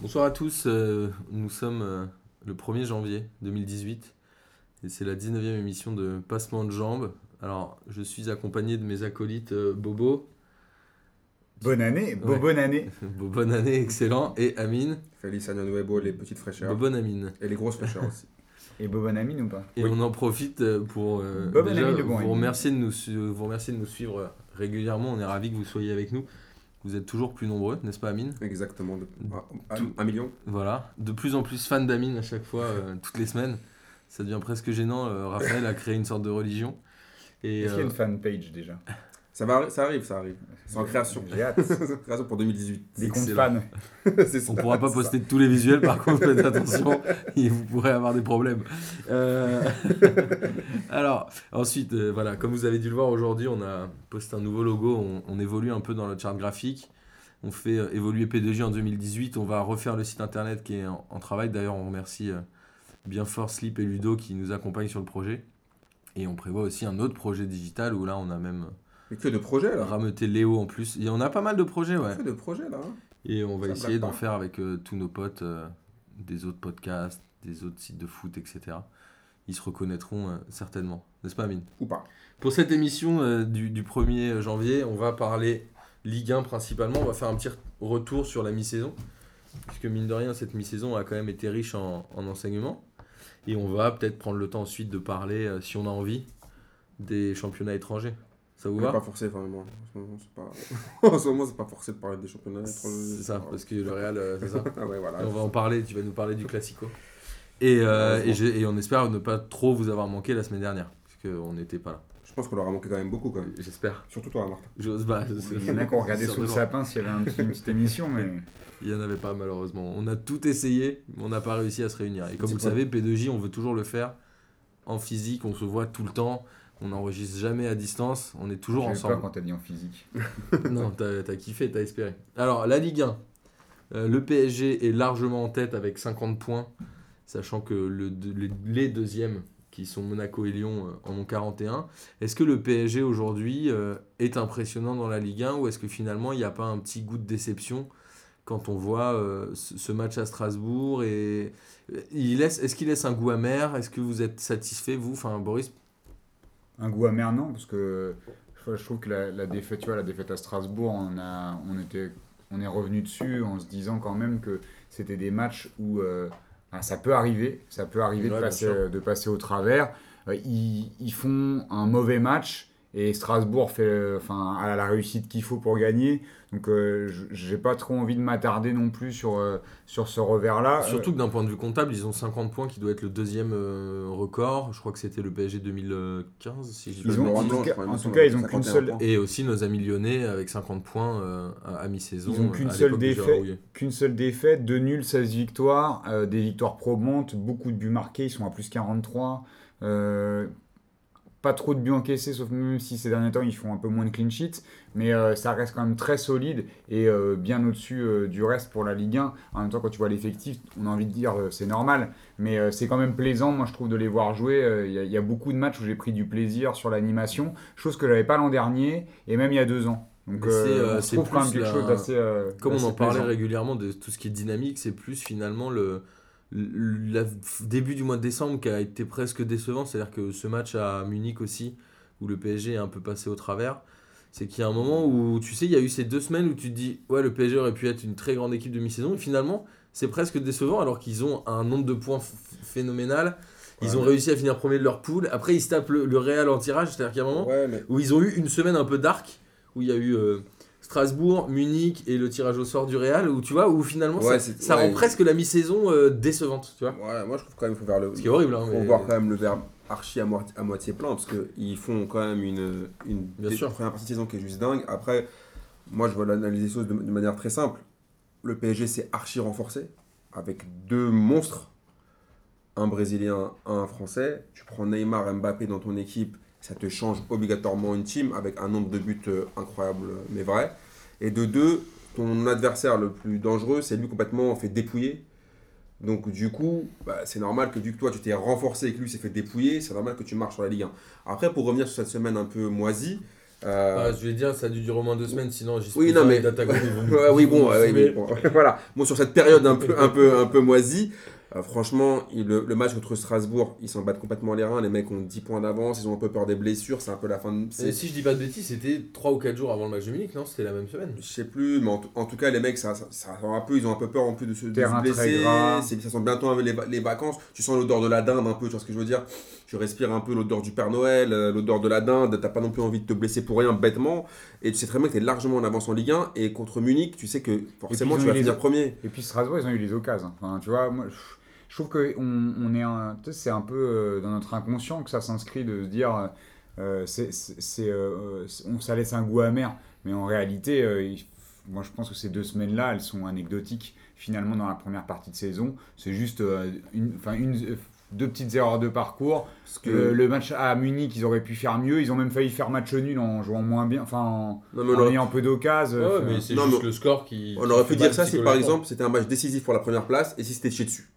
Bonsoir à tous, euh, nous sommes euh, le 1er janvier 2018 et c'est la 19e émission de Passement de Jambes. Alors, je suis accompagné de mes acolytes euh, Bobo. Bonne année, Ouais. bonne année. bonne année, excellent, et Amine. Félix Agnon Nuevo, les petites fraîcheurs. Bonne Amine. Et les grosses fraîcheurs aussi. Et bonne amie ou pas? Et Oui. on en profite pour euh, déjà Amine vous, Amine. remercier de nous, vous remercier de nous suivre régulièrement. On est ravis que vous soyez avec nous. Vous êtes toujours plus nombreux, n'est-ce pas Amine Exactement. De... un- Tout- Un, million Voilà, de plus en plus fan d'Amine à chaque fois, euh, toutes les semaines. Ça devient presque gênant. euh, Raphaël a créé une sorte de religion. Et, Est-ce qu'il y a euh, une fanpage déjà? Ça, va, ça arrive, ça arrive. C'est en création. J'ai hâte. C'est en création pour 2018. Des comptes fans. C'est ça. On pourra pas poster tous les visuels, par contre, faites attention, et vous pourrez avoir des problèmes. Euh, Alors, ensuite, euh, voilà, comme vous avez dû le voir aujourd'hui, on a posté un nouveau logo, on, on évolue un peu dans le chart graphique. On fait euh, évoluer P2J en 2018, on va refaire le site internet qui est en, en travail. D'ailleurs, on remercie euh, bien fort Slip et Ludo qui nous accompagnent sur le projet. Et on prévoit aussi un autre projet digital où là, on a même Mais que de projets là. rameuté Léo en plus. Et on a pas mal de projets, ouais. Que de projets là. hein. Et on va Ça essayer d'en faire avec euh, tous nos potes, euh, des autres podcasts, des autres sites de foot, etc. Ils se reconnaîtront euh, certainement, n'est-ce pas Amine? Ou pas. Pour cette émission du, du 1er janvier, on va parler Ligue 1 principalement. On va faire un petit retour sur la mi-saison. Puisque mine de rien, cette mi-saison a quand même été riche en, en enseignements. Et on va peut-être prendre le temps ensuite de parler, si on a envie, des championnats étrangers. Ça vous On n'est va pas forcé, enfin, moi, en ce moment, c'est pas. en ce moment, c'est pas forcé de parler des championnats. étrangers. C'est ça, parce que le Real, euh, c'est ça Ah ouais, voilà. Et on va en parler, tu vas nous parler du Classico. Et, euh, et, on espère ne pas trop vous avoir manqué la semaine dernière, parce qu'on n'était pas là. Je pense qu'on leur a manqué quand même beaucoup, quand même. J'espère. Surtout toi, Martin. J'ose pas. Il y en a qui ont regardé sous le sapin s'il y avait un petit- une petite émission, mais Il n'y en avait pas malheureusement. On a tout essayé, mais on n'a pas réussi à se réunir. Et comme vous le savez, P2J, on veut toujours le faire en physique, on se voit tout le temps, on n'enregistre jamais à distance, on est toujours ensemble. peur quand t'as dit en physique. non, t'as as kiffé, t'as espéré. Alors, la Ligue 1. Euh, le PSG est largement en tête avec 50 points, sachant que le, les, deuxièmes, qui sont Monaco et Lyon, euh, en ont 41. Est-ce que le PSG aujourd'hui euh, est impressionnant dans la Ligue 1 ou est-ce que finalement il n'y a pas un petit goût de déception quand on voit euh, ce, match à Strasbourg et il laisse, est-ce qu'il laisse un goût amer? Est-ce que vous êtes satisfait vous? Enfin Boris, Un goût amer, non, parce que je, trouve que la, la défaite, tu vois, la défaite à Strasbourg, on, a, on, était, on est revenu dessus en se disant quand même que c'était des matchs où euh, ah, ça peut arriver, ça peut arriver Ouais, de, passer, sûr. de passer au travers. Euh, ils, ils font un mauvais match et Strasbourg fait, euh, enfin, a la réussite qu'il faut pour gagner. Donc, euh, je- j'ai pas trop envie de m'attarder non plus sur, euh, sur ce revers-là. Surtout que d'un point de vue comptable, ils ont 50 points qui doit être le deuxième euh, record. Je crois que c'était le PSG 2015, si je dis pas ont- en tout cas- en tout cas, ils ont 51 qu'une seule- points. Et aussi nos amis lyonnais avec 50 points euh, à, à mi-saison. Ils ont qu'une seule qu'une seule défaite, deux nuls, 16 victoires, euh, des victoires probantes, beaucoup de buts marqués, ils sont à plus 43. euh, pas trop de buts encaissés, sauf même si ces derniers temps ils font un peu moins de clean sheets, mais euh, ça reste quand même très solide et euh, bien au-dessus euh, du reste pour la Ligue 1. En même temps, quand tu vois l'effectif, on a envie de dire c'est normal, mais c'est quand même plaisant, moi je trouve, de les voir jouer. Il y, a- il y a beaucoup de matchs où j'ai pris du plaisir sur l'animation, chose que j'avais pas l'an dernier et même il y a deux ans. Donc c'est, quand même quelque la- chose d'assez. Comme on en parlait régulièrement de tout ce qui est dynamique, c'est plus finalement le, le début du mois de décembre qui a été presque décevant. C'est-à-dire que ce match à Munich aussi, où le PSG est un peu passé au travers, c'est qu'il y a un moment où, tu sais, il y a eu ces deux semaines où tu te dis, ouais, le PSG aurait pu être une très grande équipe de mi-saison, et finalement, c'est presque décevant alors qu'ils ont un nombre de points phénoménal. Ils Ouais, ont mais- réussi à finir premier de leur poule. Après, ils se tapent le, le Real en tirage. C'est-à-dire qu'il y a un moment Ouais, mais où ils ont eu une semaine un peu dark, où il y a eu euh, Strasbourg, Munich et le tirage au sort du Real, où tu vois, où finalement Ouais, ça, c'est- ça ouais. rend presque la mi-saison euh, décevante, tu vois. ouais, moi je trouve quand même qu'il faut faire le. Ce qui est horrible, hein, faut mais- voir quand même le verbe archi à, moitié- à moitié plein parce qu'ils font quand même une, une Bien sûr. première partie de saison qui est juste dingue. Après, moi je vois l'analyser les choses de, de manière très simple. Le PSG s'est archi renforcé avec deux monstres, un Brésilien, un Français. Tu prends Neymar, Mbappé dans ton équipe, ça te change obligatoirement une team avec un nombre de buts euh, incroyable mais vrai. Et de deux, ton adversaire le plus dangereux, c'est lui complètement fait dépouiller. Donc du coup, bah, c'est normal que vu que toi tu t'es renforcé et que lui s'est fait dépouiller, c'est normal que tu marches sur la Ligue 1. Après, pour revenir sur cette semaine un peu moisie, Euh, Ah, je vais dire, ça a dû durer au moins deux semaines, sinon j'y Oui, non, mais- Ouais, oui, bon, ouais, oui, bon, voilà. Bon, sur cette période un peu, un peu, un peu moisie, euh, franchement, il- le, le match contre Strasbourg, ils s'en battent complètement les reins. Les mecs ont 10 points d'avance, ils ont un peu peur des blessures, c'est un peu la fin de. Et si je dis pas de bêtises, c'était 3 ou 4 jours avant le match de Munich, non? C'était la même semaine. Je sais plus, mais en, tout- en tout cas, les mecs, ça, ça, ça sent un peu, ils ont un peu peur en plus de se, de se blesser. Ça sent bientôt les, les vacances. Tu sens l'odeur de la dinde un peu, tu vois ce que je veux dire? Tu respires un peu l'odeur du Père Noël, euh, l'odeur de la dinde. T'as pas non plus envie de te blesser pour rien, bêtement. Et tu sais très bien que t'es largement en avance en Ligue 1. Et contre Munich, tu sais que forcément, tu vas les finir premier. Et puis Strasbourg, ils ont eu les occasions. Enfin, tu vois, moi, je- je trouve que on, on est un, tu sais, c'est un peu euh, dans notre inconscient que ça s'inscrit de se dire, euh, c'est, c'est, c'est, euh, ça laisse un goût amer. Mais en réalité, euh, il- moi, je pense que ces deux semaines-là, elles sont anecdotiques. Finalement, dans la première partie de saison, c'est juste euh, une, enfin, une, euh, deux petites erreurs de parcours. Parce que, Le, le match à Munich, ils auraient pu faire mieux. Ils ont même failli faire match nul en jouant moins bien, enfin, en, ayant peu d'occasions. Ouais, Enfin, mais c'est non, juste mais- le score qui. on aurait fait pu dire ça si par exemple c'était un match décisif pour la première place et si c'était chié dessus.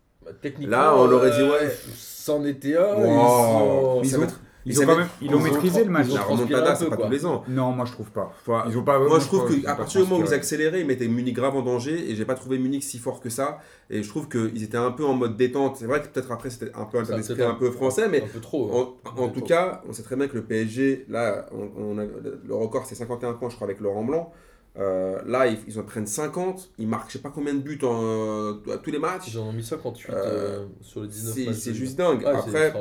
Techniquement, Là, on aurait dit, euh, ouais. C'en était un. Wow. ils sont- Ils ont- Ils ont quand même, ils ont maîtrisé le match. ils ont La remontada, c'est pas tous les ans. Non, moi je trouve pas. Enfin, Ils ont pas. Moi, je trouve qu'à partir du moment où ils accéléraient, ils mettaient Munich grave en danger et j'ai pas trouvé Munich si fort que ça. Et je trouve qu'ils étaient un peu en mode détente. C'est vrai que peut-être après c'était un peu un peu français, mais Un peu trop. en, hein. en tout trop. cas, on sait très bien que le PSG, là, on, on a- le record c'est 51 points, je crois, avec Laurent Blanc. Euh, là, ils, ils en prennent 50. Ils marquent je sais pas combien de buts en, à tous les matchs. Ils en ont mis 58 Euh, euh, sur les 19 C'est matchs. c'est juste dingue. C'est Après,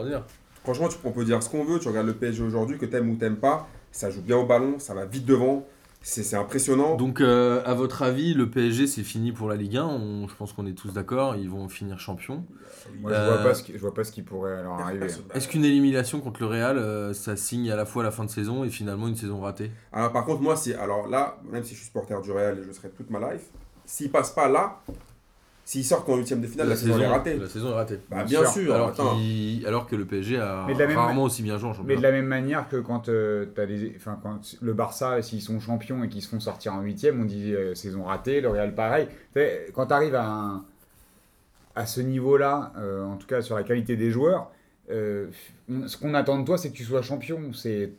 franchement, tu, on peut dire ce qu'on veut. Tu regardes le PSG aujourd'hui, que t'aimes ou t'aimes pas, ça joue bien au ballon, ça va vite devant. C'est impressionnant. Donc, euh, à votre avis, le PSG, c'est fini pour la Ligue 1 On- Je pense qu'on est tous d'accord. Ils vont finir champion. Moi, je Euh, vois pas ce qui, je vois pas ce qui pourrait leur arriver. Est-ce qu'une élimination contre le Real, euh, ça signe à la fois la fin de saison et finalement une saison ratée? Alors par contre, moi, c'est alors là, même si je suis supporter du Real et je le serai toute ma life, s'ils passent pas là, s'ils sortent en huitième de finale, la, saison, est ratée. la saison est ratée. Bah, Bien bien sûr. sûr. alors, que le PSG a Mais de la même rarement aussi bien joué en Mais de la même manière que quand, euh, t'as les, enfin, quand le Barça, s'ils sont champions et qu'ils se font sortir en huitième, on dit euh, saison ratée, le Real pareil. Quand tu arrives à, un- à ce niveau-là, euh, en tout cas sur la qualité des joueurs, euh, ce qu'on attend de toi, c'est que tu sois champion. C'est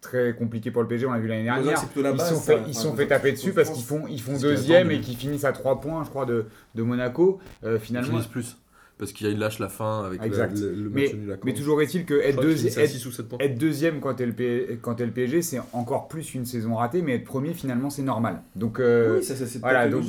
très compliqué pour le PSG, on l'a vu l'année dernière. la Ils base, sont ça. fait, ils sont fait taper dessus parce qu'ils font, ils font deuxième et qu'ils finissent à 3 points, je crois, de, de Monaco. Euh, Ils finalement, finissent plus. Parce qu'il lâche la fin avec le, Exact. le, le mais, match nul à mais toujours est-il que être, être- 6 ou 7 points. être deuxième quand t'es le, P- quand t'es le PSG, c'est encore plus une saison ratée, mais être premier, finalement, c'est normal. Donc, euh, Oui, ça, ça, c'est voilà, donc,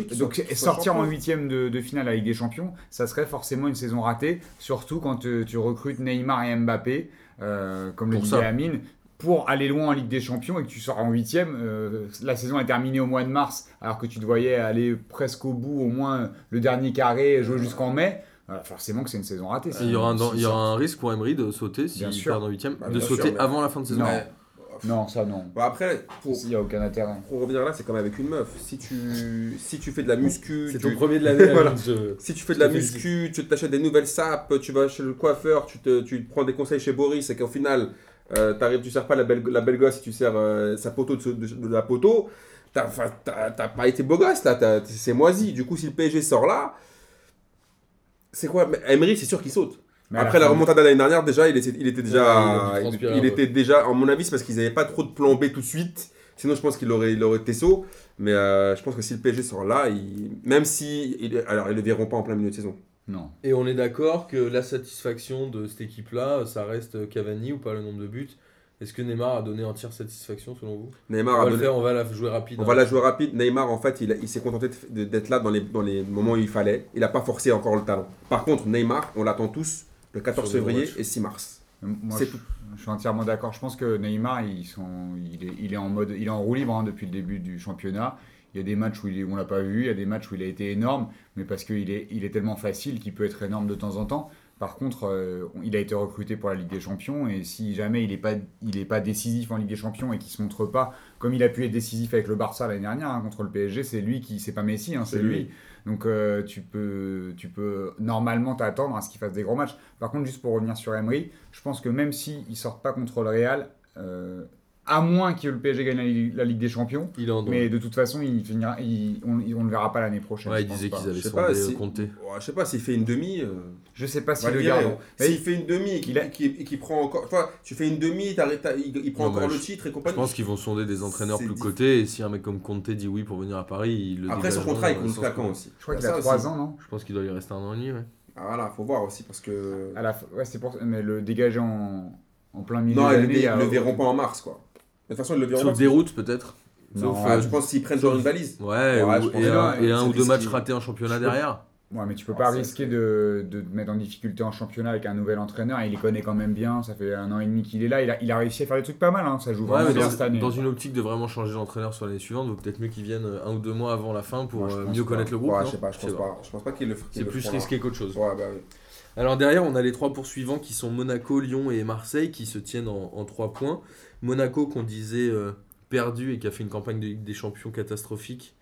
sortir en huitième de, de finale à la Ligue des Champions, ça serait forcément une saison ratée, surtout quand euh, tu recrutes Neymar et Mbappé, euh, comme le Pour disait ça. Amine, pour aller loin en Ligue des Champions et que tu sors en huitième. euh, la saison est terminée au mois de mars, alors que tu te voyais aller presque au bout, au moins le dernier carré, jouer jusqu'en mai. Euh, forcément que c'est une saison ratée. Il y aura un, Si- il y si- aura un risque pour Emery de sauter s'il perd en 8 Bah, de sauter sûr, mais- avant la fin de saison. Non. Ça non. Bon, après, pour, Il n'y a aucun intérêt. pour revenir là, c'est comme avec une meuf. Si tu, si tu fais de la muscu, C'est tu- ton premier de l'année. Voilà. Je- Si tu fais de la muscu, tu t'achètes des nouvelles sapes, tu vas chez le coiffeur, tu te, tu te prends des conseils chez Boris et qu'au final, euh, t'arrives, tu sers pas la belle, la belle gosse, tu sers euh, sa poteau de, de- de la poteau, t'as, t'as- t'as pas été beau gosse là, t'as- c'est moisi. Du coup, si le PSG sort là, c'est quoi? Emery, c'est sûr qu'il saute. Mais Après la fin- remontada l'année dernière, déjà, il était, il était déjà, il, était déjà, en mon avis, c'est parce qu'ils n'avaient pas trop de plan B tout de suite. Sinon, je pense qu'il aurait, il aurait été saut. Mais euh, je pense que si le PSG sort là, il- même si, alors ils le verront pas en plein milieu de saison. Non. Et on est d'accord que la satisfaction de cette équipe-là, ça reste Cavani ou pas le nombre de buts Est-ce que Neymar a donné entière satisfaction selon vous? Neymar On a va le donné- faire, on va la jouer rapide. On hein. va la jouer rapide. Neymar, en fait, il, a- il s'est contenté d'être là dans les, dans les moments où il fallait. Il n'a pas forcé encore le talent. Par contre, Neymar, on l'attend tous le 14 Sur des février et 6 mars. Moi, C'est je, tout. je suis entièrement d'accord. Je pense que Neymar, ils sont, il, est, il est en mode, il est en roue libre hein, depuis le début du championnat. Il y a des matchs où, il où on l'a pas vu, il y a des matchs où il a été énorme, mais parce qu'il est, il est tellement facile qu'il peut être énorme de temps en temps. Par contre, euh, il a été recruté pour la Ligue des Champions et si jamais il n'est pas, il est pas décisif en Ligue des Champions et qu'il se montre pas comme il a pu être décisif avec le Barça l'année dernière hein, contre le PSG, c'est lui qui, c'est pas Messi, hein, c'est lui. lui. Donc euh, tu peux, tu peux normalement t'attendre à ce qu'il fasse des gros matchs. Par contre, juste pour revenir sur Emery, je pense que même s'ils ne sortent pas contre le Real, euh, à moins que le PSG gagne la, Ligue- la Ligue des Champions. Il en. Mais de toute façon, il finira, il- on, on le verra pas l'année prochaine. Ouais, je il disait qu'ils avaient Je sais sondé pas, euh, si- Conte. Ouais, je sais pas, s'il fait une demi. euh, Je sais pas si va le hein. Mais S'il fait une demi et qu'il a- prend encore. Enfin, tu fais une demi, il, il prend Non, encore le je- titre et Je compagnie. pense qu'ils vont sonder des entraîneurs plus cotés et si un mec comme Conte dit oui pour venir à Paris, il le Après, son contrat, il euh, compte jusqu'à quand aussi je crois qu'il a ça 3 aussi. ans, non? Je pense qu'il doit y rester un an et demi, ouais. Ah, voilà, faut voir aussi parce que. à la fin- Ouais, c'est pour Mais le dégager en, en plein milieu Non, ils le, ils le verront pas en mars, quoi. De toute façon, ils le verront Sauf des routes peut-être. Non. Sauf, euh, tu penses s'ils prennent genre une valise Ouais, Ouais, ou- je pense et, un, et ou deux matchs ratés en championnat Je derrière. Ouais, mais tu peux Ah, pas risquer de, de te mettre en difficulté en championnat avec un nouvel entraîneur. Il les connaît quand même bien. Ça fait un an et demi qu'il est là. Il a, il a réussi à faire des trucs pas mal. hein. Ça joue Ouais, vraiment bien dans, cette année. dans une optique de vraiment changer d'entraîneur sur l'année suivante, donc peut-être mieux qu'ils viennent un ou deux mois avant la fin pour je euh, pense mieux pas. connaître le groupe. Ouais, non je sais pas, je pense pas. Je pense pas qu'ils le qu'ils C'est plus risqué qu'autre chose. Ouais, bah oui. Alors derrière, on a les trois poursuivants qui sont Monaco, Lyon et Marseille qui se tiennent en, en trois points. Monaco qu'on disait euh, perdu et qui a fait une campagne de Ligue des Champions catastrophique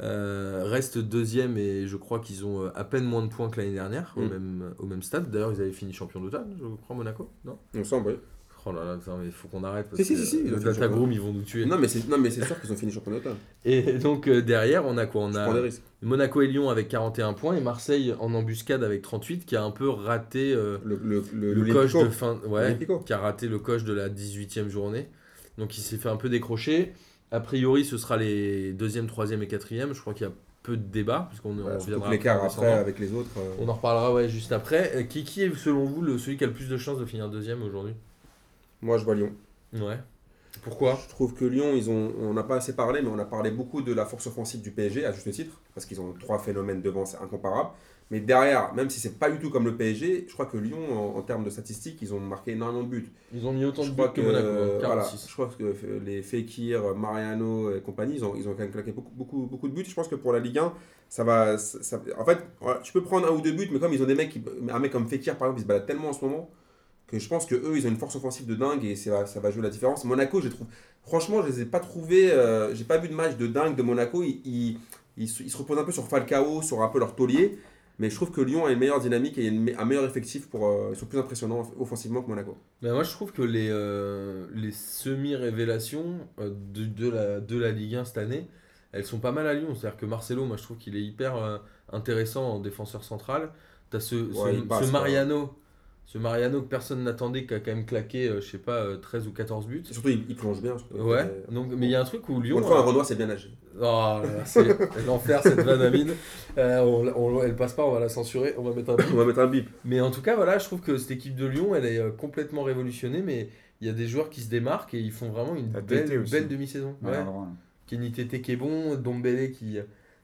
euh, reste deuxième et je crois qu'ils ont euh, à peine moins de points que l'année dernière au, Mm. même, au même stade. D'ailleurs, ils avaient fini champion d'automne, je crois, Monaco Non? Il me semble, oui. Oh là là, mais il faut qu'on arrête parce Si, si, que si, si, ils le Data. Groom, ils vont nous tuer. Non, mais c'est non, mais c'est sûr qu'ils ont fini championnat d'automne. Et donc euh, derrière, on a quoi? On a. Monaco et Lyon avec 41 points et Marseille en embuscade avec 38 qui a un peu raté euh, Le, le, le, le l'Olympico. coche de fin ouais, qui a raté le coche de la 18e journée. Donc il s'est fait un peu décrocher. A priori, ce sera les deuxième, troisième et quatrième. Je crois qu'il y a peu de débat puisqu'on Ouais, reviendra l'écart après avec les autres. euh, On en reparlera ouais, juste après. Euh, Qui, qui est selon vous le, celui qui a le plus de chances de finir deuxième aujourd'hui? Moi, je vois Lyon. Ouais. Pourquoi? Je trouve que Lyon, ils ont, on n'a pas assez parlé, mais on a parlé beaucoup de la force offensive du PSG, à juste titre, parce qu'ils ont trois phénomènes devant, c'est incomparable. Mais derrière, même si c'est pas du tout comme le PSG, je crois que Lyon, en, en termes de statistiques, ils ont marqué énormément de buts. Ils ont mis autant Je de buts que, que, Monaco, euh, hein, voilà, 46. je crois que euh, les Fekir, Mariano et compagnie, ils ont, ils ont quand même claqué beaucoup, beaucoup, beaucoup de buts. Je pense que pour la Ligue 1, ça va. ça- ça- en fait, tu peux prendre un ou deux buts, mais comme ils ont des mecs, qui, un mec comme Fekir par exemple, il se balade tellement en ce moment que je pense que eux, ils ont une force offensive de dingue et ça va, ça va jouer la différence. Monaco, je trouve. Franchement, je les ai pas trouvés. euh, J'ai pas vu de match de dingue de Monaco. Ils, ils, ils se ils se reposent un peu sur Falcao, sur un peu leur taulier. Mais je trouve que Lyon a une meilleure dynamique et une un meilleur effectif pour. euh, ils sont plus impressionnants offensivement que Monaco. Mais moi, je trouve que les, euh, les semi-révélations euh, de, de, la, de la Ligue 1 cette année, elles sont pas mal à Lyon. C'est-à-dire que Marcelo, moi, je trouve qu'il est hyper intéressant en défenseur central. T'as ce, ce, Ouais, il passe, ce quoi. Mariano. Ce Mariano que personne n'attendait, qui a quand même claqué, euh, je sais pas, euh, 13 ou 14 buts. Et surtout, il, il plonge bien. surtout. Ouais, Euh, donc, mais il y a un truc où Lyon. une fois, un euh, Renoir, c'est bien âgé. Oh là là, c'est l'enfer cette vanne à mine. Euh, on, on- elle passe pas, on va la censurer, on va mettre un bip. On va mettre un bip. Mais en tout cas, voilà, je trouve que cette équipe de Lyon, elle est euh, complètement révolutionnée, mais il y a des joueurs qui se démarquent et ils font vraiment une belle, belle demi-saison. Ouais, Ouais. vraiment. Kenny Tété qui est bon, Dombele qui,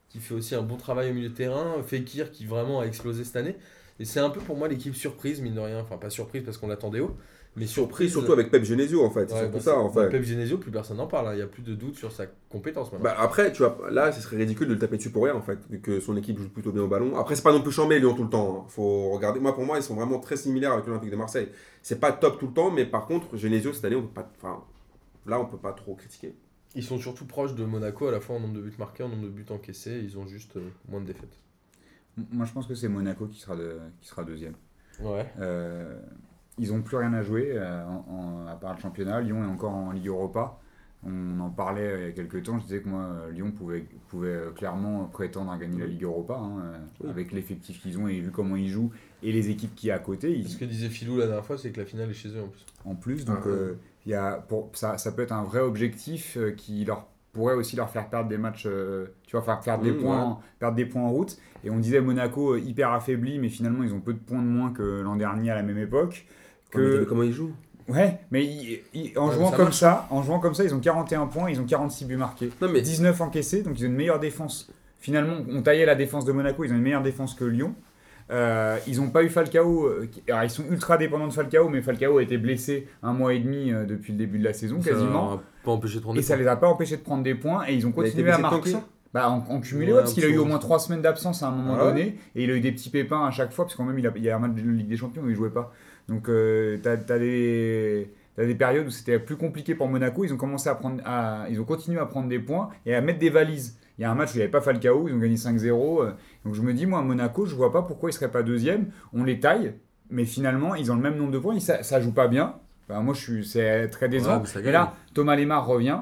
qui fait aussi un bon travail au milieu de terrain, Fekir qui vraiment a explosé cette année. Et c'est un peu pour moi l'équipe surprise, mine de rien. Enfin, pas surprise parce qu'on l'attendait haut, mais surprise. Surtout avec Pep Genesio, en fait. C'est Ouais, surtout bah, ça, en bah, fait. Pep Genesio, plus personne n'en parle, hein. il n'y a plus de doute sur sa compétence maintenant. Bah, après, tu vois, là, ce serait ridicule de le taper dessus pour rien, en fait, vu que son équipe joue plutôt bien au ballon. Après, c'est pas non plus chambé, Lyon, tout le temps. hein. Faut regarder. Moi, pour moi, ils sont vraiment très similaires avec l'Olympique de Marseille. C'est pas top tout le temps, mais par contre, Genesio, cette année, on peut pas. Enfin, là, on peut pas trop critiquer. Ils sont surtout proches de Monaco à la fois en nombre de buts marqués, en nombre de buts encaissés, ils ont juste euh, moins de défaites. Moi, je pense que c'est Monaco qui sera, de- qui sera deuxième. Ouais. Euh, ils n'ont plus rien à jouer euh, en- en- à part le championnat. Lyon est encore en Ligue Europa. On en parlait il y a quelques temps. Je disais que moi, Lyon pouvait, pouvait euh, clairement prétendre à gagner la Ligue Europa hein, Oui. avec l'effectif qu'ils ont et vu comment ils jouent et les équipes qui y a à côté. ils- Ce que disait Philou la dernière fois, c'est que la finale est chez eux en plus. en plus. Donc, Ah, ouais. euh, il y a, pour, ça, ça peut être un vrai objectif qui leur pourrait aussi leur faire perdre des matchs, euh, tu vois, faire perdre, des Mmh, points, ouais. perdre des points en route. Et on disait Monaco euh, hyper affaibli, mais finalement ils ont peu de points de moins que l'an dernier à la même époque. Que... comment ils jouent? Ouais, mais ils- ils- en Ouais, jouant ça comme marche. ça, en jouant comme ça, ils ont 41 points, ils ont 46 buts marqués, Non, mais 19 encaissés, donc ils ont une meilleure défense. Finalement, on taillait la défense de Monaco, ils ont une meilleure défense que Lyon. Euh, ils n'ont pas eu Falcao. euh, alors, ils sont ultra dépendants de Falcao, mais Falcao a été blessé un mois et demi euh, depuis le début de la saison, Ça quasiment. pas empêché de prendre Et des ça points. les a pas empêchés de prendre des points et ils ont il a été continué à que marquer. Bah, en, en cumulé, Ouais, parce qu'il a eu au moins 3 semaines d'absence à un moment Ah ouais donné et il a eu des petits pépins à chaque fois, parce qu'en même il, a- il y a un match de Ligue des Champions où il jouait pas. Donc euh, t'as as des. périodes où c'était plus compliqué pour Monaco, ils ont commencé à prendre, à, ils ont continué à prendre des points et à mettre des valises. Il y a un match où il n'y avait pas Falcao, ils ont gagné 5-0. euh, Donc je me dis, moi, Monaco, je vois pas pourquoi ils seraient pas deuxième. On les taille, mais finalement, ils ont le même nombre de points. Ils- Ça, ça joue pas bien. Moi, je suis, c'est très Ouais, décevant. mais gagne. là, Thomas Lemar revient.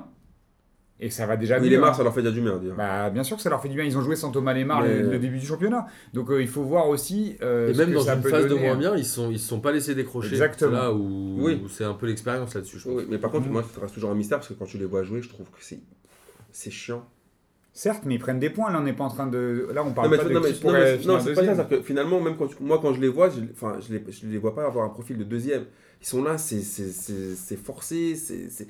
Et ça va déjà Oui, mieux, les hein. Ça leur fait déjà du bien. dire. Bah, bien sûr que ça leur fait du bien. Ils ont joué sans Thomas Lemar Mais- le, le début du championnat. Donc euh, il faut voir aussi. euh, Et ce même que dans ça une phase de moins hein. bien, ils sont, ils se sont pas laissés décrocher. Exactement. C'est là où, Oui. où c'est un peu l'expérience là-dessus. Oui, mais par contre, Mhm. moi, ça reste toujours un mystère parce que quand tu les vois jouer, je trouve que c'est c'est chiant. Certes, mais ils prennent des points. Là, on n'est pas en train de. Là, on parle non, pas tu- de non, mais- qui non, mais- c'est pas ça. que finalement, même quand tu- moi, quand je les vois, je, enfin, je les, je les vois pas avoir un profil de deuxième. Ils sont là, c'est c'est- c'est- c'est forcé. c'est c'est-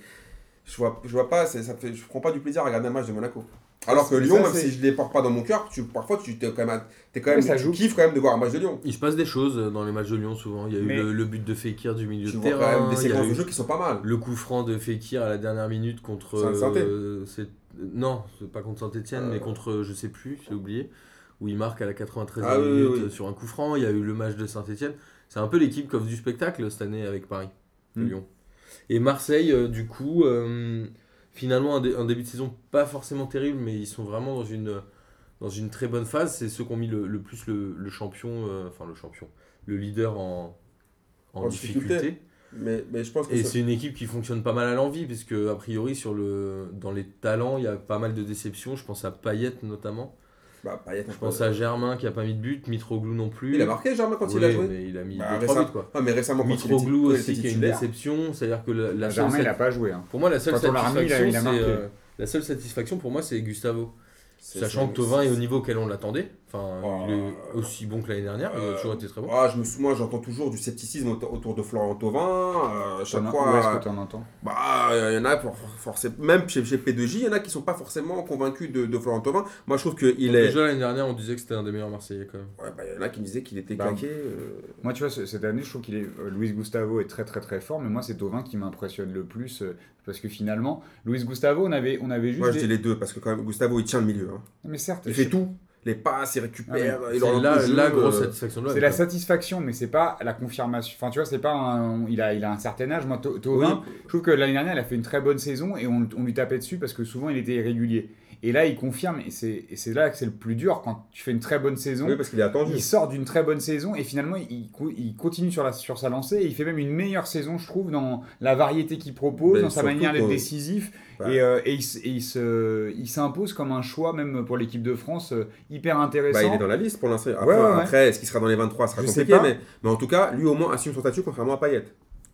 Je vois, je vois pas, ça fait, je prends pas du plaisir à regarder un match de Monaco. Alors que Lyon, ça, même si je les porte pas dans mon cœur, tu, parfois tu t'es quand même, es quand même, ça tu joue. kiffes quand même de voir un match de Lyon. Il se passe des choses dans les matchs de Lyon souvent. Il y a eu le, le but de Fekir du milieu Tu de vois terrain. quand même des il y a séquences de jeu qui sont pas mal. Le coup franc de Fekir à la dernière minute contre. Euh, c'est- non, pas contre Saint-Etienne, mais contre, euh, je sais plus, j'ai oublié. Où il marque à la 93e Ah oui, minute oui. sur un coup franc. Il y a eu le match de Saint-Etienne. C'est un peu l'équipe qui offre du spectacle cette année avec Paris, de Mm. Lyon. Et Marseille, euh, du coup, euh, finalement, un, dé- un début de saison pas forcément terrible, mais ils sont vraiment dans une, dans une très bonne phase. C'est ceux qui ont mis le, le plus le, le champion, euh, enfin le champion, le leader en, en, En difficulté. difficulté. Mais, mais je pense que Et ça- c'est une équipe qui fonctionne pas mal à l'envie, puisque a priori sur le, dans les talents, il y a pas mal de déceptions. Je pense à Payet notamment. bah, Payet, Je pense à Germain qui a pas mis de but, Mitroglou non plus. Il a marqué Germain quand il a joué. mais il a mis Bah, deux, trois buts quoi. Ah, mais récemment, Mitroglou quand il aussi qui a une déception, c'est-à-dire que la, la seule Germain, il a pas joué. hein. pour moi la seule Quand satisfaction c'est euh, la seule satisfaction pour moi c'est Gustavo. Sachant que Tovin est au niveau auquel on l'attendait. Enfin, il est aussi bon que l'année dernière, il a Euh, toujours été très bon. Ah, je me sou- moi, j'entends toujours du scepticisme autour, de Florent Thauvin. euh, chaque fois, Où est-ce que tu en entends? bah, il y en a pour, forcément, même chez, chez P2J, il y en a qui sont pas forcément convaincus de, de Florent Thauvin. Moi, je trouve qu'il est. Déjà l'année dernière, on disait que c'était un des meilleurs Marseillais quand même. Ouais, bah, il y en a qui me disaient qu'il était Bah, claqué. euh, Moi, tu vois, ce- cette année, je trouve qu'il est. euh, Luis Gustavo est très très très fort, mais moi, c'est Tovin qui m'impressionne le plus. euh, parce que finalement, Luis Gustavo, on avait, on avait juste. Moi, je des- dis les deux, parce que quand même, Gustavo, il tient le milieu. hein. Mais certes, Il je- fait tout. Les passes, il récupère, il C'est oriente la, grosse euh, satisfaction de C'est la satisfaction, mais c'est pas la confirmation. Enfin, tu vois, c'est pas un- il a, il a un certain âge. Moi, To- Thauvin, Oui. je trouve que l'année dernière, il a fait une très bonne saison et on, on lui tapait dessus parce que souvent, il était irrégulier. Et là, il confirme, et c'est là que c'est le plus dur quand tu fais une très bonne saison. Oui, parce qu'il est attendu. Il sort d'une très bonne saison et finalement il, co- il continue sur, la, sur sa lancée et il fait même une meilleure saison, je trouve, dans la variété qu'il propose, Ben, dans sa manière d'être décisif. Ouais. Et, euh, et il, s'impose comme un choix, même pour l'équipe de France, euh, hyper intéressant. Bah, il est dans la liste pour l'instant. Après, Ouais, ouais, ouais. après, est-ce qu'il sera dans les 23 Ce sera Je sais compliqué, pas. mais, mais en tout cas, lui au moins assume son statut contrairement à Payet.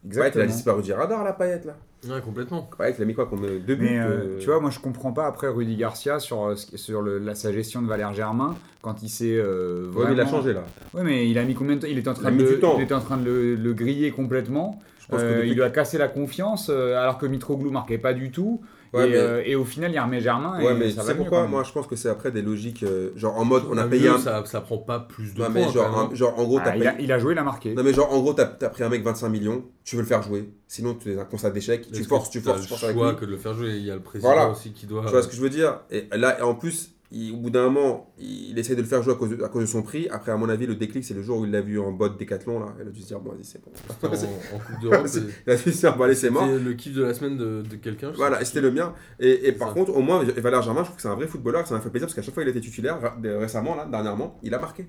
Payet, il a disparu du radar, là, Payet, là. Ouais, complètement. Payet, il a mis quoi comme euh, deux buts Mais euh, euh, tu vois, moi je comprends pas après Rudy Garcia sur, euh, sur le- la, sa gestion de Valère Germain quand il s'est euh, ouais, vraiment... mais il a changé, là. Ouais, mais il a mis combien de temps? Il était en train, de, le- il était en train de le, le griller complètement. Je pense que depuis- il lui a cassé la confiance euh, alors que Mitroglou marquait pas du tout. Ouais, et, mais- euh, et au final, il remet Germain. Ouais, et mais ça tu va sais pourquoi. Moi, je pense que c'est après des logiques, euh, genre en mode, on a Le payé mieux, un. ça, ça prend pas plus de Non, points. mais quand genre, même. un- genre, en gros, Ah, il, a, il a joué, il a marqué. Non, mais genre, en gros, t'as as pris un mec 25 millions, tu veux le faire jouer. Sinon, tu es un constat d'échec. Tu forces, tu forces, tu le forces avec choix lui. que de le faire jouer. Il y a le président Voilà. aussi qui doit. Tu vois ce que je veux dire? Et là, et en plus, il- au bout d'un moment, il essaie de le faire jouer à cause de, à cause de son prix. Après, à mon avis, le déclic, c'est le jour où il l'a vu en bot Décathlon. Là. Il a dû se dire, bon, vas-y, c'est bon. en, en Coupe d'Europe. C'est- c'est- il a dû se dire, bon, allez, c'est mort. C'était le kiff de la semaine de, de quelqu'un. Voilà, et c'était le mien. Et, et par Ça. contre, au moins, Valère Germain, je trouve que c'est un vrai footballeur. Ça m'a fait plaisir parce qu'à chaque fois, il était titulaire. Récemment, là, dernièrement, il a marqué.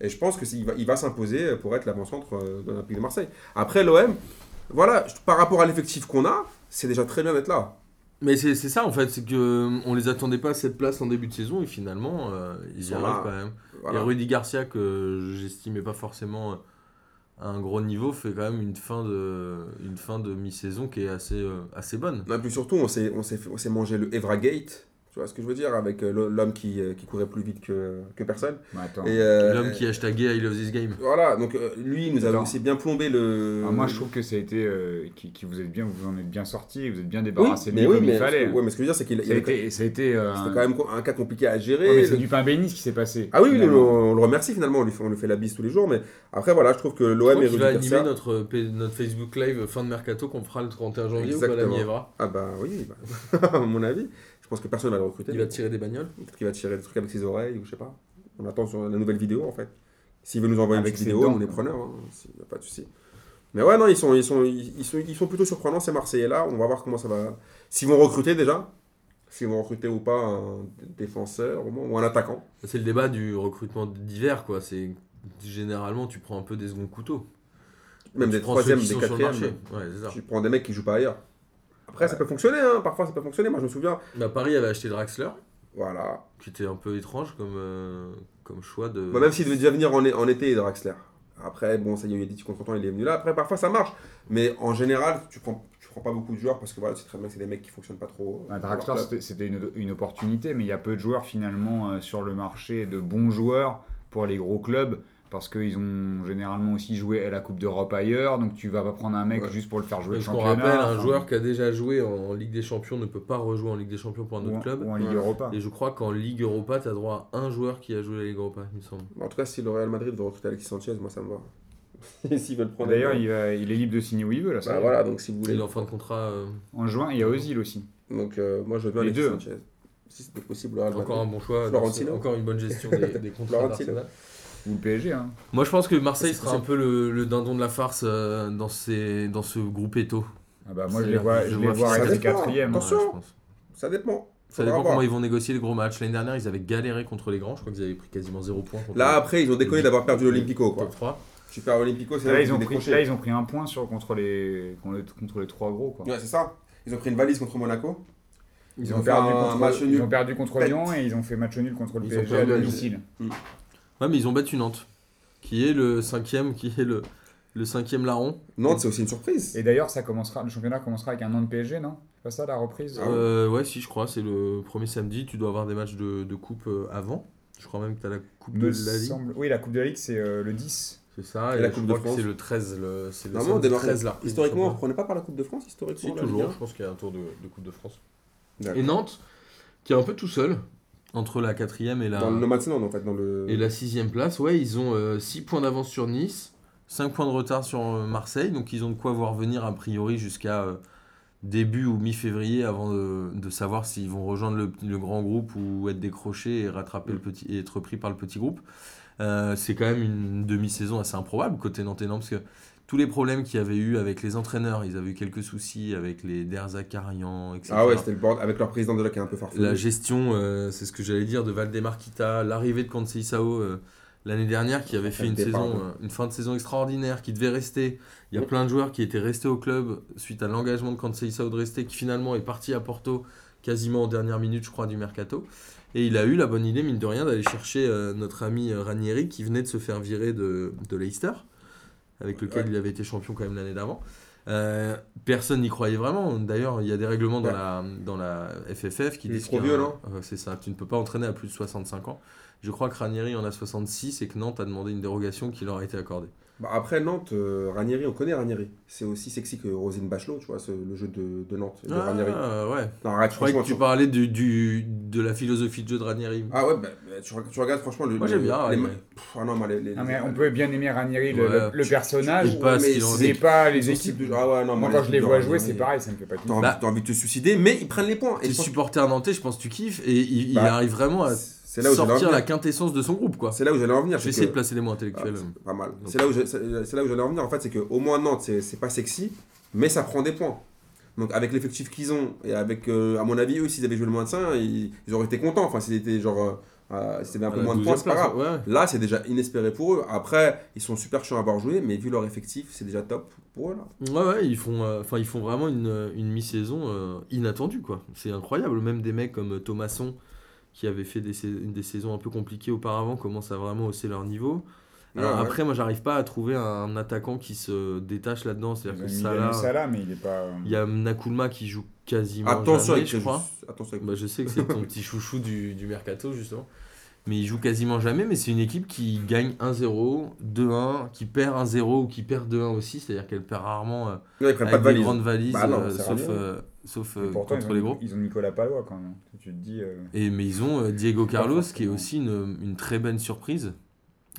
Et je pense qu'il va, il va s'imposer pour être l'avant-centre euh, de l'Olympique de Marseille. Après, l'OM, voilà, par rapport à l'effectif qu'on a, c'est déjà très bien d'être là. Mais c'est c'est ça en fait, c'est que euh, on les attendait pas à cette place en début de saison et finalement euh, ils y arrivent quand même. Voilà. Et Rudy Garcia que j'estimais pas forcément euh, à un gros niveau fait quand même une fin de une fin de mi-saison qui est assez euh, assez bonne. Non, et puis surtout, on s'est, on s'est, on s'est mangé le Evra Gate. Tu vois ce que je veux dire Avec euh, l'homme qui, euh, qui courait plus vite que, que personne. Euh, L'homme qui hashtagé I love this game. Voilà, donc euh, lui, il nous avait aussi bien plombé le. Ah, moi, je trouve que ça a été. euh, qui, qui vous êtes bien, vous en êtes bien sorti, vous êtes bien Oui, débarrassé de mais lui oui, comme mais, il fallait. ouais, mais ce que je veux dire, c'est qu'il ça a été, ça a été euh, c'était quand même un cas compliqué à gérer. Ouais, mais Le- c'est du pain béni ce qui s'est passé. Ah oui, oui, on, on le remercie finalement, on lui, fait, on lui fait la bise tous les jours, mais après voilà, je trouve que l'OM qu'il Rudy va animer notre, Facebook Live fin de mercato qu'on fera le 31 janvier ou pas Exactement. l'ami Evra. Ah bah oui, bah, à mon avis, je pense que personne va le recruter. Il va tirer des bagnoles. Peut-être qu'il va tirer des trucs avec ses oreilles ou je sais pas. On attend sur la nouvelle vidéo en fait. S'il veut nous envoyer Avec une vidéo, dents. on est preneurs, hein, y a pas de souci. Mais ouais, non, ils sont, ils sont, ils sont, ils sont plutôt surprenants ces Marseillais là. On va voir comment ça va. S'ils vont recruter déjà, s'ils vont recruter ou pas un défenseur au moins, ou un attaquant. C'est le débat du recrutement d'hiver quoi. C'est généralement tu prends un peu des seconds couteaux. même Tu des troisièmes, des quatrièmes. Ouais. Tu prends des mecs qui jouent pas ailleurs. Après, ça peut fonctionner, hein. parfois ça peut fonctionner. Moi, je me souviens. Bah, Paris avait acheté Draxler, Voilà. qui était un peu étrange comme, euh, comme choix de. Bah, même s'il devait déjà venir en, en été, Draxler. Après, bon, ça y est, il y a eu des petits contre-temps, il est venu là. Après, parfois ça marche. Mais en général, tu prends, tu prends pas beaucoup de joueurs parce que voilà, c'est très bien que c'est des mecs qui fonctionnent pas trop. Bah, dans Draxler, c'était- c'était une, une opportunité, mais il y a peu de joueurs finalement euh, sur le marché, de bons joueurs pour les gros clubs, parce qu'ils ont généralement aussi joué à la Coupe d'Europe ailleurs, donc tu vas pas prendre un mec Ouais. juste pour le faire jouer le Parce qu'on rappelle, un enfin, joueur qui a déjà joué en Ligue des Champions ne peut pas rejouer en Ligue des Champions pour un autre club. ou en Ligue Ouais. Europa. Et je crois qu'en Ligue Europa, tu as droit à un joueur qui a joué la Ligue Europa, il me semble. En tout cas, si le Real Madrid veut recruter Alexis Sanchez, moi ça me va. S'ils veulent prendre. D'ailleurs, il, va- il est libre de signer où il veut là. ça Bah voilà, donc si vous voulez. Il est en fin de contrat. euh, En juin, il y a Ozil aussi. Donc euh, moi je veux bien Les Alexis deux. Sanchez. Si c'était possible, le Real encore un bon choix. Florentino. Encore une bonne gestion des, des contrats. Ou le PSG. Hein. Moi, je pense que Marseille sera un peu le, le dindon de la farce euh, dans, ces, dans ce groupe Eto. Ah bah, moi, je les vois, je les vois dépend. quatrième. hein. Attention. je pense. Ça dépend. Ça dépend comment ils vont négocier les gros matchs. L'année dernière, ils avaient galéré contre les grands. Je crois qu'ils avaient pris quasiment 0 points. contre Là les après, ils ont déconné d'avoir perdu l'Olympico. Quoi. top 3. Tu perds l'Olympico, c'est Là, là, ils ont pris, décroché. là, ils ont pris un point sur, contre, les, contre, les, contre les trois gros. Quoi. Ouais, c'est ça. Ils ont pris une valise contre Monaco. Ils, Ils ont perdu un contre, match ils nul. ont perdu contre Bête. Lyon et ils ont fait match nul contre le Ils PSG à domicile. Ouais, mais ils ont battu Nantes, qui est le cinquième, qui est le, le cinquième larron. Nantes, c'est aussi une surprise. Et d'ailleurs, ça commencera, le championnat commencera avec un an de PSG, non? C'est pas ça la reprise? Ah ouais. Euh, ouais, si, je crois. C'est le premier samedi. Tu dois avoir des matchs de, de coupe euh, avant. Je crois même que tu as la coupe de la Ligue. semble- Oui, la Coupe de la Ligue, c'est euh, le 10. C'est ça. Et Et, la Coupe de France. c'est le 13. Le, c'est le Normalement, on samedi démarre- 13 la reprise du historiquement, on ne championnat. prenait pas par la Coupe de France, historiquement. Si, toujours. Je pense qu'il y a un tour de, de Coupe de France. D'accord. Et Nantes, qui est un peu tout seul, entre la quatrième et la, Dans le No Man's Land, en fait, dans le. et la sixième place. Ouais, ils ont 6 points d'avance sur Nice, 5 points de retard sur euh, Marseille. Donc ils ont de quoi voir venir a priori jusqu'à euh, début ou mi-février avant de, de savoir s'ils vont rejoindre le, le grand groupe ou être décrochés et rattraper le petit et être pris par le petit groupe. Euh, c'est quand même une demi-saison assez improbable côté Nantais parce que tous les problèmes qu'il y avait eu avec les entraîneurs, ils avaient eu quelques soucis avec les Derzakarian, etc. Ah ouais, c'était le bord avec leur président déjà qui est un peu farfelu. La gestion, euh, c'est ce que j'allais dire, de Valdemar Kita, l'arrivée de Conceição euh, l'année dernière qui avait fait Le une, saison, euh, une fin de saison extraordinaire, qui devait rester. Il y a plein de joueurs qui étaient restés au club suite à l'engagement de Conceição de rester, qui finalement est parti à Porto quasiment en dernière minute, je crois, du mercato. Et il a eu la bonne idée, mine de rien, d'aller chercher notre ami Ranieri qui venait de se faire virer de, de Leicester, avec lequel Ouais. il avait été champion quand même l'année d'avant. Euh, personne n'y croyait vraiment. D'ailleurs, il y a des règlements dans, la, dans la FFF qui Il est disent trop euh, C'est ça, tu ne peux pas entraîner à plus de 65 ans. Je crois que Ranieri en a 66 et que Nantes a demandé une dérogation qui leur a été accordée. Bah, après Nantes, euh, Ranieri, on connaît Ranieri. C'est aussi sexy que Rosine Bachelot, tu vois, ce- le jeu de, de Nantes, de Ranieri. Ah, ouais. Non, arrête, Je croyais que franchement, tu parlais du, du- de la philosophie de jeu de Ranieri. Ah ouais, bah, bah, tu, regardes- tu regardes franchement le. Moi, j'aime bien, les- ouais. Pff, ah non, mais les, les- Ah, mais les- on peut bien aimer Ranieri, le, Ouais. le- le personnage, Et pas mais c'est- pas les équipes. de- Ah ouais, non, Moi, quand je les vois jouer, Ranieri, c'est pareil, ça me fait pas envie, Bah- t'as envie de te suicider, mais ils prennent les points. Je pense- supporter nantais, je pense que tu kiffes et il, il Bah, arrive vraiment à C'est là où sortir la quintessence de son groupe. quoi. C'est là où j'allais en venir. Je c'est vais essayer que- de placer les mots Ah, intellectuels. c'est pas mal. C'est là où j'ai- c'est c'est là où j'allais en venir. En fait, c'est qu'au moins Nantes, c'est pas sexy, mais ça prend des points. Donc avec l'effectif qu'ils ont et avec, euh, à mon avis, eux, s'ils avaient joué le moins de 5, ils, ils auraient été contents. Enfin, s'ils étaient genre, euh, euh, avaient un peu moins de points, 12e c'est pas grave. ouais. Là, c'est déjà inespéré pour eux. Après, ils sont super chiants à avoir joué, mais vu leur effectif, c'est déjà top pour eux là. Ouais, ouais, ils font, euh, ils font vraiment une, une mi-saison euh, inattendue, quoi. C'est incroyable. Même des mecs comme euh, Thomasson, qui avait fait des, sais- des saisons un peu compliquées auparavant, commencent à vraiment hausser leur niveau. Alors, Ouais, ouais. après, moi, j'arrive pas à trouver un attaquant qui se détache là-dedans. C'est-à-dire que Salah, Salah, mais il est pas. il y a Nakulma qui joue quasiment Attention jamais, avec je crois. Attention avec Bah, je sais que c'est ton petit chouchou du, du mercato, justement. Mais il joue quasiment jamais. Mais c'est une équipe qui gagne 1-0, 2-1, qui perd 1-0 ou qui perd 2-1 aussi. C'est-à-dire qu'elle perd rarement euh, Ouais, prennent pas avec de des valise. grandes valises, Bah non, euh, sauf, euh, sauf euh, pourtant, contre ont, les gros. ils ont Nicolas Palois quand même. Tu te dis. euh, Et, mais ils ont euh, Diego Carlos, qui est aussi une, une très bonne surprise.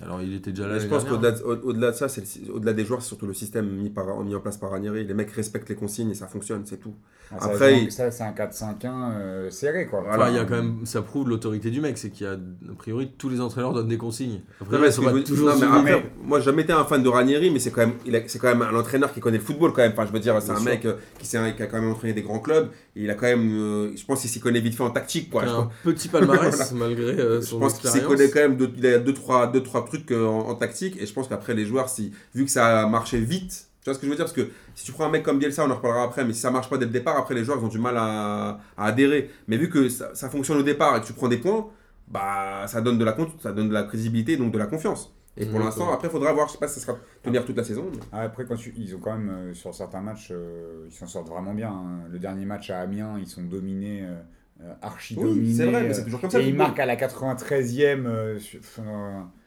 Alors, il était déjà là. Mais je pense qu'au-delà de, au- de ça, c'est le- au-delà des joueurs, c'est surtout le système mis, par, mis en place par Ranieri. Les mecs respectent les consignes et ça fonctionne, c'est tout. Ah, ça, Après, il- ça, c'est un 4-5-1 euh, serré quoi. Enfin, il y a quand même, ça prouve l'autorité du mec, c'est qu'il y a, a priori, tous les entraîneurs donnent des consignes. Après, Non, je toujours non, mais suivies. après, moi, j'ai jamais été un fan de Ranieri, mais c'est quand même, il a- c'est quand même un entraîneur qui connaît le football quand même. Enfin, je veux dire, c'est Bien un sûr. mec euh, qui, s'est- qui a quand même entraîné des grands clubs. Et il a quand même, euh, je pense qu'il s'y connaît vite fait en tactique, quoi. Je, a un petit palmarès, malgré euh, je son pense qu'il s'y connaît quand même. deux- il a deux trois, deux trois truc euh, en, en tactique. Et je pense qu'après, les joueurs, si, vu que ça a marché vite, tu vois ce que je veux dire? Parce que si tu prends un mec comme Bielsa, on en reparlera après, mais si ça marche pas dès le départ, après, les joueurs, ils ont du mal à, à adhérer. Mais vu que ça, ça fonctionne au départ et que tu prends des points, bah, ça donne de la, con- ça donne de la crédibilité, donc de la confiance. Et pour l'instant, après, il faudra voir, je sais pas si ça sera tenir toute la saison. mais- Ah, Après, quand tu- ils ont quand même, euh, sur certains matchs, euh, ils s'en sortent vraiment bien. hein. Le dernier match à Amiens, ils sont dominés, euh, euh, archi Oui, dominés. c'est vrai, mais c'est toujours comme ça. et ils marquent à la 93e, euh, sur-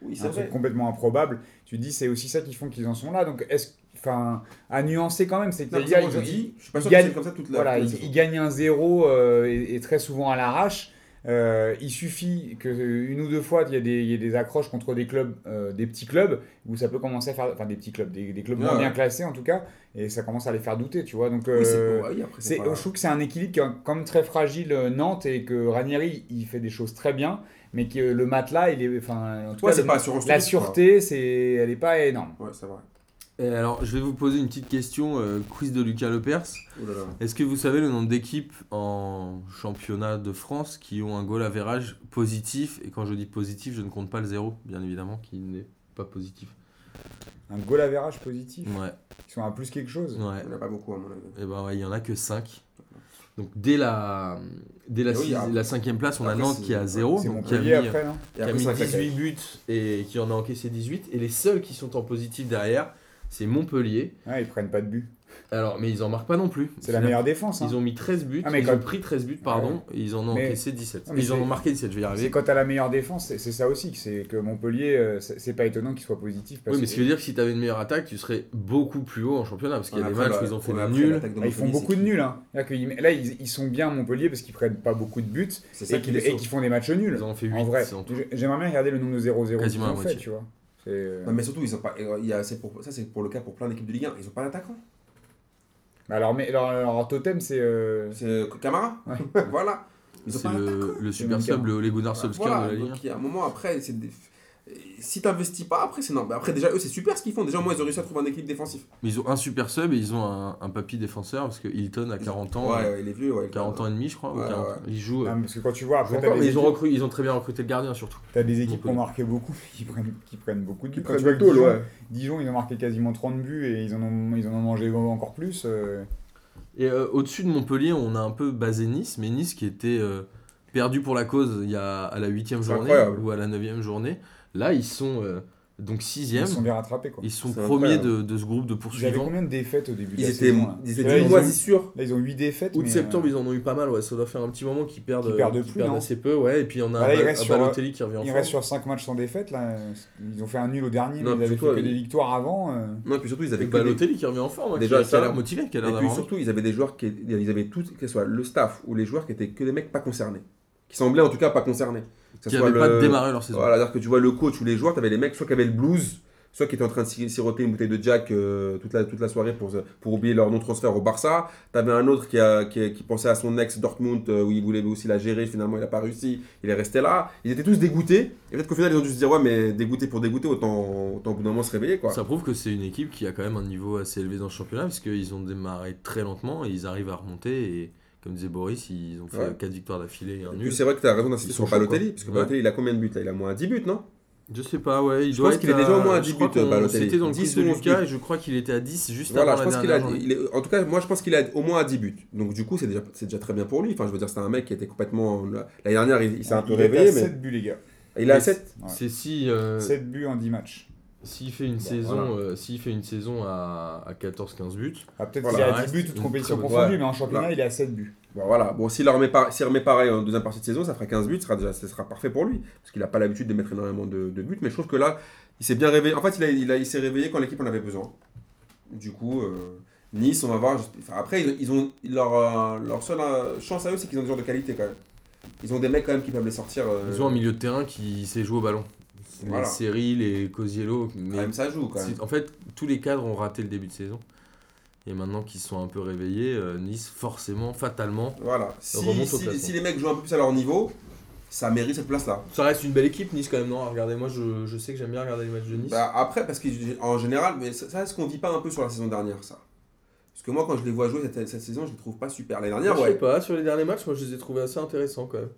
Oui, un c'est complètement improbable. Tu te dis, c'est aussi ça qui font qu'ils en sont là. Donc, est-ce, enfin, à nuancer quand même, c'est que Non, gars, ils je suis pas sûr que gagnent- c'est comme ça toute la. voilà, toute la saison. ils gagnent un zéro euh, et, et très souvent à l'arrache. Euh, il suffit que une ou deux fois il y, a des, il y ait des accroches contre des clubs, euh, des petits clubs où ça peut commencer à faire, enfin des petits clubs, des, des clubs moins ouais. bien classés en tout cas, et ça commence à les faire douter, tu vois. Donc Oui, c'est euh, bon, oui, après, c'est- c'est pas- je trouve que c'est un équilibre qui est quand même très fragile euh, Nantes et que Ranieri il fait des choses très bien, mais que le matelas il est, enfin en tout Ouais, cas c'est le- pas la sûreté c'est, elle est pas énorme. Ouais, c'est vrai. Et alors, je vais vous poser une petite question, euh, quiz de Lucas Lepers. Oh là là. Est-ce que vous savez le nombre d'équipes en championnat de France qui ont un goal average positif? Et quand je dis positif, je ne compte pas le zéro, bien évidemment, qui n'est pas positif. Un goal average positif, Ouais, ils sont à plus quelque chose? ouais. Il n'y en a pas beaucoup, à mon avis. Et ben ouais, il y en a que 5. Donc dès la, dès la, Et oui, six- après- la cinquième place, on a Nantes qui est à 0. C'est donc qui a mis, après, non Et qui a après, mis c'est vrai que ça 18 buts et qui en a encaissé 18. Et les seuls qui sont en positif derrière, c'est Montpellier. Ouais, ils prennent pas de but. Alors, mais ils en marquent pas non plus. C'est la meilleure défense. hein. Ils ont mis 13 buts, Ah, mais ils quand- ont pris 13 buts, pardon, et ils en ont Mais- encaissé 17. Ah, mais ils en c'est- ont marqué 17, je vais y C'est arriver. quand t'as la meilleure défense, c'est c'est ça aussi, que c'est que Montpellier, euh, c'est c'est pas étonnant qu'il soit positif. Parce Oui, mais que- ce qui veut dire que si tu avais une meilleure attaque, tu serais beaucoup plus haut en championnat, parce qu'il y a des matchs où ils ont fait des nuls. Bah, ils font beaucoup de c'est nuls. Hein. Là, ils, ils sont bien à Montpellier parce qu'ils prennent pas beaucoup de buts C'est et qu'ils font des matchs nuls. Ils en ont fait 8 En vrai, en tout. J'ai- j'aimerais bien regarder le nombre de 0-0 qu'ils ont fait, tu vois. Euh, Non, mais surtout, ils ont pas. il y a- c'est pour, ça, c'est pour le cas pour plein d'équipes de Ligue 1. Ils ont pas d'attaquant. bah, alors, mais, leur, leur totem, c'est. euh, C'est euh, Camara. Ouais. voilà. Ils ont C'est le, le super sub, le Ole Gunnar Solskjaer Voilà, de la Ligue. donc il y a un moment après, c'est des- si t'investis pas, après c'est normal. Après déjà eux c'est super ce qu'ils font. Déjà moi ils ont réussi à trouver un équilibre défensif. Mais ils ont un super sub et ils ont un, un papy défenseur, parce que Hilton a 40 ans, ouais, euh, ouais, il est vieux. Ouais, 40 ans et demi, je crois. ou Ouais, 40. ouais. Ils jouent. euh, non, parce que quand tu vois, ils jouent après, encore, t'as mais des, ils ont, recru- ils ont très bien recruté le gardien surtout. t'as des équipes qui ont Montpellier. marqué beaucoup, qui prennent, qui prennent beaucoup de buts. Quand tu vois Dijon, ouais. Dijon, ils ont marqué quasiment 30 buts et ils en ont, ils en ont mangé encore plus. euh, Et euh, au-dessus de Montpellier, on a un peu basé Nice, mais Nice qui était euh, perdu pour la cause il y a, à la 8 C'est journée incroyable. ou à la 9 journée. Là, ils sont euh, donc 6 Ils sont bien rattrapés, quoi. Ils sont premiers de, de ce groupe de Ils avaient poursuivants. combien de défaites au début de Ils la étaient, saison là ils étaient Là, ils, là, ils ont 8 défaites. Août mais, septembre, euh, ils en ont eu pas mal, ouais. Ça doit faire un petit moment qu'ils perdent, euh, perdent qu'ils plus, perdent non assez peu, ouais. Et puis on a Bah un, là, il reste un sur- Balotelli qui revient en Ils forme. restent sur 5 matchs sans défaite. Là. Ils ont fait un nul au dernier, Non, mais ils avaient fait que euh, des victoires avant. euh. Non, et puis surtout ils avaient Balotelli qui revient en forme, hein, Déjà qui, a- l'air motivé, Et puis surtout, ils avaient des joueurs qui ils avaient tous, que ce soit le staff ou les joueurs qui étaient que des mecs pas concernés. Qui semblaient en tout cas pas concernés. Que qui n'avaient pas le- démarré leur saison. Voilà, c'est-à-dire que tu vois le coach ou les joueurs, tu avais les mecs soit qui avaient le blues, soit qui étaient en train de sir- siroter une bouteille de Jack euh, toute, la, toute la soirée pour, pour oublier leur non-transfert au Barça. Tu avais un autre qui, a, qui, qui pensait à son ex Dortmund euh, où il voulait aussi la gérer, finalement il n'a pas réussi, il est resté là. Ils étaient tous dégoûtés. Et peut-être qu'au final ils ont dû se dire ouais mais dégoûté pour dégoûter, autant, autant au bout d'un moment se réveiller quoi. Ça prouve que c'est une équipe qui a quand même un niveau assez élevé dans le championnat, parce qu'ils ont démarré très lentement et ils arrivent à remonter. Et comme disait Boris, ils ont fait Ouais. 4 victoires d'affilée et un Et nul. puis c'est vrai que tu as raison d'insister Ils sur Balotelli, parce que Ouais. Balotelli il a combien de buts là? Il a moins 10 buts non? Je sais pas, ouais. Il Je doit pense être qu'il est déjà au moins à je 10 crois buts, qu'on- Balotelli. C'était dans le 10 quiz de ou 11 Lucas et je crois qu'il était à 10 juste Voilà, avant je la pense qu'il a, dernière journée. il est- en tout cas, moi je pense qu'il a au moins à 10 buts. Donc du coup, c'est déjà, c'est déjà très bien pour lui. Enfin, je veux dire, c'était un mec qui était complètement. L'année dernière, il, il s'est un peu il réveillé, à mais 7 buts, les gars. il est à 7. Ouais. C'est si. euh, 7 buts en 10 matchs. S'il fait une Bon, saison, voilà. euh, s'il fait une saison à, à 14-15 buts, Ah, Peut-être Voilà, qu'il est à reste 10 buts, toute compétition confondue, Ouais. mais en championnat, Voilà. il est à 7 buts. Bon, voilà. Bon, s'il remet, par- s'il remet pareil en deuxième partie de saison, ça fera 15 buts, ce sera, déjà, ce sera parfait pour lui. Parce qu'il n'a pas l'habitude de mettre énormément de, de buts. Mais je trouve que là, il s'est bien réveillé. En fait, il, a- il, a- il s'est réveillé quand l'équipe en avait besoin. Du coup, euh, Nice, on va voir. Enfin, après, ils, ils ont leur, euh, leur seule chance à eux, c'est qu'ils ont des joueurs de qualité quand même. Ils ont des mecs quand même qui peuvent les sortir. euh, ils ont un milieu de terrain qui sait jouer au ballon. Voilà. Les séries, les Cosiello, quand mais même, ça joue quand même. en fait, tous les cadres ont raté le début de saison. Et maintenant qu'ils sont un peu réveillés, euh, Nice, forcément, fatalement. Voilà. Si, remonte au si, classement. si les mecs jouent un peu plus à leur niveau, ça mérite cette place-là. Ça reste une belle équipe, Nice, quand même, non? Regardez, moi, je, je sais que j'aime bien regarder les matchs de Nice. Bah, après, parce qu'en général, mais ça, ça, est-ce qu'on vit pas un peu sur la saison dernière, ça? Parce que moi, quand je les vois jouer cette, cette saison, je les trouve pas super. L'année dernière, je sais ouais. pas, sur les derniers matchs, moi, je les ai trouvés assez intéressants, quand même.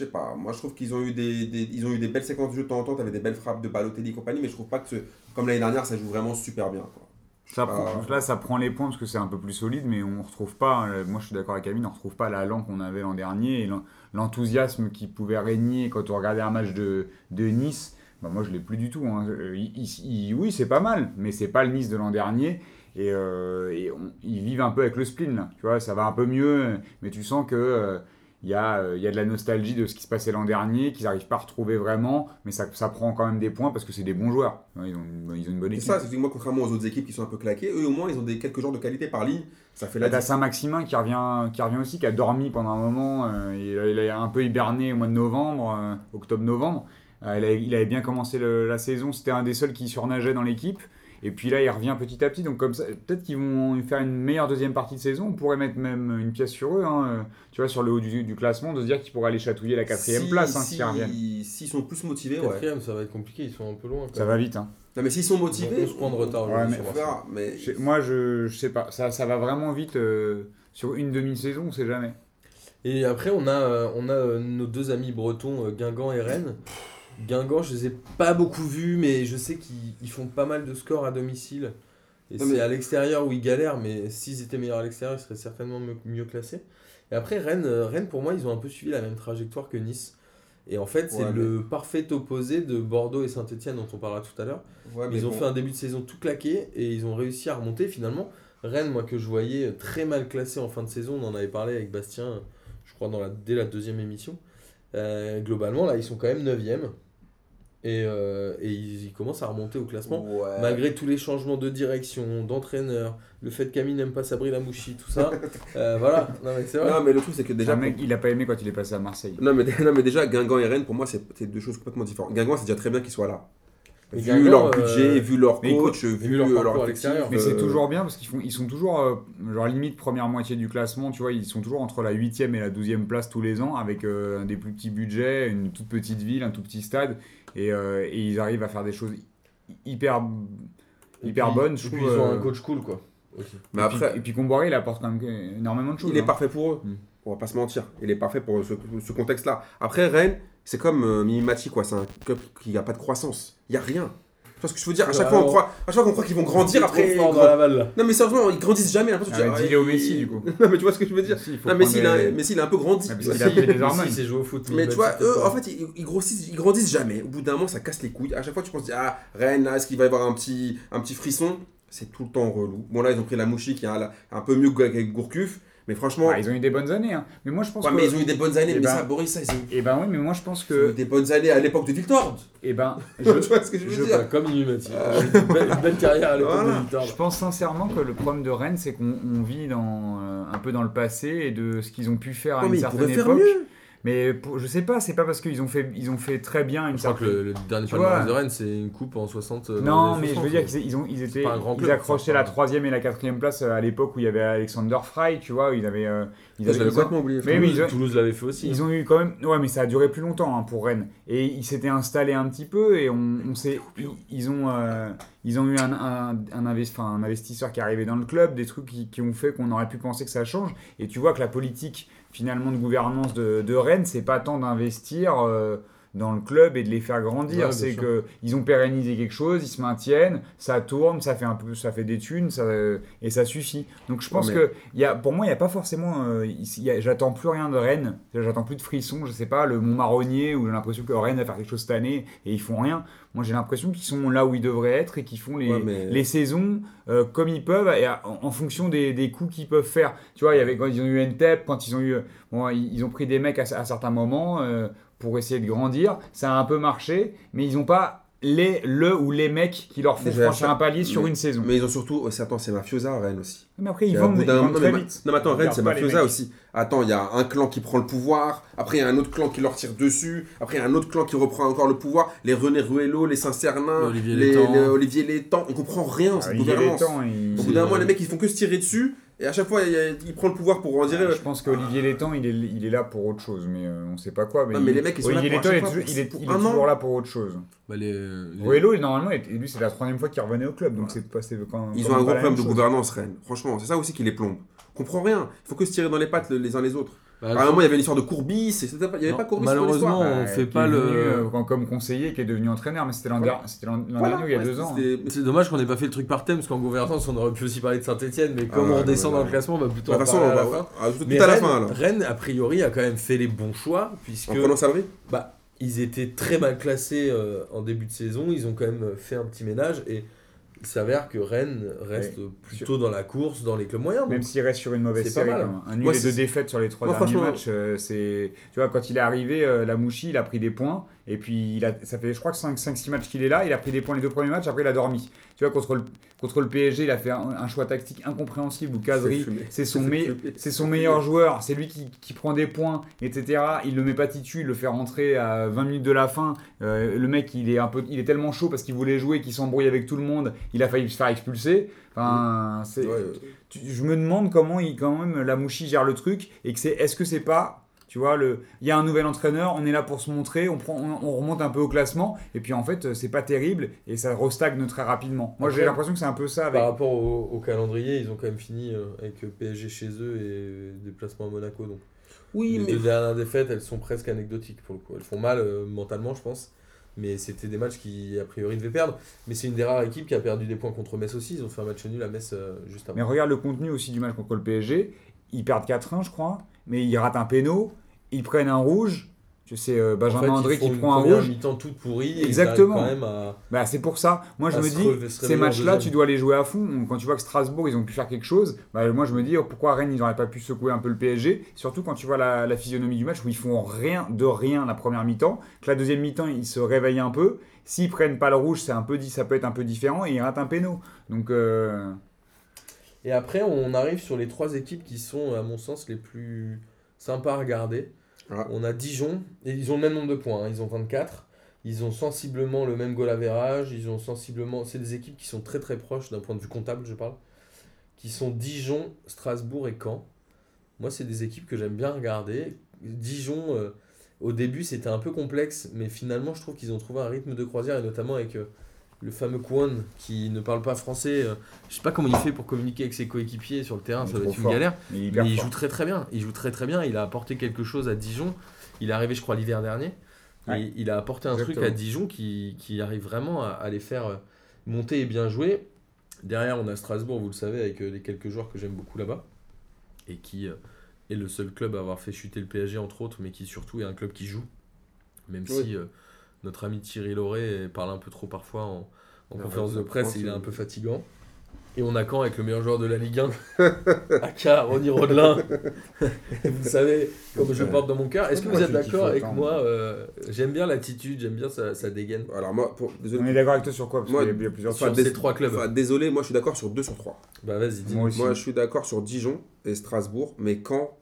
Je sais pas, moi je trouve qu'ils ont eu des, des- ils ont eu des belles séquences de jeu de temps en temps, t'avais des belles frappes de Balotelli et compagnie, mais je trouve pas que ce- comme l'année dernière, ça joue vraiment super bien. quoi. Ça prend- là, ça prend les points parce que c'est un peu plus solide, mais on retrouve pas. euh, Moi, je suis d'accord avec Amine, on retrouve pas l'allant qu'on avait l'an dernier et l'en- l'enthousiasme qui pouvait régner quand on regardait un match de, de Nice. Bah, moi, je l'ai plus du tout. hein. Euh, il- il- il- oui, c'est pas mal, mais c'est pas le Nice de l'an dernier. Et, euh, et on- ils vivent un peu avec le spleen, là. Tu vois, ça va un peu mieux, mais tu sens que. euh, il y, a, euh, il y a de la nostalgie de ce qui se passait l'an dernier, qu'ils n'arrivent pas à retrouver vraiment, mais ça, ça prend quand même des points parce que c'est des bons joueurs. Ils ont, une- ils ont une bonne C'est équipe. ça, c'est que moi, contrairement aux autres équipes qui sont un peu claquées, eux au moins ils ont des, quelques joueurs de qualité par ligne, ça fait la t'as. Saint-Maximin qui revient, qui revient aussi, qui a dormi pendant un moment. euh, il, a, il a un peu hiberné au mois de novembre, euh, octobre-novembre. Il, avait, il avait bien commencé le- la saison. C'était un des seuls qui surnageait dans l'équipe. Et puis là, il revient petit à petit. Donc, comme ça, peut-être qu'ils vont faire une meilleure deuxième partie de saison. On pourrait mettre même une pièce sur eux. hein, tu vois, sur le haut du, du classement, de se dire qu'ils pourraient aller chatouiller la quatrième Si- place hein, si- s'ils reviennent. S'ils sont plus motivés, ouais. Quatrième, ça va être compliqué, ils sont un peu loin. quand Ça même. va vite. hein. Non, mais s'ils sont motivés, 11 points de retard Ouais, mais- Je- Moi, je, je sais pas. Ça, ça va vraiment vite. euh, sur une demi-saison, on sait jamais. Et après, on a, euh, on a euh, nos deux amis bretons, Guingamp et Rennes. Guingamp, je les ai pas beaucoup vus, mais je sais qu'ils ils font pas mal de scores à domicile. Et c'est mais- à l'extérieur où ils galèrent, mais s'ils étaient meilleurs à l'extérieur, ils seraient certainement mieux, classés. Et après, Rennes, euh, Rennes, pour moi, ils ont un peu suivi la même trajectoire que Nice. Et en fait, c'est Ouais, le parfait opposé de Bordeaux et Saint-Etienne, dont on parlera tout à l'heure. Ouais, Ils ont bon. fait un début de saison tout claqué et ils ont réussi à remonter finalement. Rennes, moi que je voyais très mal classé en fin de saison, on en avait parlé avec Bastien, je crois, dans la, dès la deuxième émission. Euh, globalement, là, ils sont quand même 9e et, euh, et ils, ils commencent à remonter au classement. Ouais. Malgré tous les changements de direction, d'entraîneur, le fait qu'Ami n'aime pas Sabri Lamouchi, tout ça. euh, voilà, non mais c'est vrai. Non, mais le truc, c'est que déjà. un mec, il a pas aimé quand il est passé à Marseille. Non mais, non, mais déjà, Guingamp et Rennes, pour moi, c'est c'est deux choses complètement différentes. Guingamp, c'est déjà très bien qu'ils soient là. Mais vu Guingamp, leur euh, budget, vu leur mais coach, vu, vu leur leur, à l'extérieur. Mais c'est toujours bien parce qu'ils font, ils sont toujours, euh, genre limite première moitié du classement, tu vois, ils sont toujours entre la 8e et la 12e place tous les ans avec euh, des plus petits budgets, une toute petite ville, un tout petit stade, et, euh, et ils arrivent à faire des choses hy- hyper, hyper puis- bonnes. Et je puis trouve, ils ont euh, un coach cool quoi. aussi. Mais et puis- après, et puis Comboiré, il apporte quand même énormément de choses. il est hein. parfait pour eux. Mm. On va pas se mentir. Il est parfait pour ce, ce contexte-là. Après, Rennes, c'est comme euh, Mimimati, quoi. C'est un club qui n'a pas de croissance. Il n'y a rien. Tu vois ce que je veux dire? À chaque Ouais, fois, on croit, à chaque fois qu'on croit qu'ils vont grandir, après. dans grand- la balle là. Non, mais sérieusement, ils grandissent jamais. Après, tu dis, Ah, au il- Messi, du coup. Non, mais tu vois ce que je veux dire? Messi, il Non, mais prendre s'il a, les- un peu grandi. Ah, parce qu'il a si- pris des Mais hormones. si, c'est joué au foot. Mais tu vois, eux, en fait, ils, ils grossissent, ils grandissent jamais. Au bout d'un moment, ça casse les couilles. À chaque fois, tu penses, ah, Rennes, là, est-ce qu'il va y avoir un petit, un petit frisson? C'est tout le temps relou. Bon, là, ils ont pris la Mouchi qui est un, un peu mieux qu'avec Gourcuff. Mais franchement, Ah, ils ont eu des bonnes années, hein. mais moi je pense ouais, que. mais ils ont eu des bonnes années. Eh mais ben- ça, Boris, ça, ils ont Eh ben oui, mais moi je pense ils ont eu que. des bonnes années à l'époque de Victor. Eh ben, tu je, vois ce que je veux Je dire pas comme Mimimati. Euh. Une belle, carrière à l'époque Voilà. de Victor. Je pense sincèrement que le problème de Rennes, c'est qu'on on vit dans, euh, un peu dans le passé et de ce qu'ils ont pu faire à une certaine époque. mieux. Mais pour- je sais pas, c'est pas parce qu'ils ont fait, ils ont fait très bien une Je crois que le, le dernier palmarès de Rennes, c'est une coupe en 60. euh, Non, mais je 60, veux dire qu'ils ils ont, ils étaient, grand ils club, accrochaient la troisième et la quatrième place euh, à l'époque où il y avait Alexander Fry, tu vois, ils avaient, euh, ils avaient- complètement oublié. Mais oui, Toulouse, Toulouse l'avait fait aussi. Ils ont eu quand même. Ouais, mais ça a duré plus longtemps hein, pour Rennes. Et ils s'étaient installés un petit peu et on, on sait. Ils, ont, euh, ils ont eu un, un, un investisseur qui est arrivé dans le club, des trucs qui, qui ont fait qu'on aurait pu penser que ça change. Et tu vois que la politique finalement de gouvernance de, de Rennes, c'est pas tant d'investir. euh, dans le club et de les faire grandir, Ouais, c'est que ils ont pérennisé quelque chose, ils se maintiennent, ça tourne, ça fait un peu, ça fait des thunes, ça, et ça suffit. Donc je pense Ouais, que il y a, pour moi, il n'y a pas forcément. euh, J'attends plus rien de Rennes. J'attends plus de frissons. Je sais pas, le Mont Marronnier, où j'ai l'impression que Rennes va faire quelque chose cette année et ils font rien. Moi, j'ai l'impression qu'ils sont là où ils devraient être et qu'ils font les, Ouais, mais- les saisons euh, comme ils peuvent et à- en, en fonction des, des coups qu'ils peuvent faire. Tu vois, il y avait quand ils ont eu NTEP, quand ils ont eu. Bon, ils, ils ont pris des mecs à, à certains moments euh, pour essayer de grandir. Ça a un peu marché, mais ils n'ont pas les, le ou les mecs qui leur font franchir un palier sur mais- une saison. Mais ils ont surtout. oh, c'est- Attends, c'est Mafiosa, Rennes aussi. Mais après, ils vendent, bout ils d'un- vendent non, très mais, vite. non, mais attends, Rennes, c'est les Mafiosa aussi. Attends, il y a un clan qui prend le pouvoir. Après, il y a un autre clan qui leur tire dessus. Après, il y a un autre clan qui reprend encore le pouvoir. Les René Ruello, les Saint-Cernin, Olivier les, Létang. les Olivier Létang. On comprend rien, Ah, cette gouvernance. Létang, il- Au bout d'un C'est- moment, les mecs, ils font que se tirer dessus. Et à chaque fois, il, y a- il prend le pouvoir pour en dire. Je pense qu'Olivier Létang, il est, il est là pour autre chose, mais euh, on sait pas quoi. Mais, Non, mais il- les mecs, ils sont là Olivier pour à Létang, il est, chaque fois, toujours- il est- pour il est toujours an. là pour autre chose. Bah, les, les- Ruello, normalement, et lui, c'est la troisième fois qu'il revenait au club, donc c'est passé quand Ils quand ont un gros problème de chose. gouvernance, Rennes. Franchement, c'est ça aussi qui les plombe. On comprend rien. Il faut que se tirer dans les pattes le- les uns les autres. Bah, À un moment, il y avait une histoire de Courbis, et c'était pas- il n'y avait Non, pas Courbis malheureusement, on Bah, fait pas le- venu, euh, comme- conseiller, qui est devenu entraîneur, mais c'était l'an Voilà. Voilà, dernier ou il y a ouais, deux ans. hein. C'est dommage qu'on n'ait pas fait le truc par thème, parce qu'en gouvernance, on aurait pu aussi parler de Saint-Etienne, mais comme Ah, on redescend ouais, dans le classement, on va plutôt De en toute façon, on va tout à la Rennes, fin. Rennes, a priori, a quand même fait les bons choix, puisque En prenant bah, ils étaient très mal classés euh, en début de saison, ils ont quand même fait un petit ménage, et il s'avère que Rennes reste plutôt dans la course, dans les clubs moyens. Même s'il reste sur une mauvaise série, même. un nul Moi, et deux défaites sur les trois Moi, derniers matchs, euh, c'est tu vois quand il est arrivé, euh, la Mouchi, il a pris des points et puis il a, ça fait je crois que 5-6 matchs qu'il est là, il a pris des points les deux premiers matchs, après il a dormi. Tu vois contre le contre le PSG, il a fait un, un choix tactique incompréhensible où Kazri c'est son, me- meilleur joueur, c'est lui qui, qui prend des points, etc. Il le met pas titu, il le fait rentrer à 20 minutes de la fin. Euh, le mec, il est, un peu, il est tellement chaud parce qu'il voulait jouer, qu'il s'embrouille avec tout le monde, il a failli se faire expulser. Enfin, c'est, Ouais, tu- je me demande comment il, quand même la Mouchi gère le truc et que c'est, est-ce que c'est pas, tu vois, le, il y a un nouvel entraîneur, on est là pour se montrer, on, prend, on, on remonte un peu au classement et puis en fait c'est pas terrible et ça restagne très rapidement. Moi j'ai l'impression que c'est un peu ça avec. Par rapport au, au calendrier, ils ont quand même fini euh, avec PSG chez eux et déplacement à Monaco. Donc. Oui, les mais deux dernières défaites, elles sont presque anecdotiques pour le coup. Elles font mal euh, mentalement, je pense. Mais c'était des matchs qui, a priori, devaient perdre. Mais c'est une des rares équipes qui a perdu des points contre Metz aussi. Ils ont fait un match nul à Metz euh, juste avant. Mais regarde le contenu aussi du match contre le PSG. Ils perdent 4-1, je crois, mais ils ratent un péno, ils prennent un rouge. Je sais, euh, En Benjamin fait, André qui prend un rouge. mi-temps toute pourrie. Exactement. arrivent quand même à... Bah, c'est pour ça. Moi, je me dis, ces matchs-là, tu dois les jouer à fond. Quand tu vois que Strasbourg, ils ont pu faire quelque chose, bah, moi, je me dis, oh, pourquoi Rennes, ils n'auraient pas pu secouer un peu le PSG Surtout quand tu vois la, la physionomie du match où ils font rien de rien la première mi-temps, que la deuxième mi-temps, ils se réveillent un peu. S'ils prennent pas le rouge, c'est un peu dit, ça peut être un peu différent et ils ratent un péno. Donc, euh, Et après, on arrive sur les trois équipes qui sont, à mon sens, les plus sympas à regarder. On a Dijon, et ils ont le même nombre de points, hein, ils ont 24. Ils ont sensiblement le même goal average, ils ont sensiblement... C'est des équipes qui sont très très proches d'un point de vue comptable, je parle. Qui sont Dijon, Strasbourg et Caen. Moi, c'est des équipes que j'aime bien regarder. Dijon, euh, au début, c'était un peu complexe, mais finalement, je trouve qu'ils ont trouvé un rythme de croisière, et notamment avec euh, le fameux Kwon, qui ne parle pas français. euh, je sais pas comment il fait pour communiquer avec ses coéquipiers sur le terrain, ça doit trop être une fort. galère. il Mais il fort. joue très très bien. Il joue très très bien. Il a apporté quelque chose à Dijon. Il est arrivé, je crois, l'hiver dernier. Ouais. Et il a apporté un truc à Dijon qui, qui arrive vraiment à, à les faire euh, monter et bien jouer. Derrière, on a Strasbourg, vous le savez, avec euh, les quelques joueurs que j'aime beaucoup là-bas. Et qui est le seul club à avoir fait chuter le PSG, entre autres, mais qui surtout est un club qui joue. Même Oui. si euh, notre ami Thierry Lauré parle un peu trop parfois en, en Ah, conférence ouais, de presse et il est un peu fatigant. Et on a quand avec le meilleur joueur de la Ligue 1, Aka Ronny Rodelin. vous savez, comme je porte dans mon cœur. Est-ce que vous êtes d'accord avec moi euh, J'aime bien l'attitude, j'aime bien sa, sa dégaine. Alors, moi, pour... désolé. On est d'accord avec toi sur quoi? Parce Moi, il y a plusieurs Sur des- trois clubs. Enfin, désolé, moi je suis d'accord sur 2 sur 3. Bah vas-y, dis. Moi. Moi je suis d'accord sur Dijon et Strasbourg, mais quand.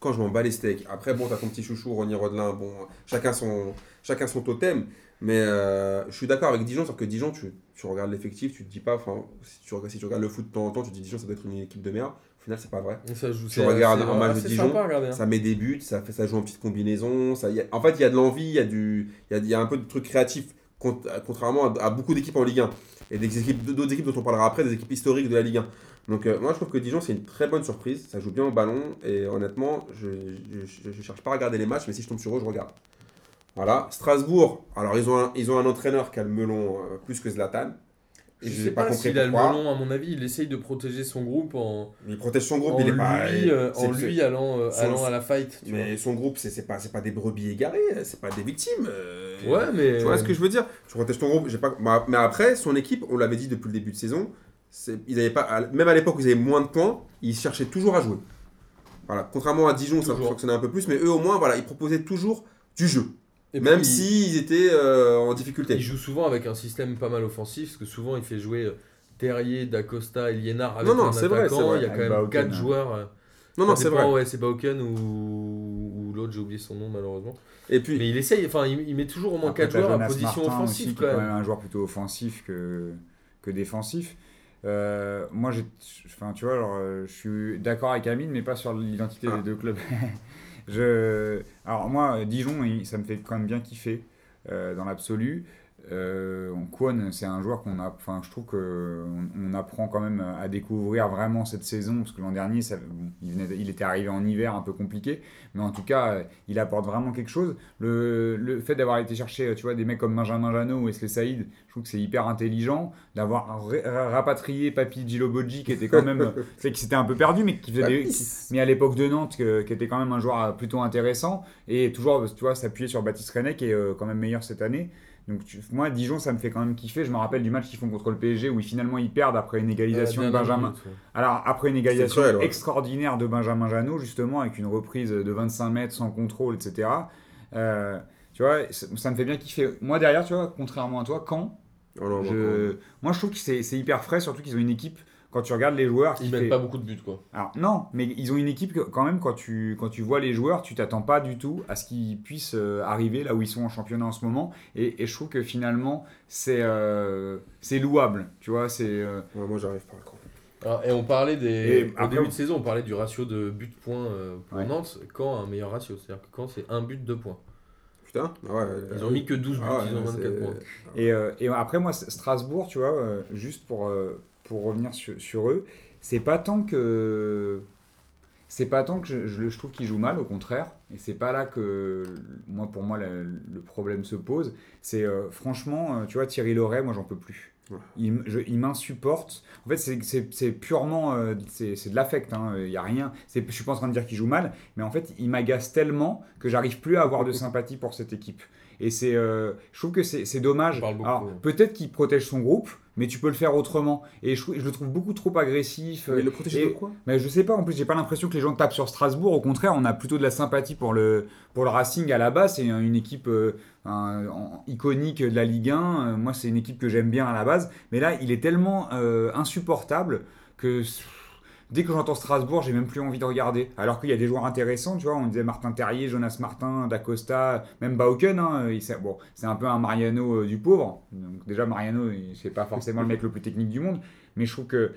Quand je m'en bats les steaks. Après, bon, t'as ton petit chouchou, Ronny Rodelin, bon, chacun son, chacun son totem. Mais euh, je suis d'accord avec Dijon, sauf que Dijon, tu, tu regardes l'effectif, tu te dis pas, enfin, si tu, regardes- si tu regardes le foot de temps en temps, tu te dis Dijon, ça doit être une équipe de merde. Au final, c'est pas vrai. Ça joue, Tu regardes un match de assez Dijon, sympa à regarder, hein. Ça met des buts, ça, fait, ça joue en petite combinaison. Ça, y a- en fait, il y a de l'envie, il y, a du- il y, a, y a un peu de trucs créatifs, cont- contrairement à, à beaucoup d'équipes en Ligue 1. Et des équipes, d'autres équipes dont on parlera après, des équipes historiques de la Ligue 1. Donc euh, moi, je trouve que Dijon, c'est une très bonne surprise. Ça joue bien au ballon. Et honnêtement, je ne cherche pas à regarder les matchs, mais si je tombe sur eux, je regarde. Voilà. Strasbourg, alors ils ont un, ils ont un entraîneur qui a le melon euh, plus que Zlatan. Et Je je sais pas, pas s'il a le melon, à mon avis, il essaye de protéger son groupe en, Il protège son groupe, il est lui, pas. euh, en lui allant, son- allant à la fight. tu Mais son groupe, c'est c'est pas, c'est pas des brebis égarées, c'est pas des victimes. Ouais, mais. Tu vois ce que je veux dire? Tu protèges ton groupe. j'ai Pas... bah, Mais après, son équipe, on l'avait dit depuis le début de saison, ils avaient pas, même à l'époque où ils avaient moins de points, ils cherchaient toujours à jouer. Voilà. Contrairement à Dijon, ça fonctionnait un peu plus, mais eux au moins, voilà, ils proposaient toujours du jeu. Et même s'ils étaient euh, en difficulté. Il joue souvent avec un système pas mal offensif, parce que souvent il fait jouer euh, Terrier, Dacosta et Liénard avec Non, non, un c'est vrai, attaquant. c'est vrai. Il y a quand même Bauken, 4 hein. joueurs. euh, non, non, c'est vrai. Ouais, c'est Bauken ou, ou l'autre, j'ai oublié son nom malheureusement. Et puis, Mais il essaye, enfin il, il met toujours au moins Après, 4 t'as joueurs à position Martin offensive aussi, quand même un joueur plutôt offensif que, que défensif. Euh, moi, j'ai, enfin, tu vois, alors, euh, je suis d'accord avec Amine, mais pas sur l'identité Ah. des deux clubs. je, alors moi, Dijon, ça me fait quand même bien kiffer euh, dans l'absolu. Euh, Kwon, c'est un joueur qu'on a. Enfin, je trouve que on, on apprend quand même à découvrir vraiment cette saison parce que l'an dernier, ça, bon, il, venait- il était arrivé en hiver un peu compliqué, mais en tout cas, euh, il apporte vraiment quelque chose. Le, le fait d'avoir été chercher, tu vois, des mecs comme Benjamin Jano ou Wesley Saïd, je trouve que c'est hyper intelligent. D'avoir ra- rapatrié Papi Djilobodji, qui était quand même, c'est qui s'était un peu perdu, mais qui faisait des, qui- mais à l'époque de Nantes, que- qui était quand même un joueur euh, plutôt intéressant, et toujours, tu vois, s'appuyer sur Baptiste René, qui est euh, quand même meilleur cette année. Donc tu- moi, Dijon, ça me fait quand même kiffer. Je me rappelle du match qu'ils font contre le PSG, où ils, finalement ils perdent après une égalisation de Euh, dernière Benjamin. minute, ouais. Alors après une égalisation cruel, ouais. extraordinaire de Benjamin Janot, justement, avec une reprise de 25 mètres sans contrôle, etc. Euh, tu vois, ça me fait bien kiffer. Moi derrière, tu vois, contrairement à toi, quand Oh je... Moi je trouve que c'est hyper frais, surtout qu'ils ont une équipe, quand tu regardes les joueurs, qui Ils fait- mettent pas beaucoup de buts, quoi. alors non, mais ils ont une équipe que quand même quand tu quand tu vois les joueurs, tu t'attends pas du tout à ce qu'ils puissent euh, arriver là où ils sont en championnat en ce moment. Et, et je trouve que finalement c'est euh, c'est louable, tu vois. C'est euh, Ouais, moi, j'arrive pas à croire. Alors, et on parlait des. Au début on- de saison, on parlait du ratio de buts-points pour Ouais. Nantes. Quand un meilleur ratio C'est-à-dire que quand c'est un but, deux points. Putain, ah ouais. Ils ont mis que 12 buts, Ah ouais, ils ont 24 c'est- points. et, euh, et après moi Strasbourg, tu vois, euh, juste pour euh, pour revenir sur, sur eux, c'est pas tant que c'est pas tant que je, je, je trouve qu'ils jouent mal, au contraire. Et c'est pas là que moi pour moi le, le problème se pose. C'est euh, franchement, euh, tu vois, Thierry Loret, moi j'en peux plus. Ouais. Il, m'insupporte. En fait, c'est- purement. euh, c'est de l'affect. hein. Il y a rien. c'est- Je suis pas en train de dire qu'il joue mal. Mais en fait, il m'agace tellement que j'arrive plus à avoir de sympathie pour cette équipe. Et c'est. je trouve que c'est dommage. Beaucoup, Alors, ouais. peut-être qu'il protège son groupe, mais tu peux le faire autrement. Et je, le trouve beaucoup trop agressif. Mais le protéger de quoi? mais je sais pas, en plus, j'ai pas l'impression que les gens tapent sur Strasbourg. Au contraire, on a plutôt de la sympathie pour le, pour le Racing à la base. C'est une équipe euh, un- iconique de la Ligue 1. Euh, Moi, c'est une équipe que j'aime bien à la base. Mais là, il est tellement euh, insupportable que dès que j'entends Strasbourg, j'ai même plus envie de regarder. Alors qu'il y a des joueurs intéressants, tu vois. On disait Martin Terrier, Jonas Martin, D'Acosta, même Bauken. Hein, bon, c'est un peu un Mariano euh, du pauvre. Donc, déjà, Mariano, c'est pas forcément le mec le plus technique du monde. Mais je trouve que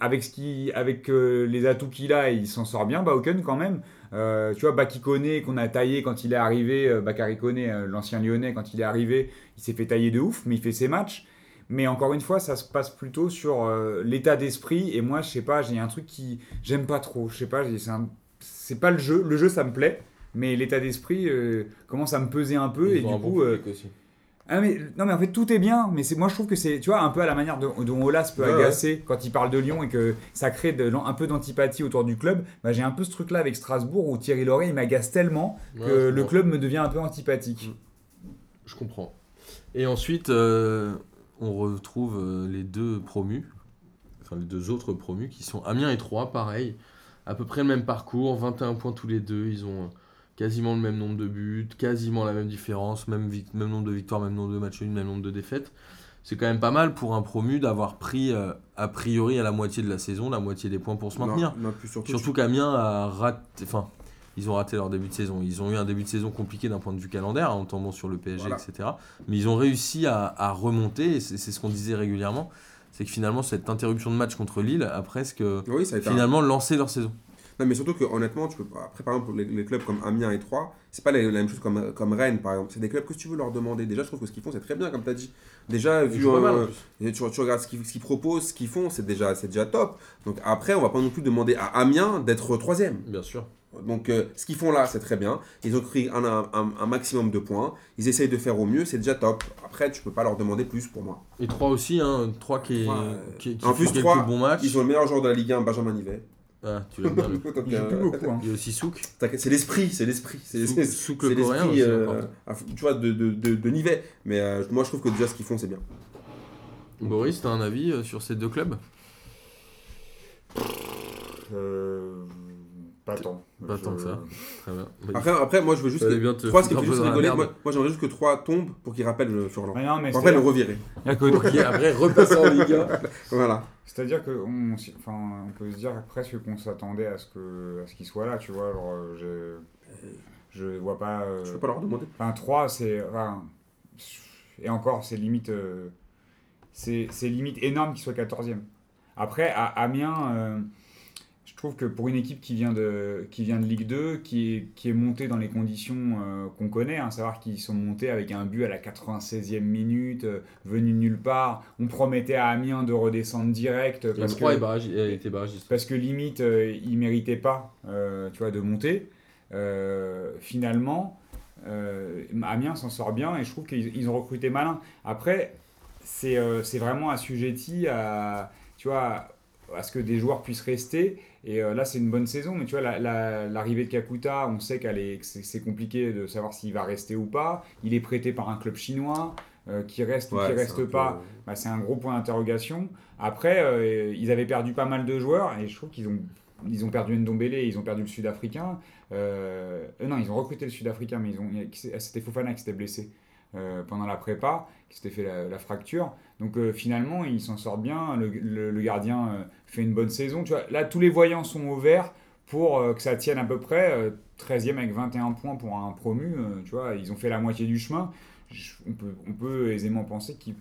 avec, ce qui, avec euh, les atouts qu'il a, il s'en sort bien, Bauken quand même. Euh, tu vois, Baki Koné, qu'on a taillé quand il est arrivé, Bakary Koné, euh, l'ancien lyonnais, quand il est arrivé, il s'est fait tailler de ouf, mais il fait ses matchs. Mais encore une fois, ça se passe plutôt sur euh, l'état d'esprit. Et moi, je sais pas, j'ai un truc qui j'aime pas trop. Je sais pas, c'est pas le jeu. Le jeu, ça me plaît. Mais l'état d'esprit euh, commence à me peser un peu. Ils et du un coup, euh, aussi. ah mais non mais en fait tout est bien mais c'est moi je trouve que c'est tu vois un peu à la manière dont, dont Olas peut Ouais, agacer quand il parle de Lyon et que ça crée de, un peu d'antipathie autour du club bah, j'ai un peu ce truc là avec Strasbourg où Thierry Loret il m'agace tellement Ouais, que le club me devient un peu antipathique Je comprends. Et ensuite, euh, on retrouve euh, les deux promus, enfin les deux autres promus qui sont Amiens et Troyes, pareil, à peu près le même parcours, 21 points tous les deux, ils ont euh, quasiment le même nombre de buts, quasiment la même différence, même, nombre de victoires, même nombre de matchs nuls, même nombre de défaites. C'est quand même pas mal pour un promu d'avoir pris euh, a priori à la moitié de la saison, la moitié des points pour se maintenir. Non, non, plus surtout, Surtout qu'Amiens a raté. Enfin, ils ont raté leur début de saison. Ils ont eu un début de saison compliqué d'un point de vue calendaire, en tombant sur le PSG, Voilà. etc. Mais ils ont réussi à, à remonter, et c'est ce qu'on disait régulièrement. C'est que finalement, cette interruption de match contre Lille a presque Oui, ça a un- finalement lancé leur saison. Non, mais surtout que honnêtement, tu peux après par exemple les, les clubs comme Amiens et Troyes, c'est pas la, la même chose comme, comme Rennes par exemple. C'est des clubs que si tu veux leur demander. Déjà, je trouve que ce qu'ils font c'est très bien comme tu as dit. Déjà vu euh, tu, tu regardes ce qu'ils proposent, ce qu'ils font, c'est déjà c'est déjà top. Donc après, on va pas non plus demander à Amiens d'être troisième. Bien sûr. Donc euh, ce qu'ils font là, c'est très bien. Ils ont pris un, un, un maximum de points. Ils essayent de faire au mieux, c'est déjà top. Après, tu peux pas leur demander plus pour moi. Et 3 aussi, hein, 3 qui, est, euh, qui, qui en plus, quelques Troyes, bons matchs. Ils ont le meilleur joueur de la Ligue 1, Benjamin Nivet. Ah, tu l'aimes bien. il joue euh, plus beaucoup hein. Il y a aussi Souk. T'inquiète, C'est l'esprit, c'est l'esprit. C'est Souk, le coréen l'esprit, aussi, euh, tu vois, de, de, de, de Nivet. Mais euh, moi, je trouve que déjà, ce qu'ils font, c'est bien. Boris, t'as un avis sur ces deux clubs? Euh, pas tant Pas Je- tant que ça. Très bien. Bah, Après, après moi, je veux juste que. bien te 3, ce qui fait juste rigoler, moi, moi j'aimerais juste que 3 tombe pour qu'il rappelle le Furlan. Mais non, mais après le revirer. Pour qu'il après repasse en Ligue 1. Voilà. C'est-à-dire qu'on enfin, on peut se dire presque qu'on s'attendait à ce que à ce qu'il soit là, tu vois. Genre, euh, je, je vois pas. euh, Je peux pas leur demander. Enfin, 3, c'est. Enfin, et encore, c'est limite. euh, c'est c'est limite énorme qu'il soit 14e. Après, à Amiens, euh, je trouve que pour une équipe qui vient de, qui vient de Ligue 2, qui est, qui est montée dans les conditions euh, qu'on connaît, à savoir qu'ils sont montés avec un but à la 96e minute, euh, venu de nulle part, on promettait à Amiens de redescendre direct. Parce que, barragiste. parce que limite, euh, ils méritaient pas euh, tu vois, de monter. Euh, finalement, euh, Amiens s'en sort bien et je trouve qu'ils ils ont recruté malin. Après, c'est euh, c'est vraiment assujetti à, tu vois, à ce que des joueurs puissent rester. Et euh, là, c'est une bonne saison. Mais tu vois, la- la- l'arrivée de Kakuta, on sait qu'elle est- que c'est compliqué de savoir s'il va rester ou pas. Il est prêté par un club chinois. euh, qui reste ou qui reste peu- pas, bah, c'est un gros point d'interrogation. Après, euh, ils avaient perdu pas mal de joueurs et je trouve qu'ils ont, ils ont perdu Ndombele, ils ont perdu le Sud-Africain. Euh, non, ils ont recruté le Sud-Africain, mais ils ont, c'était Fofana qui s'était blessé euh, pendant la prépa, qui s'était fait la, la fracture. Donc euh, finalement, ils s'en sortent bien. Le, le- le gardien euh, fait une bonne saison. Tu vois, là, tous les voyants sont au vert pour euh, que ça tienne à peu près. euh, 13e avec 21 points pour un promu. euh, tu vois, ils ont fait la moitié du chemin. Je- on, peut, on peut aisément penser qu'ils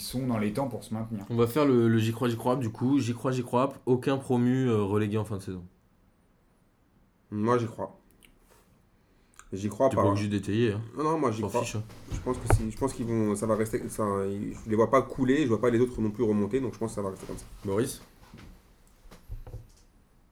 sont dans les temps pour se maintenir. On va faire le, le j'y crois, j'y crois. Du coup, j'y crois, j'y crois. Aucun promu euh, relégué en fin de saison. Moi, j'y crois. J'y crois Tu pas. pas obligé d'étayer. Hein. Non, non, moi, j'y crois. fiche. hein. Je pense que si, je pense qu'ils vont, ça va rester. Ça, je les vois pas couler, je vois pas les autres non plus remonter, donc je pense que ça va rester comme ça. Maurice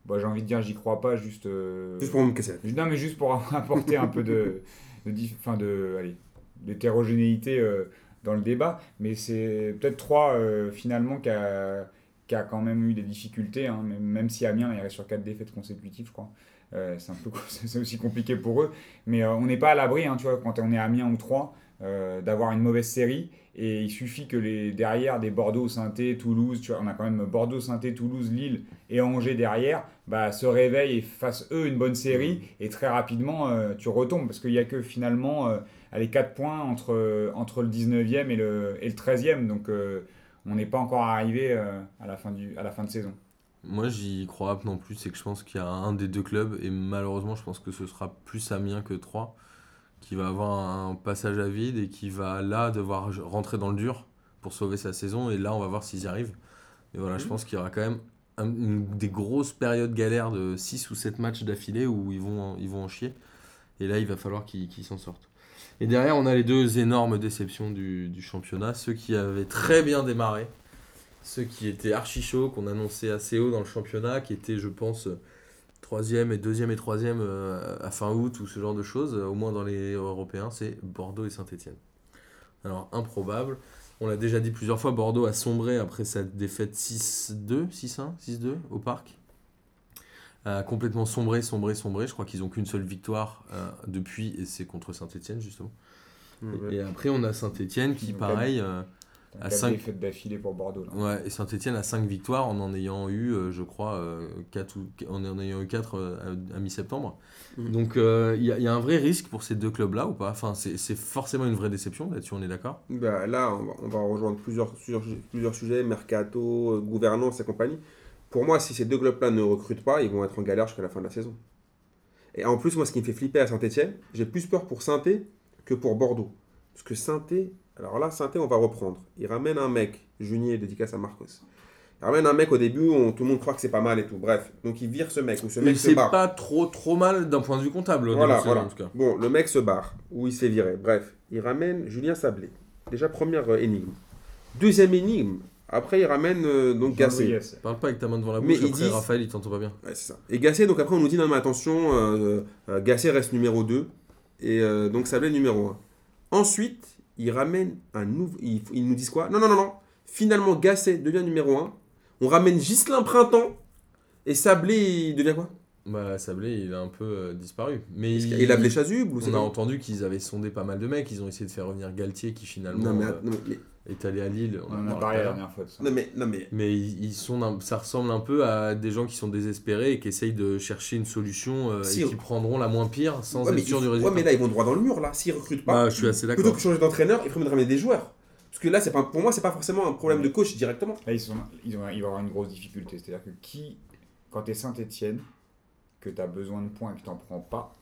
Bah, J'ai envie de dire, j'y crois pas, juste. euh, Juste pour me casser. Non, mais juste pour apporter un peu de, de, enfin de, allez, d'hétérogénéité euh, dans le débat. Mais c'est peut-être trois, euh, finalement, qui a, qui a quand même eu des difficultés, hein, même, même si Amiens il reste sur quatre défaites consécutives, je crois. Euh, c'est aussi compliqué pour eux. Mais euh, on n'est pas à l'abri, hein, tu vois, quand on est Amiens ou 3, euh, d'avoir une mauvaise série. Et il suffit que les derrière des Bordeaux, saint Toulouse, tu vois, on a quand même Bordeaux, saint Toulouse, Lille et Angers derrière, bah, se réveillent et fassent eux une bonne série. Et très rapidement, euh, tu retombes parce qu'il n'y a que finalement allez, 4 points entre, entre le 19e et le, et le 13e. Donc on n'est pas encore arrivé à, la fin du, à la fin de saison. Moi, j'y crois pas non plus. C'est que je pense qu'il y a un des deux clubs, et malheureusement, je pense que ce sera plus Amiens que 3, qui va avoir un passage à vide et qui va là devoir rentrer dans le dur pour sauver sa saison. Et là, on va voir s'ils y arrivent. Et voilà, je pense qu'il y aura quand même un- une- des grosses périodes galères de 6 ou 7 matchs d'affilée où ils vont, ils vont en chier. Et là, il va falloir qu'ils s'en sortent. Et derrière, on a les deux énormes déceptions du, du championnat. Ceux qui avaient très bien démarré, ceux qui étaient archi chauds, qu'on annonçait assez haut dans le championnat, qui étaient, je pense, euh, troisième et deuxième et troisième euh, à fin août ou ce genre de choses, euh, au moins dans les européens, c'est Bordeaux et Saint-Etienne. Alors, improbable. On l'a déjà dit plusieurs fois, Bordeaux a sombré après sa défaite 6-2, 6-1, 6-2 au parc. A complètement sombré, sombré, sombré. Je crois qu'ils n'ont qu'une seule victoire euh, depuis, et c'est contre Saint-Etienne, justement. Et après, on a Saint-Etienne qui, pareil, euh, À 4 cinq- défaites d'affilée pour Bordeaux. là. ouais, et Saint-Etienne a 5 victoires en en ayant eu, euh, je crois, 4 ou, en en ayant eu 4 à, à mi-septembre. Mhm. Donc, euh, il y, a- il y a un vrai risque pour ces deux clubs-là ou pas? Enfin, c'est c'est forcément une vraie déception, là-dessus, on est d'accord? Bah, là, on va, on va rejoindre plusieurs, plusieurs, plusieurs sujets, mercato, euh, gouvernance et compagnie. Pour moi, si ces deux clubs-là ne recrutent pas, ils vont être en galère jusqu'à la fin de la saison. Et en plus, moi, ce qui me fait flipper à Saint-Etienne, j'ai plus peur pour saint que pour Bordeaux. Parce que saint alors là, saint on va reprendre. Il ramène un mec, Junier, dédicace à Marcos. Il ramène un mec au début, on, tout le monde croit que c'est pas mal et tout. Bref, donc il vire ce mec, ou ce Mais mec se c'est barre. pas trop, trop mal d'un point de vue comptable, au début Voilà, voilà. en tout cas. Bon, le mec se barre, ou il se fait virer. Bref, il ramène Julien Sablé. Déjà, première euh, énigme. Deuxième énigme, après, il ramène euh, donc Gassé. Gasset. Parle pas avec ta main devant la Mais bouche, ils après disent- Raphaël, il t'entend pas bien. Ouais, c'est ça. Et Gassé, donc après, on nous dit non, mais attention, euh, euh, Gassé reste numéro 2, et euh, donc Sablé numéro 1. Ensuite, il ramène un nouveau. Ils, ils nous disent quoi? Non, non, non, non. Finalement, Gassé devient numéro 1. On ramène Gislain Printemps, et Sablé, il devient quoi? Bah, Sablé, il a un peu euh, disparu. Mais il, qu'il a appelé Chasuble On a entendu qu'ils avaient sondé pas mal de mecs, ils ont essayé de faire revenir Galtier qui finalement non mais, euh, non, mais, est allé à Lille. On en a parlé la dernière fois de ça. non, mais, non, mais Mais ils, ils sont un- ça ressemble un peu à des gens qui sont désespérés et qui essayent de chercher une solution euh, Si, et qui prendront la moins pire sans Ouais, être sûr du résultat. ouais, mais là, ils vont droit dans le mur, là. S'ils recrutent pas, Bah, je suis assez plutôt d'accord. que changer d'entraîneur, il faut même ramener des joueurs. Parce que là, c'est pas, pour moi, c'est pas forcément un problème de coach directement. Là, ils, sont, ils, ont, ils vont avoir une grosse difficulté. C'est-à-dire que qui, quand tu es Saint-Etienne, que tu as besoin de points et que tu n'en prends pas,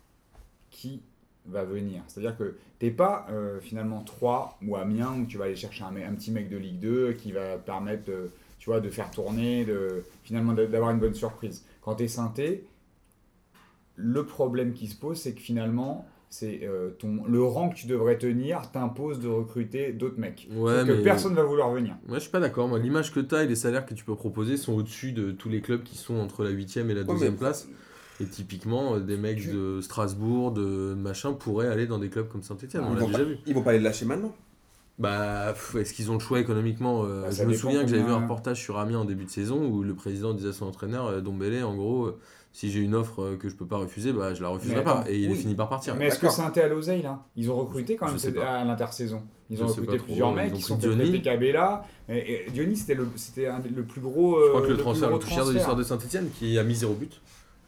qui va venir C'est-à-dire que tu pas euh, finalement 3 ou Amiens où tu vas aller chercher un, petit mec de Ligue 2 qui va permettre de, tu vois, de faire tourner, de finalement d'a- d'avoir une bonne surprise. Quand tu es synthé, le problème qui se pose, c'est que finalement, c'est euh, ton le rang que tu devrais tenir t'impose de recruter d'autres mecs. Ouais, Sauf que mais- personne va vouloir venir. Moi, je suis pas d'accord. Moi, l'image que tu as et les salaires que tu peux proposer sont au-dessus de tous les clubs qui sont entre la 8ème et la 12 Ouais, mais- place. Et typiquement, euh, des mecs Tu- de Strasbourg, de machin, pourraient aller dans des clubs comme Saint-Etienne. Ah, On Ils l'a vont, déjà pas, vu. ils vont pas les lâcher maintenant? Bah, est-ce qu'ils ont le choix économiquement euh, Bah, Je me souviens que j'avais vu un reportage sur Amiens en début de saison où le président disait à son entraîneur, euh, Dombele, en gros, si j'ai une offre que je peux pas refuser, bah, je la refuserai pas. Et il est fini par partir. Mais est-ce que d'accord. Saint-Étienne à l'oseille là? Ils ont recruté quand Je même à l'intersaison. Ils ont recruté trop. plusieurs Ils mecs ont qui pris sont. Cabella. Et, et Johnny c'était le, c'était un- le plus gros. Je crois que euh, le transfert le plus cher de l'histoire de Saint-Etienne, qui a mis zéro but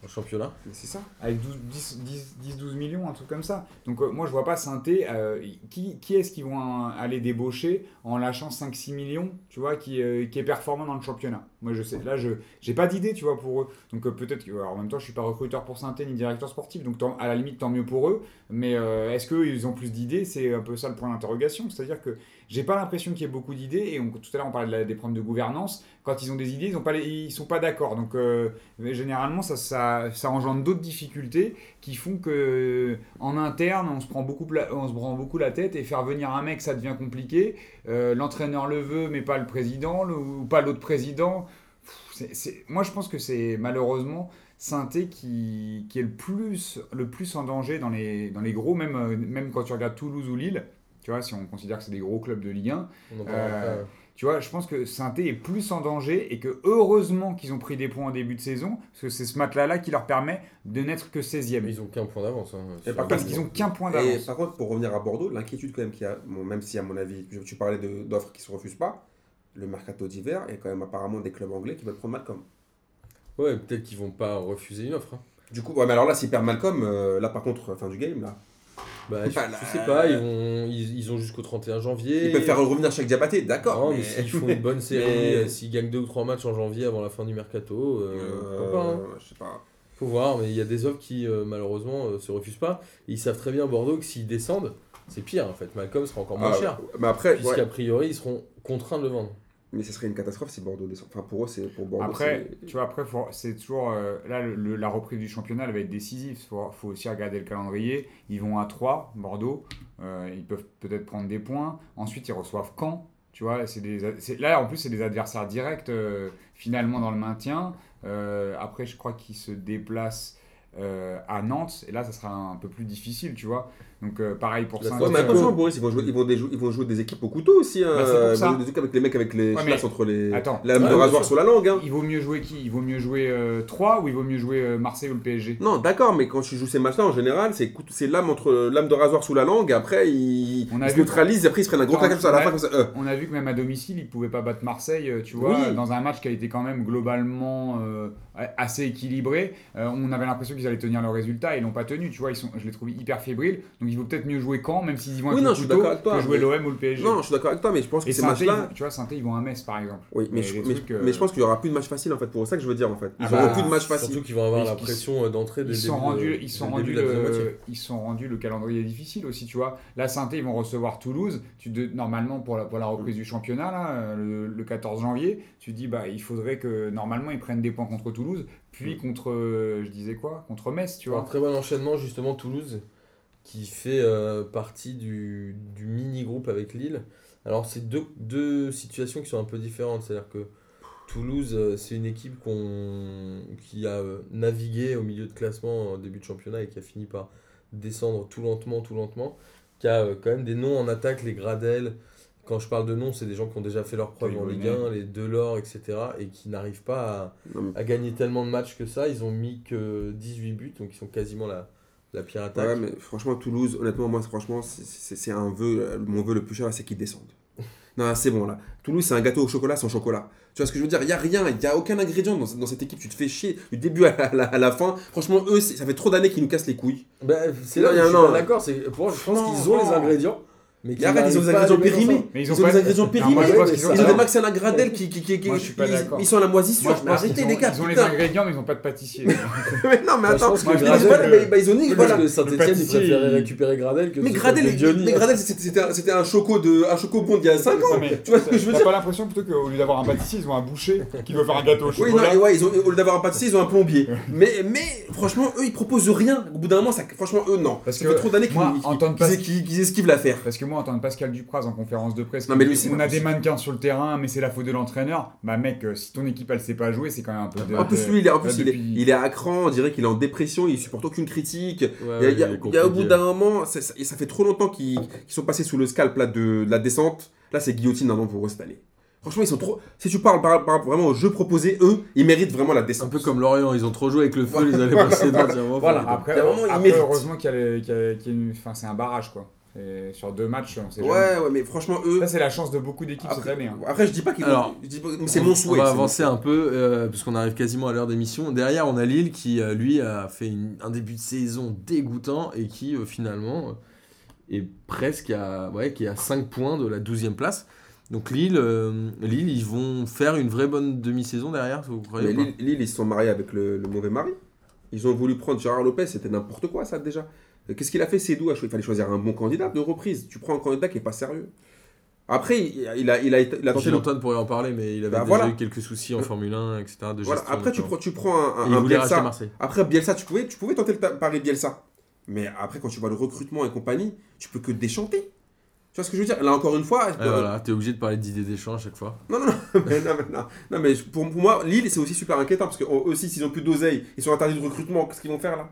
championnat. C'est ça. Avec 12 10, 10, 10, 12 millions, un truc comme ça. Donc euh, moi je vois pas Sainté, euh, qui, qui est-ce qui vont euh, aller débaucher en lâchant 5-6 millions, tu vois, qui, euh, qui est performant dans le championnat? Moi je sais, là je j'ai pas d'idée, tu vois, pour eux. Donc peut-être que, alors, en même temps je suis pas recruteur pour Sainté ni directeur sportif, donc à la limite tant mieux pour eux. Mais est-ce qu'eux ils ont plus d'idées? C'est un peu ça le point d'interrogation. C'est-à-dire que j'ai pas l'impression qu'il y ait beaucoup d'idées, et tout à l'heure on parlait de la- des problèmes de gouvernance. Quand ils ont des idées, ils, ils sont pas d'accord. Donc euh, généralement, ça, engendre d'autres difficultés qui font que en interne, on se prend beaucoup, la tête et faire venir un mec, ça devient compliqué. Euh, L'entraîneur le veut, mais pas le président, ou pas l'autre président. Moi, je pense que c'est malheureusement Sainté qui, qui est le plus, en danger dans les, gros, euh, même quand tu regardes Toulouse ou Lille. Tu vois, si on considère que c'est des gros clubs de Ligue 1, On en parlera Euh, tu vois, je pense que Sainté est plus en danger et que heureusement qu'ils ont pris des points en début de saison, parce que c'est ce matelas-là qui leur permet de n'être que 16e. Ils ont qu'un point d'avance. hein, Et sur- par Parce qu'ils ont qu'un point Et d'avance. par contre, pour revenir à Bordeaux, l'inquiétude quand même qu'il y a, bon, même si à mon avis, tu- parlais de- d'offres qui se refusent pas, le mercato d'hiver, il y a quand même apparemment des clubs anglais qui veulent prendre Malcolm. Ouais, peut-être qu'ils vont pas refuser une offre. hein. Du coup, ouais, mais alors là, s'ils perdent Malcolm, euh, là par contre, fin du game, là. Bah, je, Voilà. je sais pas, ils, vont, ils, ils ont jusqu'au 31 janvier. Ils peuvent faire revenir chaque Diabaté, d'accord. Mais, mais- s'ils font une bonne série, Mais- euh, s'ils gagnent deux ou trois matchs en janvier avant la fin du mercato, euh, Euh, pourquoi pas, hein. je sais pas. Faut voir, mais il y a des offres qui euh, malheureusement euh, se refusent pas. Et ils savent très bien Bordeaux que s'ils descendent, c'est pire en fait. Malcolm sera encore moins Ah, cher. Mais après, Puisqu'a ouais. priori, ils seront contraints de le vendre. Mais ce serait une catastrophe si Bordeaux descend. Enfin, pour eux, c'est pour Bordeaux. Après, tu vois, après, c'est toujours. euh, là, le- la reprise du championnat, elle va être décisive. Il faut, faut aussi regarder le calendrier. Ils vont à 3, Bordeaux. Euh, ils peuvent peut-être prendre des points. Ensuite, ils reçoivent Caen. Tu vois, c'est là, en plus, c'est des adversaires directs, euh, finalement, dans le maintien. Après, je crois qu'ils se déplacent à Nantes. Et là, ça sera un peu plus difficile, tu vois. Donc, euh, pareil pour saint Ouais, mais attention, Boris, ils vont, jouer, ils, vont des jou- ils vont jouer des équipes au couteau aussi. Hein, Bah, pour ça. Des trucs avec les mecs avec les Ouais, chlasses mais- entre les. Attends. La lame de bien rasoir sur la langue. Hein. Il vaut mieux jouer qui? Il vaut mieux jouer 3 ou il vaut mieux jouer euh, Marseille ou le PSG Non, d'accord, mais quand tu joues ces matchs-là, en général, c'est c'est lame entre lame de rasoir sous la langue, et après ils, On a ils se vu- neutralisent, et après ils se prennent un gros claquage à la fin comme ça. euh. On a vu que même à domicile, ils pouvaient pas battre Marseille, euh, tu vois, Oui. dans un match qui a été quand même globalement euh, assez équilibré. Euh, on avait l'impression qu'ils allaient tenir le résultat, ils l'ont pas tenu, tu vois. Ils sont, je les trouve hyper fébriles. Donc il vaut peut-être mieux jouer Caen, même s'ils y vont Oui, non, je suis avec toi, que jouer mais- l'OM ou le PSG. Non, je suis d'accord avec toi, mais je pense que Et ces matchs-là. vont- tu vois, Saint-Étienne, ils vont à Metz par exemple. Oui, mais, je, des mais, trucs, euh, mais je pense qu'il y aura plus de matchs faciles en fait, pour ça que je veux dire en fait. Ils Ah auront bah, plus de matchs faciles. Surtout qu'ils vont avoir la pression euh, d'entrée dès Ils sont rendus, ils sont rendus, le, ils sont rendus le calendrier difficile aussi, tu vois. Là, saint ils vont recevoir Toulouse. Tu de- normalement pour la, pour la reprise du championnat là, euh, le, le 14 janvier, tu dis bah il faudrait que normalement ils prennent des points contre Toulouse, puis contre, euh, je disais quoi, contre Metz, tu Un vois. très bon enchaînement, justement, Toulouse, qui fait euh, partie du, du mini-groupe avec Lille. Alors, c'est deux, deux situations qui sont un peu différentes. C'est-à-dire que Toulouse, euh, c'est une équipe qui a euh, navigué au milieu de classement en début de championnat et qui a fini par descendre tout lentement, tout lentement. Qui a quand même des noms en attaque, les Gradel. Quand je parle de noms, c'est des gens qui ont déjà fait leur preuve en Ligue 1, les Delors, etc. et qui n'arrivent pas à gagner tellement de matchs que ça. Ils ont mis que 18 buts, donc ils sont quasiment la, la pire attaque. Ouais, mais franchement, Toulouse, honnêtement, moi, franchement, c'est- un vœu, euh, mon vœu le plus cher, c'est qu'ils descendent. Non, c'est bon là. Toulouse, c'est un gâteau au chocolat sans chocolat. Tu vois ce que je veux dire? Il n'y a rien, il n'y a aucun ingrédient dans, dans cette équipe. Tu te fais chier du début à la, à la fin. Franchement, eux, ça fait trop d'années qu'ils nous cassent les couilles. Bah, c'est là où y a- je suis non. pas d'accord. c'est- Pour moi, je pense qu'ils ont les ingrédients, Mais Mais arrête, ils ont des ingrédients périmés. Mais Ils ont des pense qu'ils Ils ont- des Maxena Gradel qui, qui, qui, qui- Moi, je suis pas ils, sont à la moisissure. Arrêtez les gars. Ils ont les ingrédients, mais ils n'ont pas de pâtissier. mais non, mais je attends. euh, ils ont dit, Parce voilà. que Saint-Etienne, ils préféraient récupérer Gradel que Mais Gradel, c'était- un- c'était un choco de, un choco bond il y a 5 ans. Tu vois ce que je veux T'as dire pas l'impression plutôt qu'au lieu d'avoir un pâtissier, ils ont un boucher qui veut faire un gâteau au Oui, non, chocolat et ouais, ils ont, au lieu d'avoir un pâtissier, ils ont un plombier. mais, mais franchement, eux, ils proposent rien. Au bout d'un moment, ça, franchement, eux, non. Parce que trop d'années qu'ils esquivent l'affaire. Parce que moi, entendre Pascal Dupraz en conférence de presse, Non, mais lui, on a des mannequins sur le terrain, mais c'est la faute de l'entraîneur. Bah mec, euh, si ton équipe elle sait pas jouer, c'est quand même un peu. De, En plus, lui, il est, en plus, il est, depuis- il est à cran, on dirait qu'il est en dépression, il supporte aucune critique. Ouais, Il y a, il y au bout compliqué. d'un moment, ça, ça- ça fait trop longtemps qu'ils sont passés sous le scalp là, de, de la descente. Là, c'est guillotine maintenant pour eux cette année. Franchement, ils sont trop. Si tu parles par, par rapport vraiment au jeu proposé, eux, ils méritent vraiment la Un descente. peu comme Lorient, ils ont trop joué avec le feu Voilà. les années précédentes. un Voilà. Après, Il y a un moment, il après, mérite. heureusement qu'il y a, les- y a- y a une. Enfin, c'est un barrage quoi. Et sur deux matchs, on sait jamais. Ouais, ouais, mais franchement, eux. Ça, c'est la chance de beaucoup d'équipes cette Après, année. hein. après, je dis pas qu'ils vont. c'est On- mon souhait. On va avancer un peu, euh, puisqu'on arrive quasiment à l'heure d'émission. Derrière, on a Lille qui, euh, lui, a fait une- un début de saison dégoûtant et qui, euh, finalement, euh, est presque à, ouais, qui est à 5 points de la 12e place. Donc Lille, euh, Lille, ils vont faire une vraie bonne demi-saison derrière, vous croyez Mais Lille, Lille, ils se sont mariés avec le, le mauvais mari. Ils ont voulu prendre Gérard Lopez, c'était n'importe quoi ça déjà. Euh, Qu'est-ce qu'il a fait cho- Il fallait choisir un bon candidat de reprise. Tu prends un candidat qui est pas sérieux. Après, il, il a, il, a, été- il a tenté Antoine pourrait en parler, mais il avait Bah, déjà voilà. eu quelques soucis en Formule 1, etc. De Voilà. gestion, Après, tu prends, tu prends un, un, un Bielsa. Marseille. Après, Bielsa, tu pouvais, tu pouvais tenter le pari Bielsa. Mais après, quand tu vois le recrutement et compagnie, tu peux que déchanter. Tu vois ce que je veux dire? Là, encore une fois. Ah, voilà, t'es obligé de parler d'idées d'échange à chaque fois. Non, non, non, mais, non, mais, non. Non, mais pour, pour moi, Lille, c'est aussi super inquiétant parce que aussi, s'ils ont plus d'oseille, ils sont interdits de recrutement, qu'est-ce qu'ils vont faire là?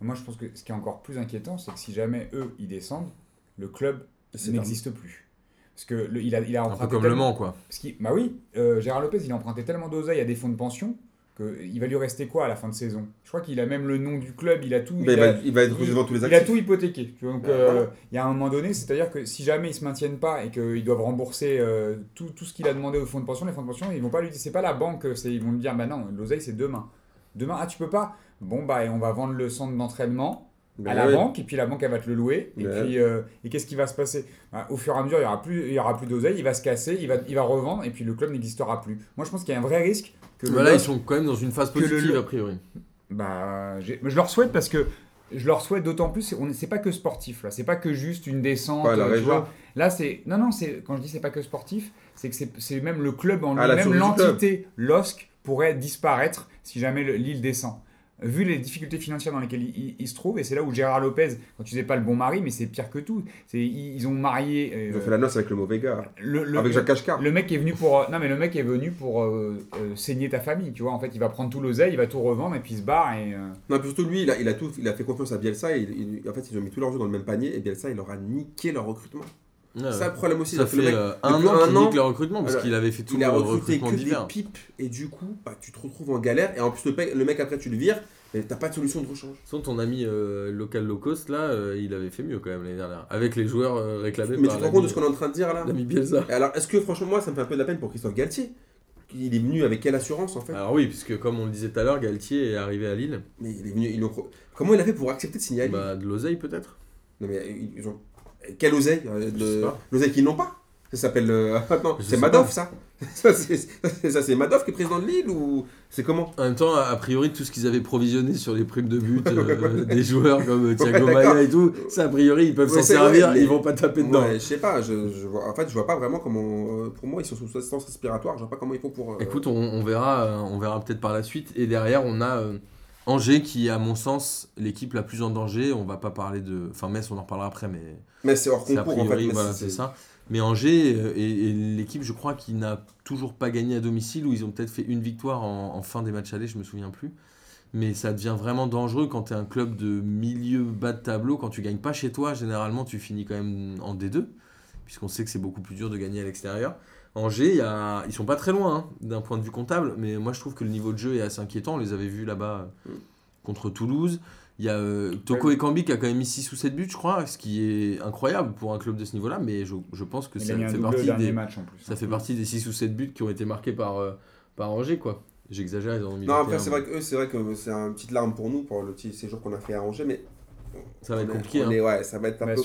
Moi, je pense que ce qui est encore plus inquiétant, c'est que si jamais eux, ils descendent, le club n'existe plus. Parce que le- il a, il a Un peu emprunté comme le Mans, quoi. Parce bah oui, euh, Gérard Lopez, il a emprunté tellement d'oseille à des fonds de pension qu'il va lui rester quoi à la fin de saison? Je crois qu'il a même le nom du club, il a tout. Il, il, a, va, il va être il- devant tous les il a actifs. tout hypothéqué. donc, euh, il y a un moment donné, c'est-à-dire que si jamais ils se maintiennent pas et qu'ils doivent rembourser euh, tout, tout ce qu'il a demandé aux fonds de pension, les fonds de pension, ils vont pas lui dire, c'est pas la banque, ils vont lui dire, bah non, l'oseille c'est demain. Demain, ah tu peux pas Bon bah et on va vendre le centre d'entraînement Mais à la ouais. banque et puis la banque elle va te le louer. Et Ouais. puis euh, et qu'est-ce qui va se passer? Bah, au fur et à mesure il y aura plus il y aura plus d'oseille il va se casser il va il va revendre et puis le club n'existera plus. Moi je pense qu'il y a un vrai risque que le Voilà, ils sont quand même dans une phase positive, a priori. bah je leur souhaite parce que je leur souhaite d'autant plus on c'est pas que sportif là. C'est pas que juste une descente tu vois. là c'est non non c'est quand je dis c'est pas que sportif c'est que c'est- même le club en Ah, lui-même l'entité LOSC pourrait disparaître si jamais le- l'île descend vu les difficultés financières dans lesquelles il, il- il se trouve, et c'est là où Gérard Lopez, quand tu disais pas le bon mari, mais c'est pire que tout. C'est ils, ils ont marié euh, Ils ont fait la noce avec le mauvais gars. le, le- avec Jacques Cachcar. le mec est venu pour euh, non mais le mec est venu pour euh, euh, saigner ta famille, tu vois. En fait, il va prendre tout l'oseille, il va tout revendre et puis il se barre et Non, puis surtout lui, il a, il a, tout, il a fait confiance à Bielsa. Et en fait, ils ont mis tous leurs jeux dans le même panier. Et Bielsa, il leur a niqué leur recrutement. Ouais, ça le problème aussi. Ça le fait mec, euh, un an qu'il nique le recrutement, parce qu'il avait fait tout il le a recruté recrutement que des pipes. Et du coup, bah, tu te retrouves en galère. Et en plus, le mec, le mec après, tu le vires. Mais t'as pas de solution de rechange. Sinon, ton ami euh, local low cost, là, euh, il avait fait mieux quand même l'année dernière. Avec les joueurs réclamés Mais par tu te rends compte de ce qu'on est en train de dire là l'ami Bielsa. Alors, est-ce que franchement, moi, ça me fait un peu de la peine pour Christophe Galtier Il est venu avec quelle assurance en fait? Alors oui, puisque comme on le disait tout à l'heure, Galtier est arrivé à Lille. Mais il est venu. pro- Comment il a fait pour accepter de signer à Lille? Bah, de l'oseille peut-être Non, mais ils ont. Quelle oseille euh, de-. L'oseille qu'ils n'ont pas Ça s'appelle. euh, c'est Madoff pas. ça Ça, c'est Madoff qui est président de Lille ou. C'est comment? En même temps, a priori, tout ce qu'ils avaient provisionné sur les primes de but euh, des joueurs comme Thiago Ouais, Maia et tout, ça a priori, ils peuvent s'en servir, mais- ils vont pas taper dedans. Ouais, je sais pas, je, je vois, en fait, je vois pas vraiment comment. euh, Pour moi, ils sont sous assistance respiratoire, je vois pas comment ils font pour. euh, Écoute, on, on verra, on verra peut-être par la suite. Et derrière, on a Angers qui est, à mon sens, l'équipe la plus en danger. On va pas parler de. Enfin, Metz, on en reparlera après, mais Mais c'est hors concours en fait. priori, mais voilà, c'est ça. Mais Angers euh, est, est l'équipe, je crois, qui n'a toujours pas gagné à domicile, ou ils ont peut-être fait une victoire en, en fin des matchs allés, je me souviens plus. Mais ça devient vraiment dangereux quand tu es un club de milieu bas de tableau. Quand tu gagnes pas chez toi, généralement, tu finis quand même en D2, puisqu'on sait que c'est beaucoup plus dur de gagner à l'extérieur. Angers, y a... ils sont pas très loin hein, d'un point de vue comptable, mais moi je trouve que le niveau de jeu est assez inquiétant. On les avait vus là-bas euh, Mm. contre Toulouse. Il y a euh, Toko Ekambi qui a quand même mis 6 ou 7 buts, je crois, ce qui est incroyable pour un club de ce niveau-là, mais je, je pense que ça fait, partie des, match en plus. ça fait partie des 6 ou 7 buts qui ont été marqués par, euh, par Angers, quoi. J'exagère, ils en ont mis Non, 21, après, c'est vrai que eux, c'est vrai que c'est une petite larme pour nous, pour le petit séjour qu'on a fait à Angers, mais. Ça va être compliqué. hein. ouais, ça va être un peu.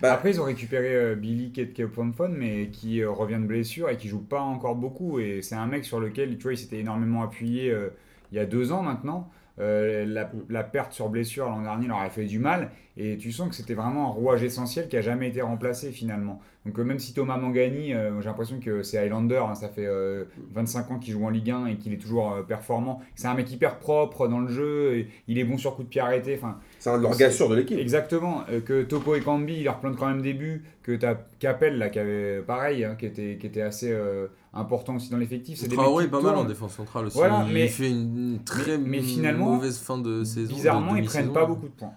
Bah, Après, ils ont récupéré euh, Billy Ketkeponfon, mais qui euh, revient de blessure et qui joue pas encore beaucoup. Et c'est un mec sur lequel, tu vois, il s'était énormément appuyé euh, il y a deux ans maintenant. Euh, la, la perte sur blessure l'an dernier leur a fait du mal. Et tu sens que c'était vraiment un rouage essentiel qui a jamais été remplacé finalement. Donc même si Thomas Mangani, j'ai l'impression que c'est Highlander, hein, ça fait euh, 25 ans qu'il joue en Ligue 1 et qu'il est toujours performant. C'est un mec hyper propre dans le jeu, et il est bon sur coup de pied arrêté. Enfin, c'est un de leurs gars sûrs de l'équipe. Exactement, euh, que Toko et Kambi, ils leur plantent quand même des buts, que tu as Capel, là, qui avait pareil, hein, qui, était, qui était assez euh, important aussi dans l'effectif. C'est des Traoré est pas mal en défense centrale aussi. Voilà, il mais- fait une très mais finalement, mauvaise fin de saison. Bizarrement, de ils prennent pas beaucoup de points.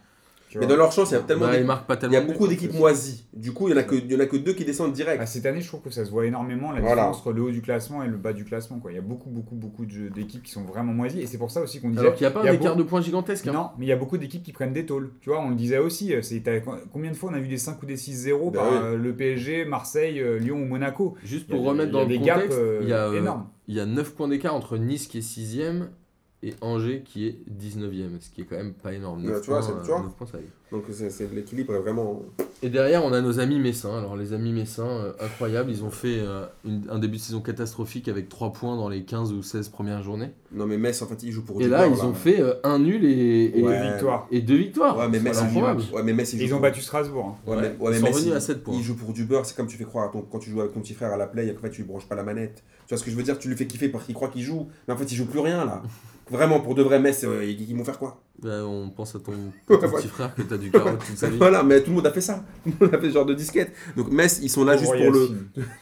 Mais dans leur chance, il y a tellement Bah, d'équipes- il y a beaucoup d'équipes moisies. Du coup, il y en a que il y en a que deux qui descendent direct. Ah, cette année, je trouve que ça se voit énormément la Voilà. différence entre le haut du classement et le bas du classement. Quoi. Il y a beaucoup, beaucoup, beaucoup d'équipes qui sont vraiment moisies. Et c'est pour ça aussi qu'on disait. Alors qu'il n'y a pas un écart de points gigantesque. hein. Non, mais il y a beaucoup d'équipes qui prennent des tôles. Tu vois, on le disait aussi. euh, Combien de fois on a vu des 5 ou des 6-0 Bah par oui. euh, le PSG, Marseille, euh, Lyon ou Monaco? Juste pour remettre dans le des gaps, contexte, il y a, énormes. il y a 9 points d'écart entre Nice qui est 6ème et Angers qui est 19ème, ce qui est quand même pas énorme. Ouais, 9 tu vois, points, c'est- euh, tu vois. 9 points, ça y est. Donc c'est l'équilibre est vraiment. Et derrière, on a nos amis messins. Alors, les amis messins, euh, incroyables, ils ont fait euh, une- un début de saison catastrophique avec 3 points dans les 15 ou 16 premières journées. Non mais Metz en fait il joue pour Et du là, beurre, ils ont fait euh, un nul et, et, Ouais. Deux victoires. et deux victoires. Ouais mais Metz. Ouais mais Metz Et ils ont pour- battu Strasbourg. hein. Ouais, mais, ouais, Ils mais sont Metz, revenus à 7 points. Il joue pour du beurre, c'est comme tu fais croire à ton, quand tu joues avec ton petit frère à la play, et qu'en fait tu lui branches pas la manette. Tu vois ce que je veux dire? Tu lui fais kiffer parce qu'il croit qu'il joue, mais en fait il joue plus rien là. Vraiment pour de vrai Metz, euh, ils, ils vont faire quoi? Bah, on pense à ton, Ouais, ton ouais. petit frère que t'as du carotte toute sa vie. Voilà, mais tout le monde a fait ça. Tout le monde a fait ce genre de disquette. Donc Metz, ils sont là juste pour le.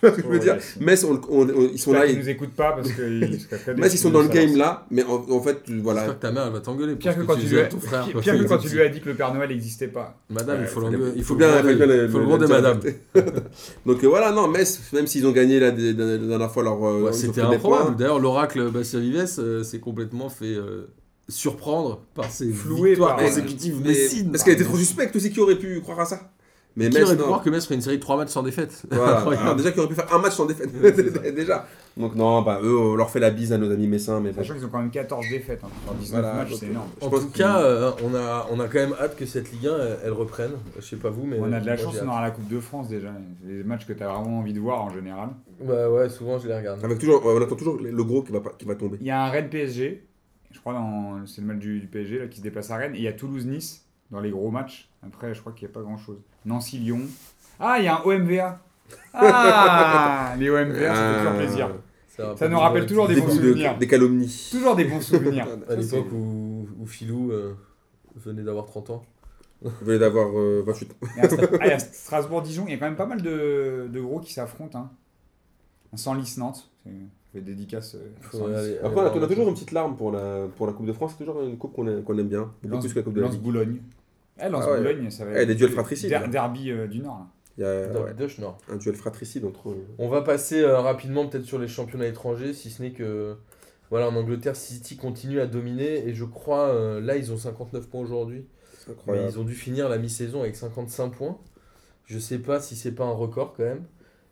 Que je veux dire. Metz, on- on- on- ils sont là. ils- nous écoutent pas parce très Metz, ils sont dans le game là, mais en, en fait, voilà. J'espère que ta mère elle va t'engueuler. Pire que quand tu lui as, ton frère. pire quand que quand tu lui as dit que le Père Noël n'existait pas. Madame, Ouais, il faut l'engueuler. Il faut bien, Il faut le gronder, madame. Donc euh, voilà, non, Metz, même s'ils ont gagné la, dernière fois leur. euh, C'était des improbable. D'ailleurs, l'oracle Bastien Vives euh, s'est complètement fait surprendre par ses Floué victoires par- consécutives Mais- messines. Parce qu'elle était trop suspecte aussi, qui aurait pu croire à ça? Mais Qui Metz, aurait pu non. croire que Metz ferait une série de 3 matchs sans défaite? Voilà. Incroyable. Alors, déjà, qui aurait pu faire un match sans défaite. déjà. Donc, non, bah, eux, on leur fait la bise à nos amis messins. Mais bon. Sachant qu'ils ont quand même 14 défaites. Hein. Sur 19 Voilà, matchs, donc, c'est énorme. je En pense tout qu'ils- cas, euh, on, a, on a quand même hâte que cette Ligue 1 elle, elle reprenne. Je sais pas vous, mais. On a de la moi, chance, j'ai on hâte. aura la Coupe de France déjà. C'est les matchs que tu as vraiment envie de voir en général. Bah ouais, souvent je les regarde. Avec toujours, on attend toujours le gros qui va, pas- qui va tomber. Il y a un Rennes PSG. Je crois dans c'est le match du, du PSG là, qui se déplace à Rennes. Et il y a Toulouse-Nice dans les gros matchs. Après, je crois qu'il n'y a pas grand chose. Nancy-Lyon. Ah, il y a un OMVA. Ah, les OMVA, ça fait toujours plaisir. Ça nous rappelle toujours des Des, bons de- souvenirs. des calomnies. Toujours des bons souvenirs. À l'époque où, où Philou euh, venait d'avoir 30 ans. Vous venez d'avoir euh, 28. Et à Stra- ah, il y a Strasbourg-Dijon, il y a quand même pas mal de, de gros qui s'affrontent. Hein. Un Senlis-Nantes, c'est on fait dédicace. euh, Après, on a, on a toujours une petite larme pour la, pour la Coupe de France. C'est toujours une coupe qu'on aime, qu'on aime bien. Beaucoup Lance, plus que la Coupe de la Ligue. Boulogne. Eh, Lance Ah ouais. Boulogne, ça va Eh, des duels fratricides, Der- là. derby euh, du Nord. là. Il y a ouais, Nord. un duel fratricide entre. On va passer euh, rapidement peut-être sur les championnats étrangers, si ce n'est que voilà, en Angleterre, City continue à dominer et je crois euh, là ils ont 59 points aujourd'hui, mais ils ont dû finir la mi-saison avec 55 points. Je sais pas si c'est pas un record quand même,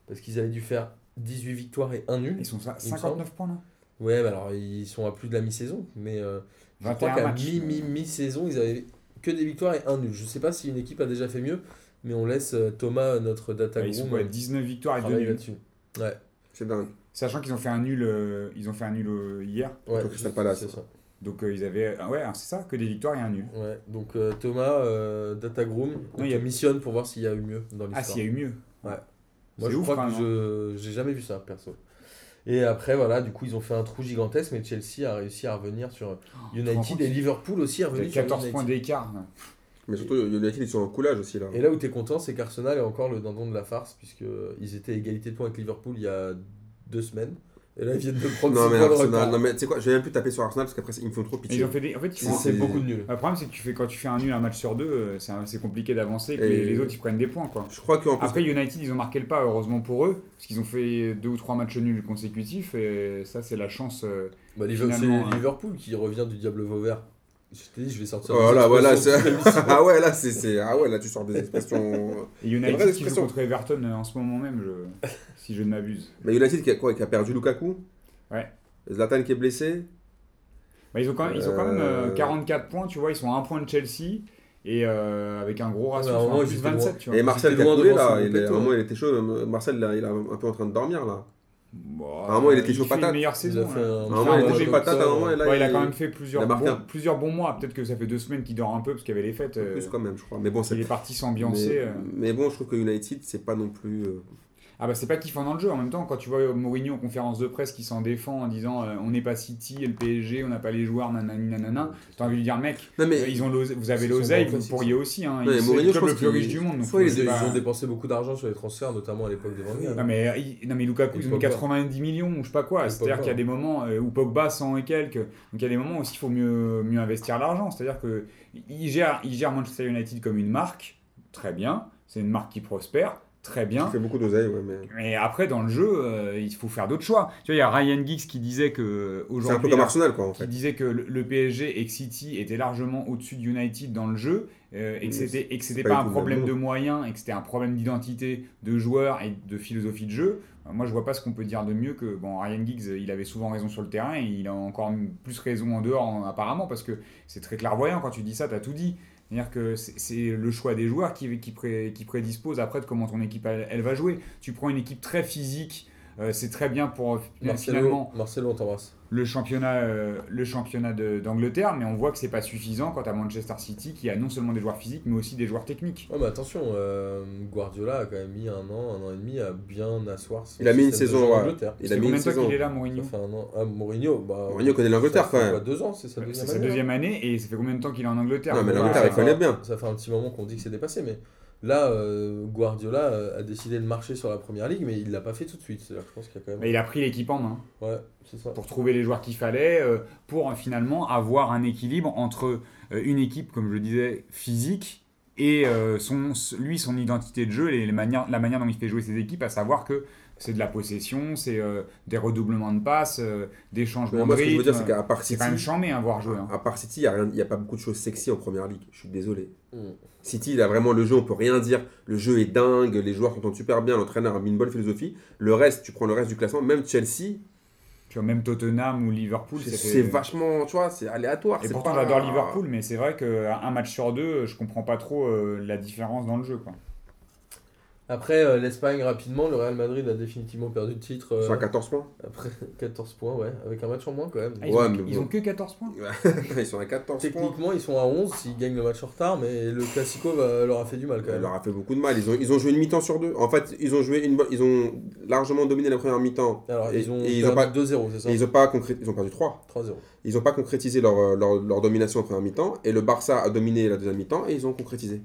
parce qu'ils avaient dû faire 18 victoires et 1 nul. Ils sont à Il me 59 points là Ouais, mais alors ils sont à plus de la mi-saison, mais euh, je crois 21 qu'à matchs. mi, mi, mi-saison ils avaient que des victoires et 1 nul. Je sais pas si une équipe a déjà fait mieux, mais on laisse euh, Thomas, notre data Ouais, Ils sont groom, quoi, euh, 19 victoires et 2 travailler nuls. là-dessus. Ouais, C'est dingue. Sachant qu'ils ont fait un nul, euh, ils ont fait un nul euh, hier. ouais, Contre Crystal Palace. c'est ça. Donc euh, ils avaient. ah ouais, c'est ça, que des victoires et un nul. Ouais, donc euh, Thomas, euh, Datagroom, il y a- missionne pour voir s'il y a eu mieux dans Ah, l'histoire. s'il y a eu mieux. Moi, je ouf, crois que hein. je j'ai jamais vu ça, perso. Et après, voilà, du coup, ils ont fait un trou gigantesque, mais Chelsea a réussi à revenir sur rends United et Liverpool aussi a revenu a sur 14 United. points d'écart. Mais surtout, United, ils sont en coulage aussi là. Et là où tu es content, c'est qu'Arsenal est encore le dindon de la farce, puisqu'ils étaient à égalité de points avec Liverpool il y a deux semaines. Et là, ils viennent de prendre Non, six mais points de Arsenal, non, mais tu sais quoi, je vais même plus taper sur Arsenal parce qu'après, ils me font trop pitié. Ils ont fait des... En fait, ils font. C'est beaucoup de nuls. Le problème, c'est que tu fais, quand tu fais un nul un match sur deux, euh, c'est un- c'est compliqué d'avancer et que les, les autres ils prennent des points. quoi. Je crois qu'en plus. Après, United, ils ont marqué le pas, heureusement pour eux, parce qu'ils ont fait deux ou trois matchs nuls consécutifs et ça, c'est la chance. euh, Bah, Liverpool- Finalement, c'est hein. Liverpool qui revient du diable Vauvert. Je t'ai dit, je vais sortir. Oh là, voilà, ah ouais, là, c'est, c'est- ah ouais, là, tu sors des expressions. Et vraie United qui joue expression. contre Everton euh, en ce moment même, je... si je ne m'abuse. Mais United qui a, quoi, qui a perdu Lukaku Ouais. Zlatan qui est blessé Bah, ils ont quand même, ils ont quand même euh, Euh. 44 points, tu vois, ils sont à un point de Chelsea. et euh, avec un gros ratio, Ouais, à un enfin, moment, plus ils étaient 27, loin. tu vois. Et Marcel loin là, il est, était chaud. Marcel là, il est un peu en train de dormir là. Bon, À un moment, il était euh, chaud patate. une meilleure saison. fait hein. un- Il moment il était chaud patate, à un moment et là Ouais, il a quand même fait plusieurs, il a bons, un- plusieurs bons mois. Peut-être que ça fait deux semaines qu'il dort un peu parce qu'il y avait les fêtes. euh, plus quand même, je crois. Mais bon, c'est il est parti s'ambiancer. Mais, euh. mais bon, je trouve que United, c'est pas non plus. euh, Ah bah c'est pas kiffant dans le jeu. En même temps, quand tu vois Mourinho en conférence de presse qui s'en défend en disant euh, on n'est pas City le PSG, on n'a pas les joueurs, nanani nanana, t'as envie de dire mec, Non, mais euh, ils ont vous avez l'oseille, vous pourriez aussi. Hein. C'est Mourinho, le club le plus riche du monde. donc Soit ils, ont dépensé beaucoup d'argent sur les transferts, notamment à l'époque des Van Gaal. Non mais, il- non mais Lukaku ils ont mis Pogba. 90 millions ou je sais pas quoi. C'est-à-dire qu'il y a des moments euh, où Pogba 100 et quelques. Donc il y a des moments aussi il faut mieux, mieux investir l'argent. C'est-à-dire que il gère, il gère Manchester United comme une marque, très bien. C'est une marque qui prospère, très bien. Fait beaucoup d'oseille, ouais, mais. Mais après, dans le jeu, euh, il faut faire d'autres choix. Tu vois, il y a Ryan Giggs qui disait que C'est un peu aujourd'hui, comme Arsenal, quoi, en qui disait que le, PSG et City étaient largement au-dessus de United dans le jeu euh, et que c'était et que c'était pas pas, un problème de moyens et que c'était un problème d'identité de joueurs et de philosophie de jeu. Euh, Moi, je vois pas ce qu'on peut dire de mieux que bon, Ryan Giggs, il avait souvent raison sur le terrain et il a encore plus raison en dehors en- apparemment parce que c'est très clairvoyant quand tu dis ça, tu as tout dit. C'est-à-dire que c'est le choix des joueurs qui, qui, pré- qui prédispose après de comment ton équipe elle va jouer. Tu prends une équipe très physique, euh, c'est très bien pour euh, Marcelo, finalement Marcelo, on t'embrasse. le championnat, euh, le championnat de- d'Angleterre, mais on voit que c'est pas suffisant quand à Manchester City qui a non seulement des joueurs physiques mais aussi des joueurs techniques. Ouais, mais attention, euh, Guardiola a quand même mis un an, un an et demi à bien asseoir son Il a mis une saison, ouais. Angleterre. Il C'est a mis combien une de temps saison. qu'il est là, Ça Mourinho fait un an. Ah, Mourinho, bah. Mourinho connaît l'Angleterre, quand même. deux ans, c'est sa deuxième C'est sa année. deuxième année et ça fait combien de temps qu'il est en Angleterre? Non, mais l'Angleterre, il connaît bien. Ça fait un petit moment qu'on dit que c'est dépassé, mais là, euh, Guardiola euh, a décidé de marcher sur la première ligue, mais il l'a pas fait tout de suite. Je pense qu'il a quand même. il a pris l'équipe en main Ouais, c'est ça. pour trouver les joueurs qu'il fallait, euh, pour finalement avoir un équilibre entre euh, une équipe, comme je le disais, physique et son, lui, son identité de jeu, et les manières, la manière dont il fait jouer ses équipes, à savoir que c'est de la possession, c'est euh, des redoublements de passes, euh, des changements moi, de ce que je veux rythme. dire, c'est qu'à part C'est City, quand même chambé à voir jouer. hein. à part City, il n'y a, pas beaucoup de choses sexy en première ligue. Je suis désolé. Mm. City, il a vraiment le jeu, on peut rien dire. Le jeu est dingue, les joueurs s'entendent super bien, l'entraîneur a mis une bonne philosophie. Le reste, tu prends le reste du classement, même Chelsea, Tu vois, même Tottenham ou Liverpool, c'est c'est vachement, tu vois, c'est aléatoire. Et c'est pourtant, pas- j'adore Liverpool, mais c'est vrai qu'un match sur deux, je comprends pas trop euh, la différence dans le jeu. Quoi. Après, euh, l'Espagne, rapidement, le Real Madrid a définitivement perdu le titre. euh, Ils sont à 14 points. Après 14 points, ouais, avec un match en moins quand même. Ah, ils, Ouais, ont, mais ils bon. ont que 14 points ils sont à 14 points. Techniquement, ils sont à 11 s'ils gagnent le match en retard, mais le Classico va- leur a fait du mal quand même. leur a fait beaucoup de mal. Ils ont, ils ont joué une mi-temps sur deux. En fait, ils ont joué une, ils ont largement dominé la première mi-temps. Alors, Et- ils ont et ils ont perdu pas- 2-0, c'est ça Et ils ont pas concré- ils ont perdu 3. 3-0. Ils n'ont pas concrétisé leur, euh, leur, leur domination en première mi-temps. Et le Barça a dominé la deuxième mi-temps et ils ont concrétisé.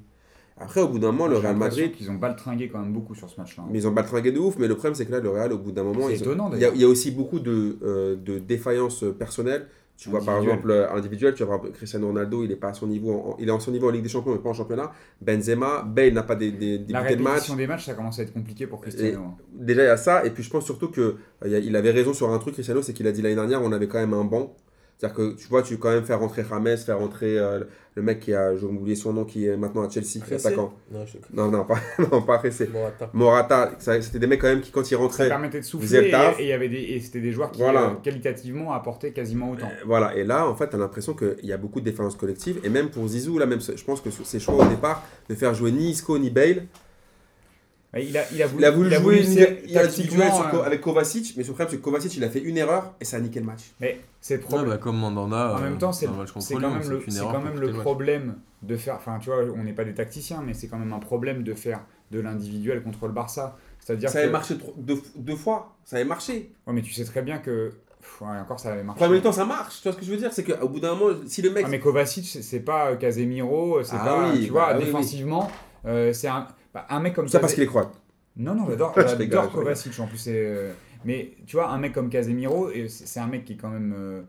Après, au bout d'un moment, le Real Madrid, qu'ils ont baltringué quand même beaucoup sur ce match-là. hein. mais ils ont baltringué de ouf. Mais le problème, c'est que là, le Real, au bout d'un moment, C'est ils ont- étonnant, il, y a, d'ailleurs. il y a aussi beaucoup de, euh, de défaillances personnelles. Tu vois, par exemple, euh, individuel, tu vas voir Cristiano Ronaldo, il est pas à son niveau, en- il est en son niveau en Ligue des Champions, mais pas en championnat. Benzema, Bale n'a pas des, des, des La de match. des matchs, ça commence à être compliqué pour Cristiano. hein. Déjà, il y a ça, et puis je pense surtout que euh, il avait raison sur un truc, Cristiano, c'est qu'il a dit l'année dernière, on avait quand même un banc. C'est-à-dire que tu vois, tu peux quand même faire rentrer Rames, faire rentrer euh, le mec qui a, j'ai oublié son nom, qui est maintenant à Chelsea, qui est Pressé attaquant. Non, je Non, non, pas, non, pas Pressé. Morata. Morata, ça- c'était des mecs quand même qui, quand ils Ça rentraient, permettait de faisaient souffler le et, et il y avait des, et c'était des joueurs qui Voilà. euh, qualitativement apportaient quasiment autant. Euh, Voilà, et là, en fait, tu as l'impression qu'il y a beaucoup de défaillances collectives. Et même pour Zizou, là, même, je pense que ses choix au départ, de faire jouer ni Isco ni Bale, Il a, il a voulu, il a voulu il a jouer voulu une- il a sur euh, avec Kovacic, mais le problème, c'est que Kovacic, il a fait une erreur et ça a niqué le match. Mais c'est le Ouais, problème. bah, comme Mandanda. En même temps, c'est contre c'est quand même le, quand même le problème de faire. Enfin, tu vois, on n'est pas des tacticiens, mais c'est quand même un problème de faire de l'individuel contre le Barça. C'est-à-dire Ça que. avait marché deux, deux fois, ça avait marché. Ouais, mais tu sais très bien que. Pff, ouais, encore, ça avait marché. Premier temps, ça marche. Tu vois ce que je veux dire? C'est qu'au bout d'un moment, si le mec. Ah, mais Kovacic, c'est- pas euh, Casemiro, c'est Ah pas. oui, tu vois, bah oui, oui. défensivement, euh, c'est un, bah, un mec comme ça parce qu'il est croate. Non, non, j'adore. Kovacic en plus. euh, Mais tu vois, un mec comme Casemiro, et c'est un mec qui est quand même. euh,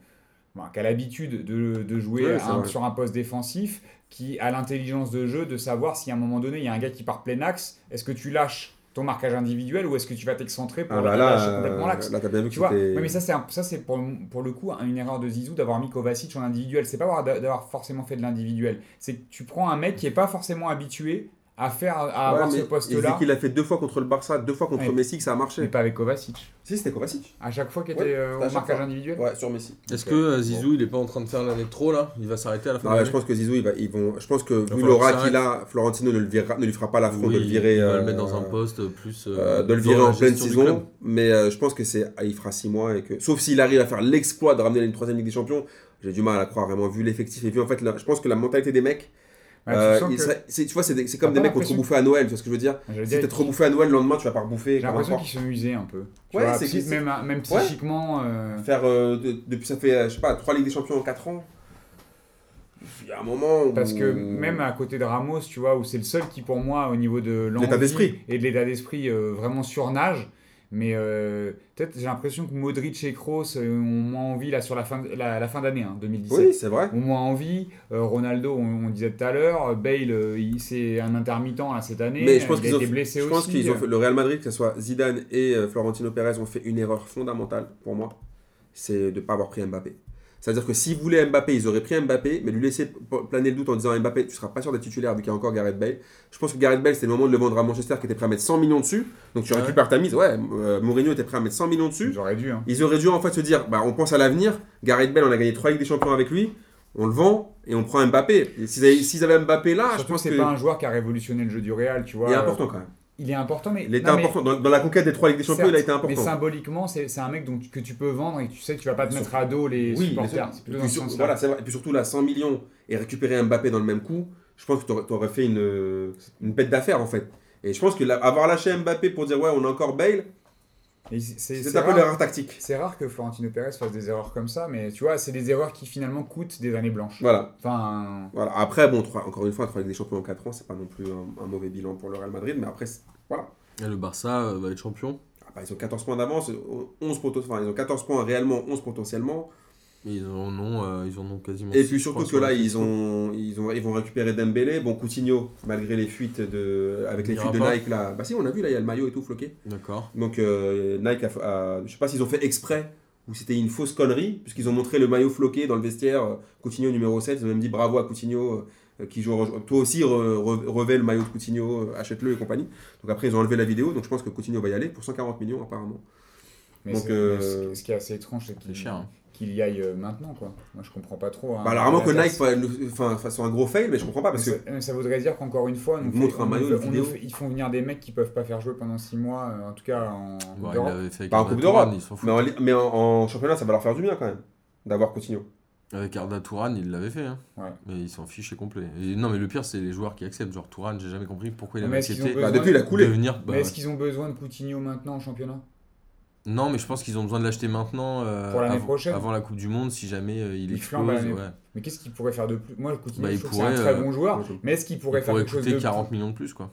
bon, qui a l'habitude de, de jouer un- sur un poste défensif, qui a l'intelligence de jeu de savoir si à un moment donné il y a un gars qui part plein axe, est-ce que tu lâches ton marquage individuel ou est-ce que tu vas t'excentrer pour Ah lâcher là, complètement l'axe euh, là t'as bien vu que tu vois, ouais, mais ça c'est un- ça c'est pour, le- pour le coup une erreur de Zizou d'avoir mis Kovacic en individuel. C'est pas avoir- d'avoir forcément fait de l'individuel. C'est que tu prends un mec qui est pas forcément habitué à Ouais, avoir mais ce il poste-là. qu'il a fait deux fois contre le Barça, deux fois contre Ouais. Messi que ça a Mais marché. pas avec Kovacic. Si, c'était Kovacic. À chaque fois qu'il Ouais, était euh, à au chaque marquage fois. individuel. Ouais, sur Messi. Est-ce que euh, Zizou, il est pas en train de faire l'année de trop là? Il va s'arrêter à la fin Non, de ouais, je pense que Zizou, il va, ils vont, je pense que vu l'aura qu'il a, Florentino ne, le virera- ne lui fera pas l'affront Oui, de le virer. il va euh, le mettre dans un poste plus. euh, euh, de le virer la en pleine saison, mais euh, je pense que c'est, ah, il fera 6 mois et que, sauf s'il arrive à faire l'exploit de ramener une troisième Ligue des Champions, j'ai du mal à croire vraiment vu l'effectif et vu en fait, la- je pense que la mentalité des mecs, Ouais, euh, tu vois, c'est, comme des mecs qui ont trop bouffé à Noël, tu vois ce que je veux dire? Je veux Si t'as trop bouffé à Noël, le lendemain tu vas pas rebouffer. J'ai l'impression qu'ils sont usés un peu. Tu Ouais, c'est psy- que- même, même psychiquement. euh, Faire euh, de- depuis ça fait, je sais pas, 3 Ligues des Champions en 4 ans. Il y a un moment où... Parce que même à côté de Ramos, tu vois, où c'est le seul qui pour moi au niveau de l'envie L'état d'esprit. et de l'état d'esprit vraiment surnage. Mais euh, peut-être j'ai l'impression que Modric et Kroos euh, ont moins envie là sur la fin la, la fin d'année hein, 2017. Oui, c'est vrai. Ont moins envie. Euh, Ronaldo, on, on disait tout à l'heure. Bale, c'est un intermittent là, cette année. Mais je pense il qu'ils ont, été blessé je aussi. pense qu'ils ont fait, le Real Madrid, que ce soit Zidane et Florentino Pérez, ont fait une erreur fondamentale pour moi, c'est de ne pas avoir pris Mbappé. C'est-à-dire que s'ils voulaient Mbappé, ils auraient pris Mbappé, mais lui laisser planer le doute en disant Mbappé, tu seras pas sûr d'être titulaire vu qu'il y a encore Gareth Bale. Je pense que Gareth Bale, c'était le moment de le vendre à Manchester qui était prêt à mettre 100 millions dessus. Donc tu Ouais. récupères ta mise. Ouais, euh, Mourinho était prêt à mettre 100 millions dessus. Ils auraient dû. hein. Ils auraient dû en fait se dire bah, on pense à l'avenir. Gareth Bale, on a gagné 3 Ligues des Champions avec lui. On le vend et on prend Mbappé. S'ils avaient, avaient Mbappé là, je pense que que c'est pas un joueur qui a révolutionné le jeu du Real, tu vois. il est important quand même. Il est important, mais. Il était non, mais- important. Dans, dans la conquête des 3 Ligues des Champions, il a été Certes, Mais important. symboliquement, c'est un mec que tu peux vendre et que tu sais que tu vas pas te mettre à dos les Oui, supporters. Et puis, sur- sens-là. voilà. Et puis surtout, là, 100 millions et récupérer Mbappé dans le même coup, je pense que tu aurais, fait une, une bête d'affaires en fait. Et je pense que la- avoir lâché Mbappé pour dire ouais, on a encore Bale, c'est- un peu rare, l'erreur tactique. c'est rare que Florentino Pérez fasse des erreurs comme ça, mais tu vois, c'est des erreurs qui finalement coûtent des années blanches. Voilà. Enfin, voilà. Après, bon, trois- encore une fois, 3 Ligues des Champions en 4 ans, c'est pas non plus un, un mauvais bilan pour le Real Madrid, mais après, voilà. Et le Barça euh, va être champion. Ah bah, ils ont 14 points d'avance, 11 poten- enfin, ils ont 14 points réellement, 11 potentiellement. Ils en ont, euh, ils en ont quasiment. Et puis surtout que là, ils, ont, ils, ont, ils vont récupérer Dembélé. Bon, Coutinho, malgré les fuites de, avec les fuites de pas. Nike là. Bah si, on a vu là, il y a le maillot et tout floqué. D'accord. Donc euh, Nike a, a- je sais pas s'ils ont fait exprès ou c'était une fausse connerie, puisqu'ils ont montré le maillot floqué dans le vestiaire, euh, Coutinho numéro 7, ils ont même dit bravo à Coutinho, euh, qui joue, toi aussi re- le maillot de Coutinho, achète-le et compagnie. Donc après ils ont enlevé la vidéo, donc je pense que Coutinho va y aller pour 140 millions apparemment. mais Donc, c'est- euh, mais ce, qui est assez étrange, c'est C'est qu'il cher. hein. Qu'il y aille euh, maintenant, quoi. Moi, je comprends pas trop. hein. Bah alors vraiment que La Nike fasse un gros fail, mais je comprends pas parce mais que... ça, mais ça voudrait dire qu'encore une fois, on Ils fait- montrent un on maillot, nous une fait- on vidéo. nous fait- ils font venir des mecs qui peuvent pas faire jouer pendant 6 mois, euh, en tout cas en Coupe Pas en Coupe d'Europe, ils s'en foutent. Mais, en, mais en, en championnat, ça va leur faire du bien quand même, d'avoir Coutinho. Avec Arda Tourane, il l'avait fait. hein. Ouais. Mais il s'en fichait complet. Et non, mais le pire, c'est les joueurs qui acceptent. Genre Tourane, j'ai jamais compris pourquoi il Mais avait accepté Bah, depuis, il a coulé. de venir. bah, Mais est-ce qu'ils ont besoin de Coutinho maintenant en championnat? Non, mais je pense qu'ils ont besoin de l'acheter maintenant. euh, Pour l'année avant, prochaine. Avant la Coupe du Monde, si jamais euh, il Il explose. ouais. Mais qu'est-ce qu'il pourrait faire de plus? Moi, Coutinho, Bah, je trouve que c'est un très euh, bon joueur. Mais est-ce qu'il pourrait Il faire pourrait quelque chose coûter de 40 millions de plus, quoi.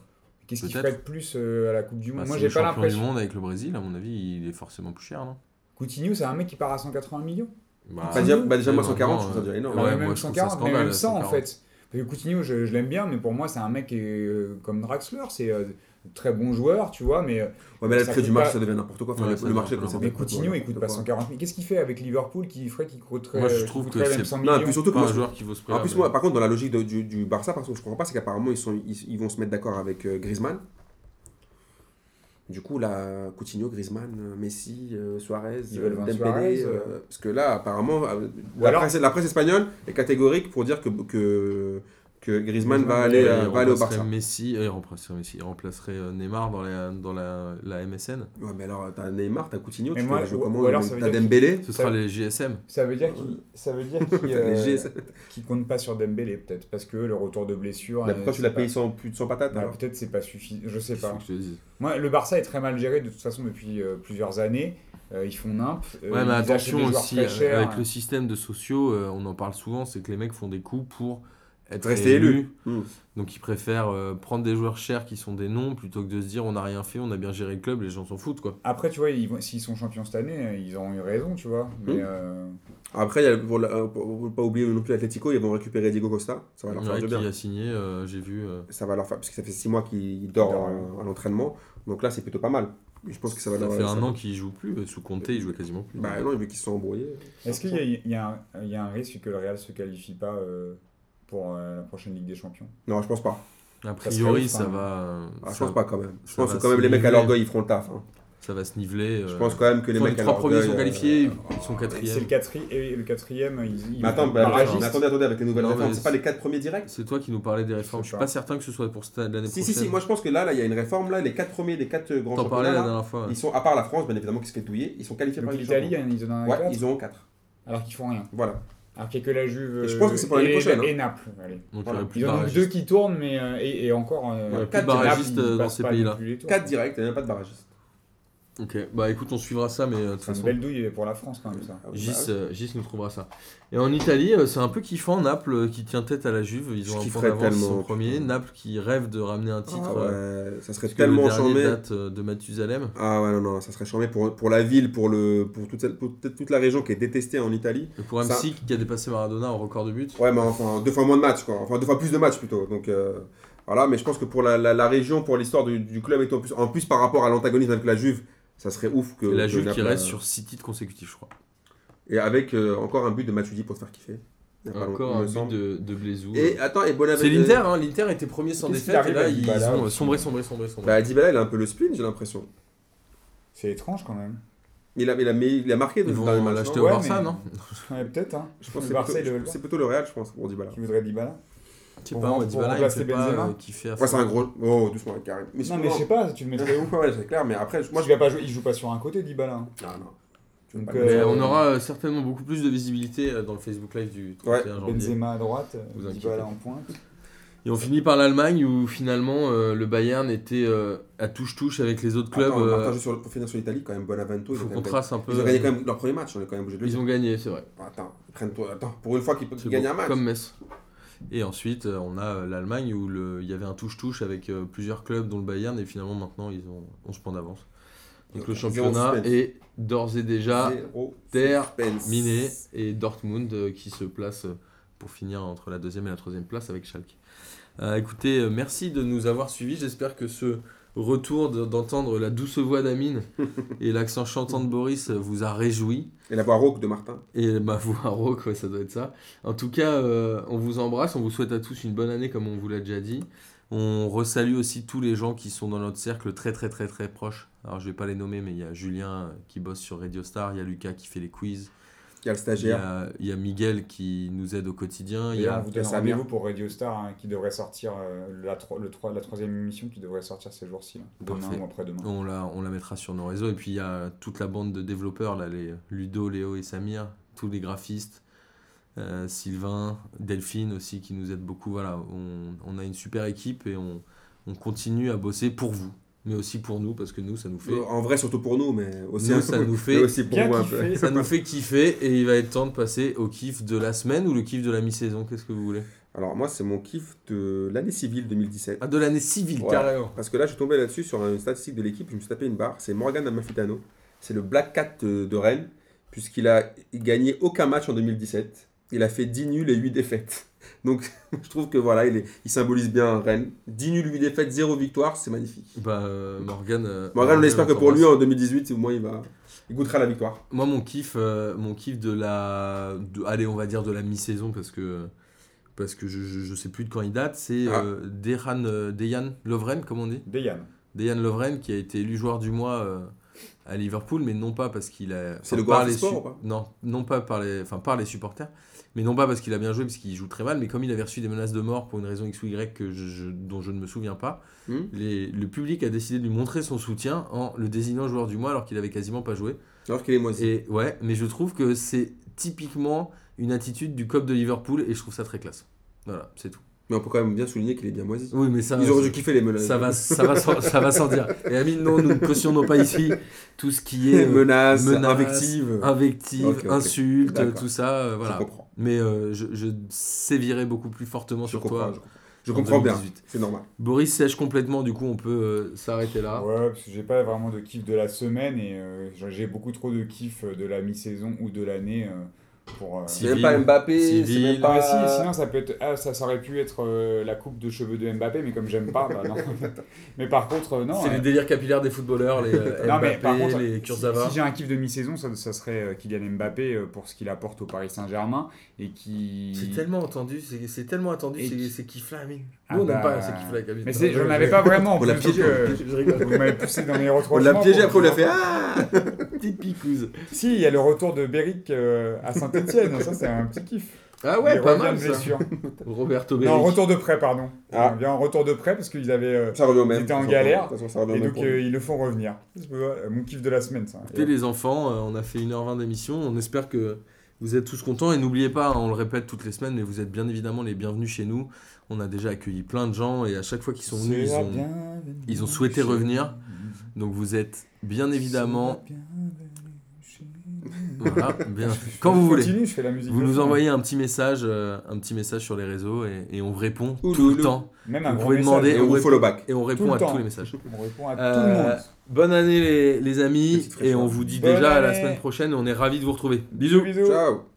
Qu'est-ce qu'il ferait de plus euh, à la Coupe du Monde? Bah, Moi, j'ai le pas champion du l'impression. monde avec le Brésil, à mon avis, il est forcément plus cher, non? Coutinho, c'est un mec qui part à 180 millions. Bah, Bah, déjà, bah, déjà, moi, ouais, 140, maintenant, je trouve ça déjà énorme. Ouais, même je trouve ça 140, mais même 100 en 140. fait. Parce que Coutinho, je, je l'aime bien, mais pour moi, c'est un mec qui est, euh, comme Draxler, c'est euh, très bon joueur, tu vois, mais, euh, Ouais, mais là, le prix du marché, pas- ça devient n'importe quoi. Enfin, Ouais, le- marché, quand c'est mais Coutinho, quoi, il coûte pas n'importe 140 000. Qu'est-ce qu'il fait avec Liverpool qui ferait qu'il coûterait, Moi, je qui trouve que c'est 100 Non, puis surtout que Pas moi, un joueur qui vaut ce prix En plus, moi, par contre, dans la logique de- du, du Barça, parce que je comprends pas, c'est qu'apparemment, ils, sont, ils, ils vont se mettre d'accord avec euh, Griezmann. Du coup, là, Coutinho, Griezmann, euh, Messi, euh, Suarez, Ils veulent euh, Dembélé, Suarez, euh, euh. parce que là, apparemment, euh, la, presse, la presse espagnole est catégorique pour dire que, que, que Griezmann, va aller, euh, il va aller au Barça. Messi, euh, il remplacerait Messi, il remplacerait euh, Neymar dans la, dans la, la MSN. Ouais, mais alors, t'as Neymar, t'as Coutinho, Mais tu moi, peux jouer ou- comment ou alors, T'as Dembélé, Ce sera Ça- les GSM. Ça veut dire qu'il ça veut dire qu'il euh, compte pas sur Dembélé peut-être parce que le retour de blessure. Euh, pourquoi tu l'as payé sans, plus de 100 patates Bah, peut-être c'est pas suffisant, je sais pas. Moi, le Barça est très mal géré de toute façon depuis euh, plusieurs années. Euh, ils font nimp. euh, Ouais, mais attention aussi, avec le système de sociaux, euh, on en parle souvent, c'est que les mecs font des coups pour être Rester élu. Hmm. Donc ils préfèrent euh, prendre des joueurs chers qui sont des noms plutôt que de se dire on n'a rien fait, on a bien géré le club, les gens s'en foutent quoi. Après, tu vois, ils s'ils sont champions cette année, euh, ils auront eu raison, tu vois. Mais Hmm. euh, Après, il y a, pour, la- pour- pour pas oublier non plus l'Atletico, ils vont récupérer Diego Costa. Ça va leur faire du qui bien. a signé, euh, j'ai vu. euh, Ça va leur faire, parce que ça fait 6 mois qu'il dort à l'entraînement. Donc là, c'est plutôt pas mal. Je pense que ça va ça leur fait ça un an qu'il joue plus, sous Conte il jouait quasiment plus. Bah non, vu qu'ils se sont embrouillés. est-ce qu'il y y, a un- il y a un risque que le Real se qualifie pas euh, pour euh, la prochaine Ligue des Champions Non, je pense pas. A priori, ça hein. va. Ah, je pense pas quand même. Je pense que quand même les mecs à l'orgueil ils feront le taf. hein. ça va se niveler. Je euh, pense quand même que les mecs les à trois premiers l'orgueil, sont euh, qualifiés, ils sont C'est le quatrième. quatrième, et le quatrième, ils, ils Mais attends, bah, mais attendez, attendez, avec les nouvelles Non, réformes, c'est pas les quatre premiers directs C'est toi qui nous parlais des réformes. Je suis pas. pas certain que ce soit pour cette- l'année Si, prochaine. si, si, moi je pense que là, là, il y a une réforme, là, les quatre premiers, les quatre grands T'en parlais championnats, la là, dernière fois. ouais. ils sont, à part la France, bien évidemment, qui se fait douiller, ils sont qualifiés par les l'Italie, ils en ont un Ouais, quatre, ils en ont quatre. alors qu'ils font rien. Voilà. Alors qu'il n'y a que la Juve Et je pense que c'est pour l'année et- prochaine, hein. et Naples. Allez. Donc il y Voilà. plus Ils de en ont que barragistes. deux qui tournent, mais euh, et, et encore. euh, Ouais, plus quatre de barragistes euh, dans ces pays-là. Quatre directs, il n'y a pas de barragistes. Ok, bah écoute, on suivra ça, mais euh, de toute une façon. belle douille pour la France quand même ça. Ah, bah, Gis, euh, Gis nous trouvera ça. Et en Italie, euh, c'est un peu kiffant. Naples qui tient tête à la Juve. Ils Je ont un point d'avance, premiers. putain. Naples qui rêve de ramener un titre. Ah euh, ouais, ça serait tellement chambé. date de Mathusalem. Ah ouais, non, non, ça serait chambé pour, pour la ville, pour, le, pour, toute, cette- pour toute la région qui est détestée en Italie. Et pour Ça- MC qui a dépassé Maradona en record de but. Ouais, mais enfin, deux fois moins de matchs, quoi. Enfin, deux fois plus de matchs plutôt. Donc, euh, voilà, mais je pense que pour la, la, la région, pour l'histoire du, du club et tout, en plus, en plus par rapport à l'antagonisme avec la Juve, ça serait ouf que. La Juve qui Naples, reste sur 6 titres consécutifs, je crois. Et avec euh, encore un but de Matuidi pour te faire kiffer. Encore un but de, de Blezou. Et attends, et Bonaventure. C'est l'Inter, hein. l'Inter était premier sans défaite et là ils ont aussi sombré, sombré, sombré, sombré. Bah, Dybala, il a un peu le spleen, j'ai l'impression. C'est étrange quand même. Il a, il a, mais il a marqué match. l'acheter non au Ouais, Barça, non Ouais, peut-être hein. Je pense c'est plutôt, le veulent c'est plutôt le Real, je pense, pour Dybala. Qui voudrait Dybala? Sais pas, fait Benzema euh, kiffer à Ouais, fond. c'est un gros. Oh, doucement avec Karim. Mais Non mais je sais pas, tu le mettrais où Ouais, c'est clair, mais après, moi je. vais pas jouer, il joue pas sur un côté Dybala. hein. Non, non. Donc, le euh, on aura euh, certainement beaucoup plus de visibilité dans le Facebook Live du 31 janvier. Benzema à droite, Vous Dybala en pointe. Et on finit par l'Allemagne où finalement euh, le Bayern était euh, à touche-touche avec les autres clubs. Attends, euh, sur, pour finir sur l'Italie, quand même, faut ils ont qu'on quand même- trace un peu. Ils ont gagné quand même leur premier match, on est quand même obligé de le Ils ont gagné, c'est vrai. Attends. Attends, pour une fois qu'ils C'est gagnent un match. Comme Metz. Et ensuite, euh, on a euh, l'Allemagne où le- il y avait un touche-touche avec euh, plusieurs clubs, dont le Bayern, et finalement maintenant ils ont 11 points d'avance. Donc le championnat est d'ores et déjà terminé. Et Dortmund qui se place pour finir entre la deuxième et la troisième place avec Schalke. Euh, écoutez, merci de nous avoir suivis. J'espère que ce retour de- d'entendre la douce voix d'Amine et l'accent chantant de Boris vous a réjoui. Et la voix rauque de Martin. Et ma voix rauque, ouais, ça doit être ça. En tout cas, euh, on vous embrasse, on vous souhaite à tous une bonne année comme on vous l'a déjà dit. On resalue aussi tous les gens qui sont dans notre cercle très très très très proche. Alors je vais pas les nommer, mais il y a Julien euh, qui bosse sur Radio Star, il y a Lucas qui fait les quiz, Il y a le il y stagiaire. a, il y a Miguel qui nous aide au quotidien, il y on a vous donne rendez-vous pour Radio Star hein, qui devrait sortir euh, la, tro- le tro- la troisième émission qui devrait sortir ces jours-ci. Demain ou après-demain. on la, on la mettra sur nos réseaux. Et puis il y a toute la bande de développeurs, là, les Ludo, Léo et Samir, tous les graphistes, euh, Sylvain, Delphine aussi qui nous aident beaucoup. Voilà, on, on a une super équipe et on, on continue à bosser pour vous, mais aussi pour nous, parce que nous, ça nous fait, Euh, En vrai, surtout pour nous, mais aussi, Nous, ça nous fait aussi pour un kiffer. peu. ça nous fait kiffer. Et il va être temps de passer au kiff de la semaine ou le kiff de la mi-saison. Qu'est-ce que vous voulez? Alors, moi, c'est mon kiff de l'année civile 2017. Ah, de l'année civile, Ouais. carrément. Parce que là, je suis tombé là-dessus sur une statistique de l'équipe, je me suis tapé une barre. C'est Morgan Amalfitano. C'est le Black Cat de, de Rennes, puisqu'il a gagné aucun match en 2017. Il a fait 10 nuls et 8 défaites. Donc, je trouve que voilà, il, est- il symbolise bien Rennes. 10 nuls, 8 défaites, 0 victoire, c'est magnifique. Bah, euh, Morgan. euh, Morgan, on espère que pour lui, en 2018, au moins, il, va, il goûtera la victoire. Moi, mon kiff, euh, mon kiff de la. de- allez, on va dire de la mi-saison, parce que. Parce que je, je, je sais plus de quand il date, c'est Ah. euh, Dejan, Dejan Lovren, comme on dit? Dejan. Dejan Lovren qui a été élu joueur du mois euh, à Liverpool, mais non pas parce qu'il a. C'est le par les Sport su- ou pas? Non, non pas par les, enfin, par les supporters, mais non pas parce qu'il a bien joué, parce qu'il joue très mal, mais comme il avait reçu des menaces de mort pour une raison X ou Y que je- je- dont je ne me souviens pas, Hmm les- le public a décidé de lui montrer son soutien en le désignant joueur du mois alors qu'il avait quasiment pas joué. Alors qu'il est moisi. Et ouais, mais je trouve que c'est typiquement une attitude du COP de Liverpool et je trouve ça très classe. Voilà, c'est tout. Mais on peut quand même bien souligner qu'il est bien moisi. Oui, mais ça. Ils auraient ça- dû kiffer les menaces. ça va, ça va, sans, ça va sans dire. Et Amine, non, nous ne cautionnons pas ici tout ce qui est euh, menaces, menaces, invectives. invectives, Ok, ok. insultes, D'accord. tout ça. euh, Je voilà. comprends. Mais euh, je, je sévirai beaucoup plus fortement Je sur toi. je comprends. Je en comprends bien. 2018. C'est normal. Boris sèche complètement, du coup, on peut euh, s'arrêter là. Ouais, parce que j'ai pas vraiment de kiff de la semaine et euh, j'ai beaucoup trop de kiff de la mi-saison ou de l'année. Pour, euh, C'est même pas Mbappé, c'est même pas. si, sinon ça peut être, ah, ça, ça aurait pu être euh, la coupe de cheveux de Mbappé, mais comme j'aime pas, bah non. mais par contre, euh, non. C'est euh, les délires capillaires des footballeurs, les euh, non, mais Mbappé, par contre, les si, Kurzawa. si j'ai un kiff de mi-saison, ça, ça serait Kylian Mbappé pour ce qu'il apporte au Paris Saint-Germain et qui. C'est tellement entendu, c'est c'est tellement attendu, Et c'est qui- c'est kiff là, mais. Ah Nous on n'aime bah, pas, c'est kiff là, Kabyle. Mais avais pas vraiment. On l'a piégé, Je. Vous m'avez poussé dans les On retrouvaillements. l'a piégé, après on l'a fait Ah Petite picouse. Si, il y a le retour de Beric euh, à Saint-Etienne, ça c'est un petit kiff. Ah ouais, il pas mal ça. blessure. Roberto Non, Beric. retour de prêt, pardon. Ah. Il vient en retour de prêt parce qu'ils avaient. euh, Ça revient même. Ils étaient en De toute galère. façon, ça Et donc euh, ils le font revenir. Mon kiff de la semaine ça. Écoutez les enfants, euh, on a fait 1h20 d'émission, on espère que vous êtes tous contents et n'oubliez pas, hein, on le répète toutes les semaines, mais vous êtes bien évidemment les bienvenus chez nous. On a déjà accueilli plein de gens et à chaque fois qu'ils sont venus, ils ont, ils ont souhaité revenir. Donc vous êtes bien évidemment, voilà, bien, quand vous voulez. Continue, je fais la musique. Vous nous fond. envoyez un petit message, euh, un petit message sur les réseaux et, et on vous répond Ouh, tout le loulou. temps Même un vous gros pouvez message. demander Et on follow back. et on répond à temps. tous les messages. On répond à tout Euh, le monde. Bonne année les, les amis et on vous dit Bonne déjà à la semaine prochaine. On est ravis de vous retrouver. Bisous, Bisous. bisous. Ciao